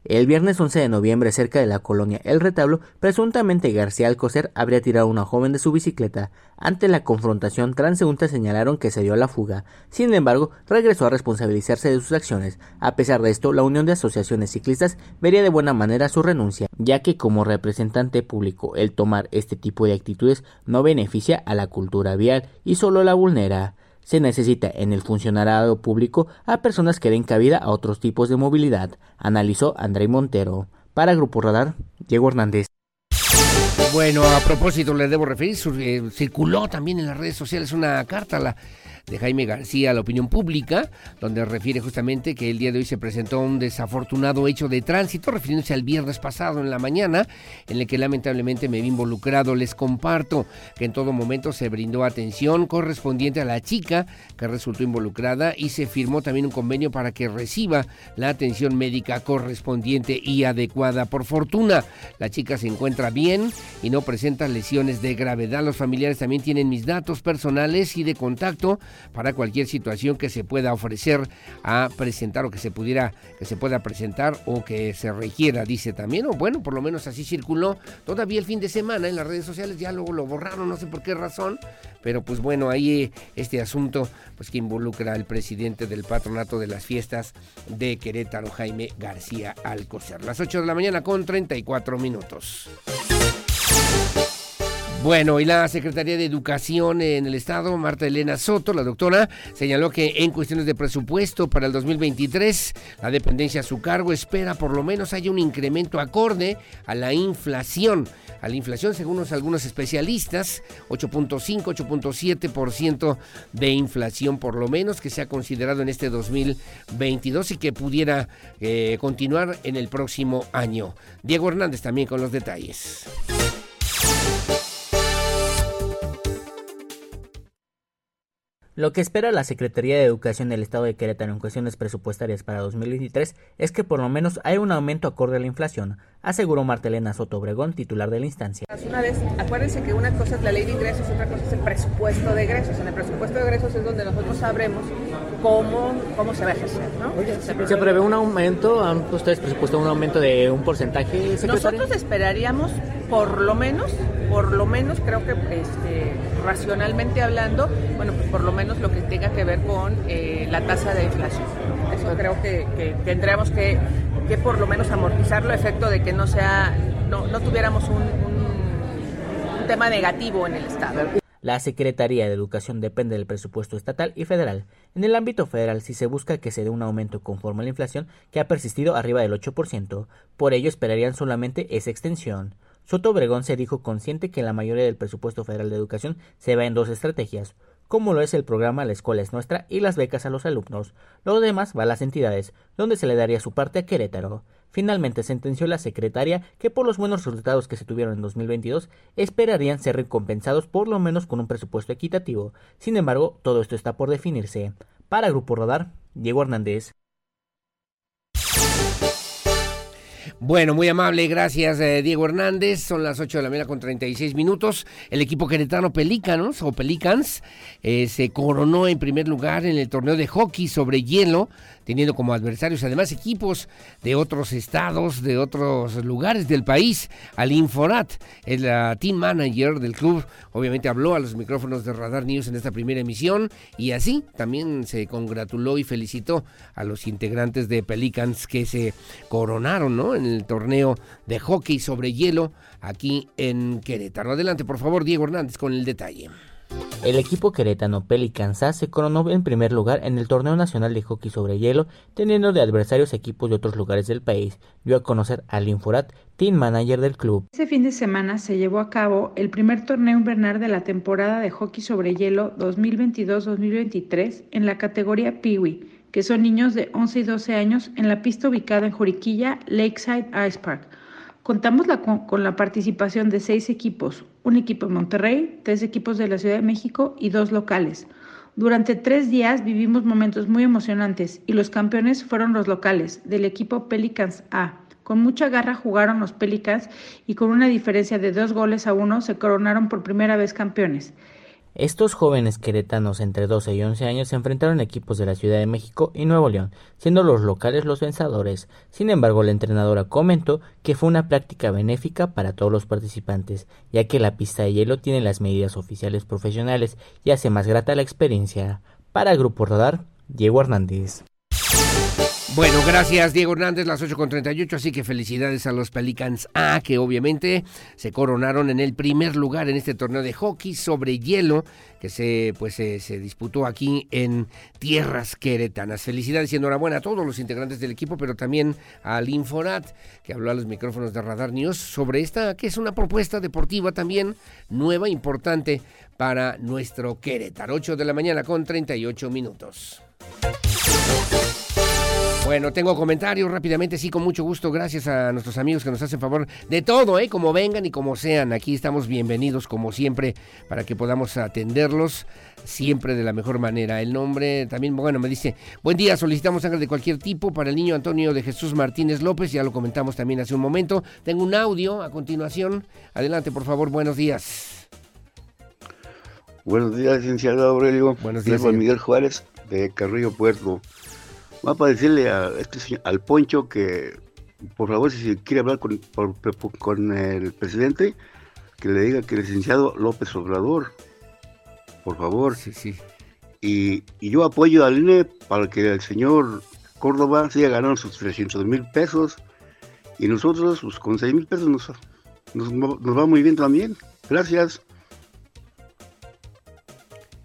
El viernes 11 de noviembre, cerca de la colonia El Retablo, presuntamente García Alcocer habría tirado a una joven de su bicicleta. Ante la confrontación, transeúntes señalaron que se dio la fuga. Sin embargo, regresó a responsabilizarse de sus acciones. A pesar de esto, la Unión de Asociaciones Ciclistas vería de buena manera su renuncia, ya que como representante público el tomar este tipo de actitudes no beneficia a la cultura vial y solo la vulnera. Se necesita en el funcionariado público a personas que den cabida a otros tipos de movilidad, analizó André Montero. Para Grupo Radar, Diego Hernández. Bueno, a propósito, le debo referir, eh, circuló también en las redes sociales una carta la de Jaime García a la opinión pública, donde refiere justamente que el día de hoy se presentó un desafortunado hecho de tránsito, refiriéndose al viernes pasado en la mañana, en el que lamentablemente me vi involucrado. Les comparto que en todo momento se brindó atención correspondiente a la chica que resultó involucrada y se firmó también un convenio para que reciba la atención médica correspondiente y adecuada. Por fortuna, la chica se encuentra bien y no presenta lesiones de gravedad. Los familiares también tienen mis datos personales y de contacto para cualquier situación que se pueda ofrecer a presentar o que se pudiera, que se pueda presentar o que se requiera, dice también, o bueno, por lo menos así circuló todavía el fin de semana en las redes sociales, ya luego lo borraron, no sé por qué razón, pero pues bueno, ahí eh, este asunto pues que involucra al presidente del patronato de las fiestas de Querétaro, Jaime García Alcocer. Las 8 de la mañana con 34 minutos. Bueno, y la Secretaría de Educación en el Estado, Marta Elena Soto, la doctora, señaló que en cuestiones de presupuesto para el 2023, la dependencia a su cargo espera por lo menos haya un incremento acorde a la inflación. A la inflación, según algunos especialistas, 8.5, 8.7% de inflación por lo menos que se ha considerado en este 2022 y que pudiera eh, continuar en el próximo año. Diego Hernández también con los detalles. Lo que espera la Secretaría de Educación del Estado de Querétaro en cuestiones presupuestarias para 2023 es que por lo menos haya un aumento acorde a la inflación, aseguró Martelena Soto Obregón, titular de la instancia. Una vez, acuérdense que una cosa es la ley de ingresos y otra cosa es el presupuesto de egresos. En el presupuesto de egresos es donde nosotros sabremos cómo, cómo se va a ejercer. ¿no? ¿Se, prevé un aumento? ¿Han ustedes presupuestado un aumento de un porcentaje? Nosotros esperaríamos por lo menos, por lo menos creo que este, racionalmente hablando, bueno, pues por lo menos lo que tenga que ver con eh, la tasa de inflación. Eso creo que, tendríamos que, que, por lo menos amortizarlo, efecto de que no sea, no, no tuviéramos un, un, un tema negativo en el Estado. La Secretaría de Educación depende del presupuesto estatal y federal. En el ámbito federal sí se busca que se dé un aumento conforme a la inflación que ha persistido arriba del 8%. Por ello esperarían solamente esa extensión. Soto Obregón se dijo consciente que la mayoría del presupuesto federal de educación se va en dos estrategias, como lo es el programa La Escuela es Nuestra y las becas a los alumnos. Lo demás va a las entidades, donde se le daría su parte a Querétaro. Finalmente sentenció la secretaria que por los buenos resultados que se tuvieron en 2022 esperarían ser recompensados por lo menos con un presupuesto equitativo. Sin embargo, todo esto está por definirse. Para Grupo Rodar, Diego Hernández. Bueno, muy amable, gracias eh, Diego Hernández. Son las 8 de la mañana con 36 minutos. El equipo queretano Pelícanos o Pelicans eh, se coronó en primer lugar en el torneo de hockey sobre hielo teniendo como adversarios además equipos de otros estados, de otros lugares del país. Al Inforat, el team manager del club, obviamente habló a los micrófonos de Radar News en esta primera emisión y así también se congratuló y felicitó a los integrantes de Pelicans que se coronaron ¿no? en el torneo de hockey sobre hielo aquí en Querétaro. Adelante, por favor, Diego Hernández con el detalle. El equipo queretano Pelicans se coronó en primer lugar en el Torneo Nacional de Hockey sobre Hielo, teniendo de adversarios equipos de otros lugares del país, dio a conocer al Inforat, team manager del club. Ese fin de semana se llevó a cabo el primer torneo invernal de la temporada de hockey sobre hielo 2022-2023 en la categoría Peewee, que son niños de 11 y 12 años en la pista ubicada en Juriquilla, Lakeside Ice Park. Contamos con la participación de seis equipos, un equipo de Monterrey, tres equipos de la Ciudad de México y dos locales. Durante tres días vivimos momentos muy emocionantes y los campeones fueron los locales del equipo Pelicans A. Con mucha garra jugaron los Pelicans y con una diferencia de dos goles a uno se coronaron por primera vez campeones. Estos jóvenes queretanos entre 12 y 11 años se enfrentaron a equipos de la Ciudad de México y Nuevo León, siendo los locales los vencedores. Sin embargo, la entrenadora comentó que fue una práctica benéfica para todos los participantes, ya que la pista de hielo tiene las medidas oficiales profesionales y hace más grata la experiencia. Para Grupo Radar, Diego Hernández. Bueno, gracias Diego Hernández, las 8.38, así que felicidades a los Pelicans A, que obviamente se coronaron en el primer lugar en este torneo de hockey sobre hielo que se, pues, se, disputó aquí en tierras queretanas. Felicidades y enhorabuena a todos los integrantes del equipo, pero también al Inforat, que habló a los micrófonos de Radar News sobre esta, que es una propuesta deportiva también nueva, importante para nuestro Querétaro. 8 de la mañana con 38 minutos. Bueno, tengo comentarios rápidamente, sí, con mucho gusto. Gracias a nuestros amigos que nos hacen favor de todo, ¿eh? Como vengan y como sean. Aquí estamos bienvenidos, como siempre, para que podamos atenderlos siempre de la mejor manera. El nombre también, bueno, me dice, buen día, solicitamos sangre de cualquier tipo para el niño Antonio de Jesús Martínez López, ya lo comentamos también hace un momento. Tengo un audio a continuación. Adelante, por favor, buenos días. Buenos días, licenciado Aurelio. Buenos días. Miguel Juárez, de Carrillo Puerto. Va para decirle a este al Poncho que, por favor, si quiere hablar con, con el presidente, que le diga que el licenciado López Obrador, por favor. Sí, sí. Y, yo apoyo al INE para que el señor Córdoba siga ganando sus 300 mil pesos y nosotros pues, con 6 mil pesos nos, nos va muy bien también. Gracias.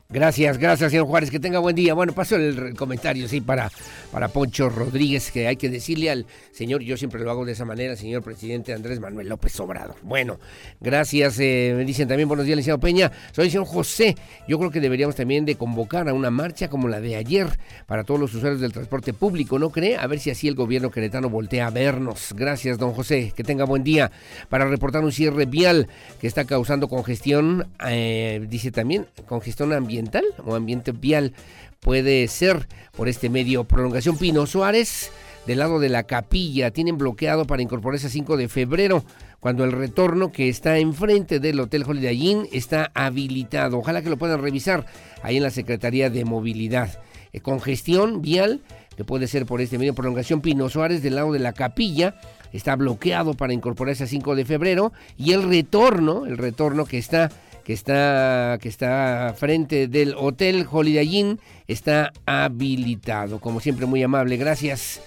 Gracias, gracias, señor Juárez. Que tenga buen día. Bueno, paso el, comentario, sí, para, para Poncho Rodríguez, que hay que decirle al señor, yo siempre lo hago de esa manera, señor presidente Andrés Manuel López Obrador. Bueno, gracias. Eh, me dicen también buenos días, licenciado Peña. Soy el señor José. Yo creo que deberíamos también de convocar a una marcha como la de ayer para todos los usuarios del transporte público, ¿no cree? A ver si así el gobierno queretano voltea a vernos. Gracias, don José. Que tenga buen día. Para reportar un cierre vial que está causando congestión, eh, dice también, congestión ambiental o ambiente vial puede ser por este medio. Prolongación Pino Suárez, del lado de la capilla, tienen bloqueado para incorporarse a 5 de febrero, cuando el retorno que está enfrente del Hotel Holiday Inn está habilitado. Ojalá que lo puedan revisar ahí en la Secretaría de Movilidad. Eh, congestión vial, que puede ser por este medio. Prolongación Pino Suárez, del lado de la capilla, está bloqueado para incorporarse a 5 de febrero. Y el retorno, el retorno que está que está, que está frente del Hotel Holiday Inn está habilitado. Como siempre, muy amable. Gracias.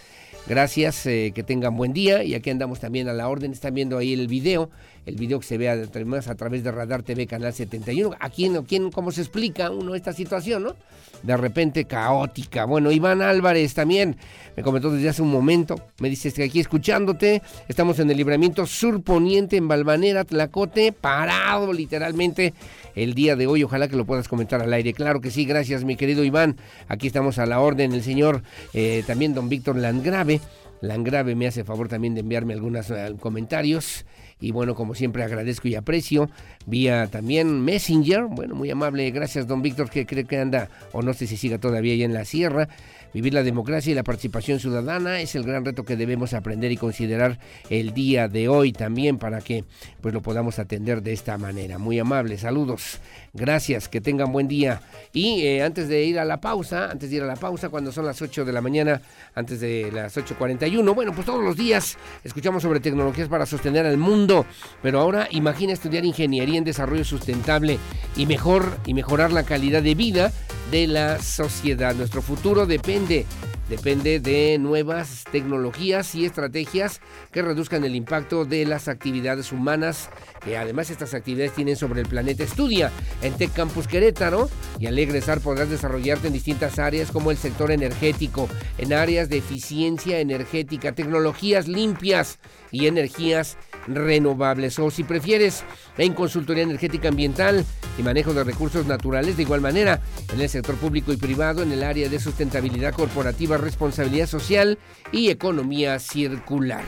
Gracias, eh, que tengan buen día y aquí andamos también a la orden. Están viendo ahí el video, el video que se ve además a través de Radar TV Canal 71. ¿A quién, quién, cómo se explica uno esta situación, no? De repente caótica. Bueno, Iván Álvarez también me comentó desde hace un momento. Me dice que aquí escuchándote, estamos en el libramiento surponiente en Balvanera, Tlacote, parado literalmente el día de hoy. Ojalá que lo puedas comentar al aire. Claro que sí, gracias mi querido Iván. Aquí estamos a la orden. El señor eh, también don Víctor Landgrave. Landgrave me hace favor también de enviarme algunos eh, comentarios. Y bueno, como siempre agradezco y aprecio. Vía también Messenger. Bueno, muy amable. Gracias, don Víctor, que creo que anda, o no sé si siga todavía ahí en la sierra. Vivir la democracia y la participación ciudadana es el gran reto que debemos aprender y considerar el día de hoy también para que pues lo podamos atender de esta manera. Muy amable, saludos, gracias, que tengan buen día. Y eh, antes de ir a la pausa, antes de ir a la pausa, cuando son las 8 de la mañana, antes de las 8.41, bueno, pues todos los días escuchamos sobre tecnologías para sostener al mundo, pero ahora imagina estudiar ingeniería en desarrollo sustentable y mejor y mejorar la calidad de vida de la sociedad. Nuestro futuro depende depende de nuevas tecnologías y estrategias que reduzcan el impacto de las actividades humanas que además estas actividades tienen sobre el planeta. Estudia en Tech Campus Querétaro y al egresar podrás desarrollarte en distintas áreas como el sector energético, en áreas de eficiencia energética, tecnologías limpias y energías renovables. O si prefieres, en consultoría energética ambiental y manejo de recursos naturales, de igual manera, en el sector público y privado, en el área de sustentabilidad corporativa, responsabilidad social y economía circular.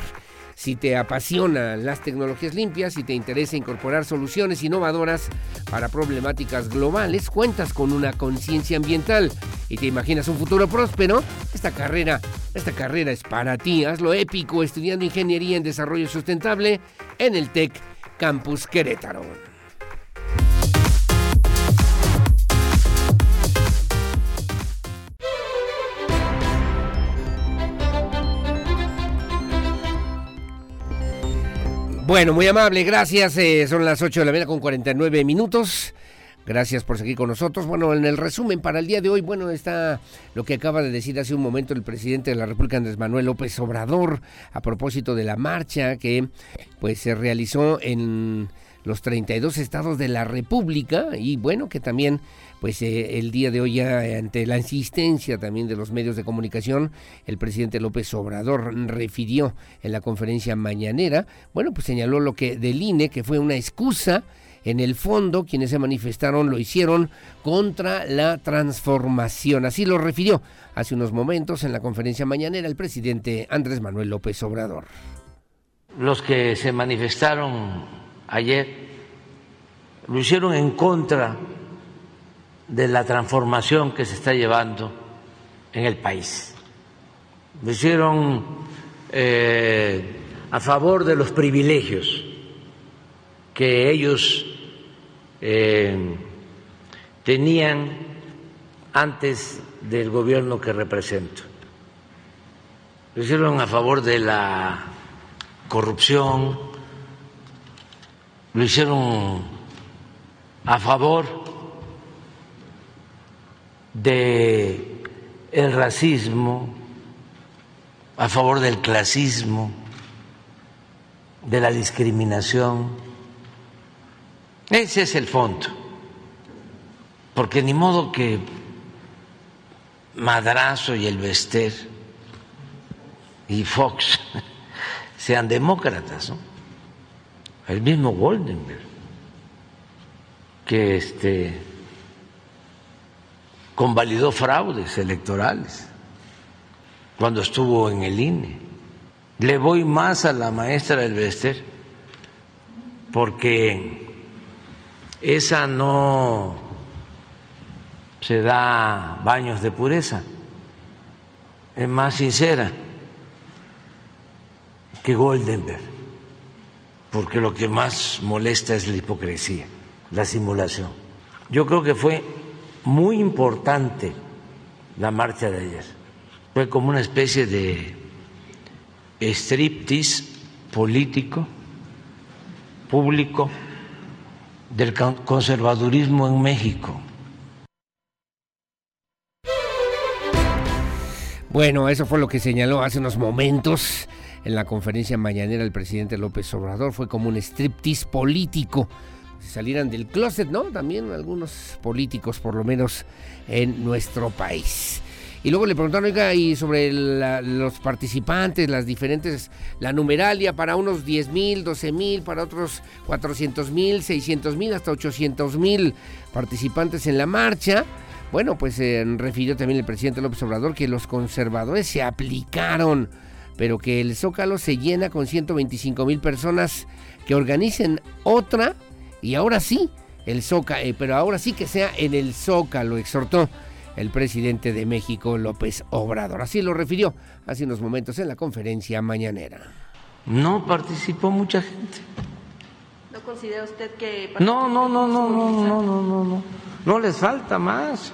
Si te apasionan las tecnologías limpias, si te interesa incorporar soluciones innovadoras para problemáticas globales, cuentas con una conciencia ambiental y te imaginas un futuro próspero, esta carrera, esta carrera es para ti. Hazlo épico estudiando ingeniería en desarrollo sustentable en el TEC Campus Querétaro. Bueno, muy amable, gracias. Eh, son las 8 de la mañana con 49 minutos. Gracias por seguir con nosotros. Bueno, en el resumen para el día de hoy, bueno, está lo que acaba de decir hace un momento el presidente de la República, Andrés Manuel López Obrador, a propósito de la marcha que pues se realizó en los 32 estados de la República y bueno, que también pues eh, el día de hoy ya ante la insistencia también de los medios de comunicación, el presidente López Obrador refirió en la conferencia mañanera, bueno, pues señaló lo que del INE que fue una excusa en el fondo, quienes se manifestaron lo hicieron contra la transformación. Así lo refirió hace unos momentos en la conferencia mañanera el presidente Andrés Manuel López Obrador. Los que se manifestaron ayer lo hicieron en contra de la transformación que se está llevando en el país. Lo hicieron eh, a favor de los privilegios que ellos eh, tenían antes del gobierno que represento. Lo hicieron a favor de la corrupción, lo hicieron a favor de el racismo, a favor del clasismo, de la discriminación. Ese es el fondo. Porque ni modo que Madrazo y el Vester y Fox sean demócratas, ¿no? El mismo Goldenberg, que este convalidó fraudes electorales cuando estuvo en el INE. Le voy más a la maestra del Vester porque esa no se da baños de pureza, es más sincera que Goldenberg, porque lo que más molesta es la hipocresía, la simulación. Yo creo que fue muy importante la marcha de ayer, fue como una especie de striptease político, público, del conservadurismo en México. Bueno, eso fue lo que señaló hace unos momentos en la conferencia mañanera el presidente López Obrador. Fue como un striptease político. Si salieran del closet, ¿no? También algunos políticos, por lo menos en nuestro país. Y luego le preguntaron, oiga, y sobre los participantes, las diferentes, la numeralia para unos 10 mil, 12 mil, para otros 400 mil, 600 mil, hasta 800 mil participantes en la marcha. Bueno, pues eh, refirió también el presidente López Obrador que los conservadores se aplicaron, pero que el Zócalo se llena con 125 mil personas que organicen otra y ahora sí, el Zócalo, eh, pero ahora sí que sea en el Zócalo, exhortó el presidente de México, López Obrador. Así lo refirió hace unos momentos en la conferencia mañanera. No participó mucha gente. ¿No considera usted que... No, no, no, no, no, no, no, no, no. No les falta más.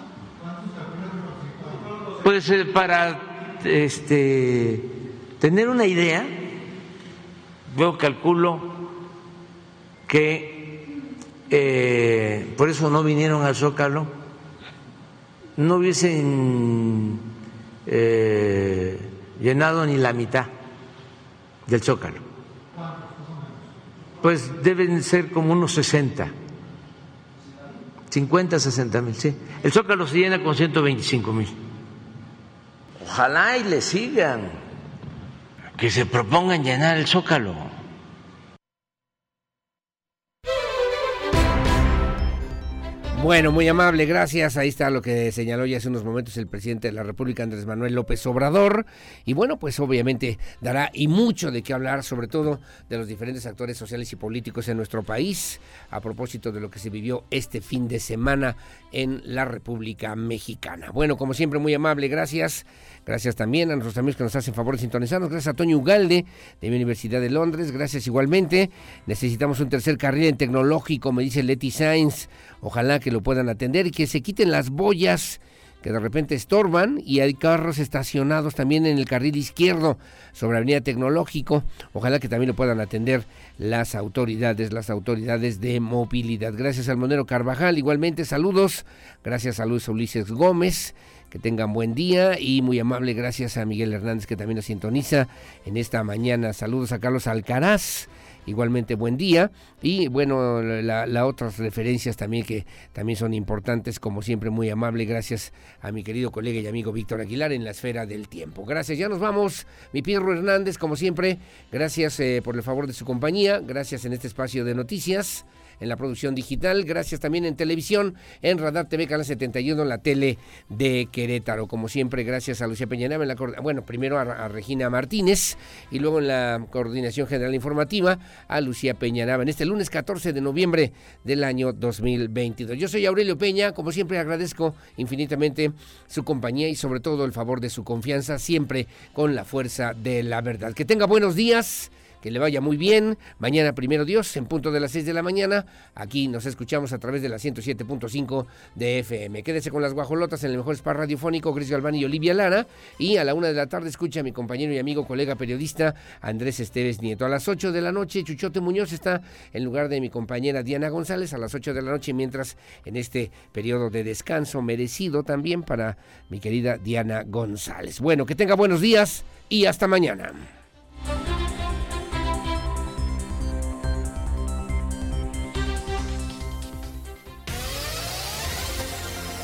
Pues eh, para este, tener una idea, yo calculo que eh, por eso no vinieron al Zócalo no hubiesen eh, llenado ni la mitad del zócalo. Pues deben ser como unos 60, 50, 60 mil, sí. El zócalo se llena con 125 mil. Ojalá y le sigan, que se propongan llenar el zócalo. Bueno, muy amable, gracias. Ahí está lo que señaló ya hace unos momentos el presidente de la República, Andrés Manuel López Obrador. Y bueno, pues obviamente dará y mucho de qué hablar, sobre todo de los diferentes actores sociales y políticos en nuestro país, a propósito de lo que se vivió este fin de semana en la República Mexicana. Bueno, como siempre, muy amable, gracias. Gracias también a nuestros amigos que nos hacen favor de sintonizarnos. Gracias a Toño Ugalde de mi Universidad de Londres. Gracias igualmente. Necesitamos un tercer carril en tecnológico, me dice Leti Sainz. Ojalá que lo puedan atender y que se quiten las boyas que de repente estorban y hay carros estacionados también en el carril izquierdo sobre Avenida Tecnológico. Ojalá que también lo puedan atender las autoridades, las autoridades de movilidad. Gracias al Monero Carvajal, igualmente saludos. Gracias a Luis Ulises Gómez. Que tengan buen día y muy amable gracias a Miguel Hernández que también nos sintoniza en esta mañana. Saludos a Carlos Alcaraz igualmente buen día. Y bueno, las otras referencias también que también son importantes, como siempre muy amable, gracias a mi querido colega y amigo Víctor Aguilar en la esfera del tiempo. Gracias, ya nos vamos. Mi Pierro Hernández, como siempre, gracias eh, por el favor de su compañía, gracias en este espacio de noticias en la producción digital. Gracias también en televisión, en Radar TV, Canal 71, la tele de Querétaro. Como siempre, gracias a Lucía Peñanaba, en la, bueno, primero a, Regina Martínez y luego en la Coordinación General Informativa a Lucía Peñanaba en este lunes 14 de noviembre del año 2022. Yo soy Aurelio Peña, como siempre agradezco infinitamente su compañía y sobre todo el favor de su confianza, siempre con la fuerza de la verdad. Que tenga buenos días que le vaya muy bien. Mañana, primero Dios, en punto de las 6 de la mañana. Aquí nos escuchamos a través de la 107.5 de FM. Quédese con las guajolotas en el mejor spa radiofónico, Gris Galván y Olivia Lara. Y a la una de la tarde escucha a mi compañero y amigo, colega periodista Andrés Esteves Nieto. A las 8 de la noche, Chuchote Muñoz está en lugar de mi compañera Diana González a las 8 de la noche, mientras en este periodo de descanso merecido también para mi querida Diana González. Bueno, que tenga buenos días y hasta mañana.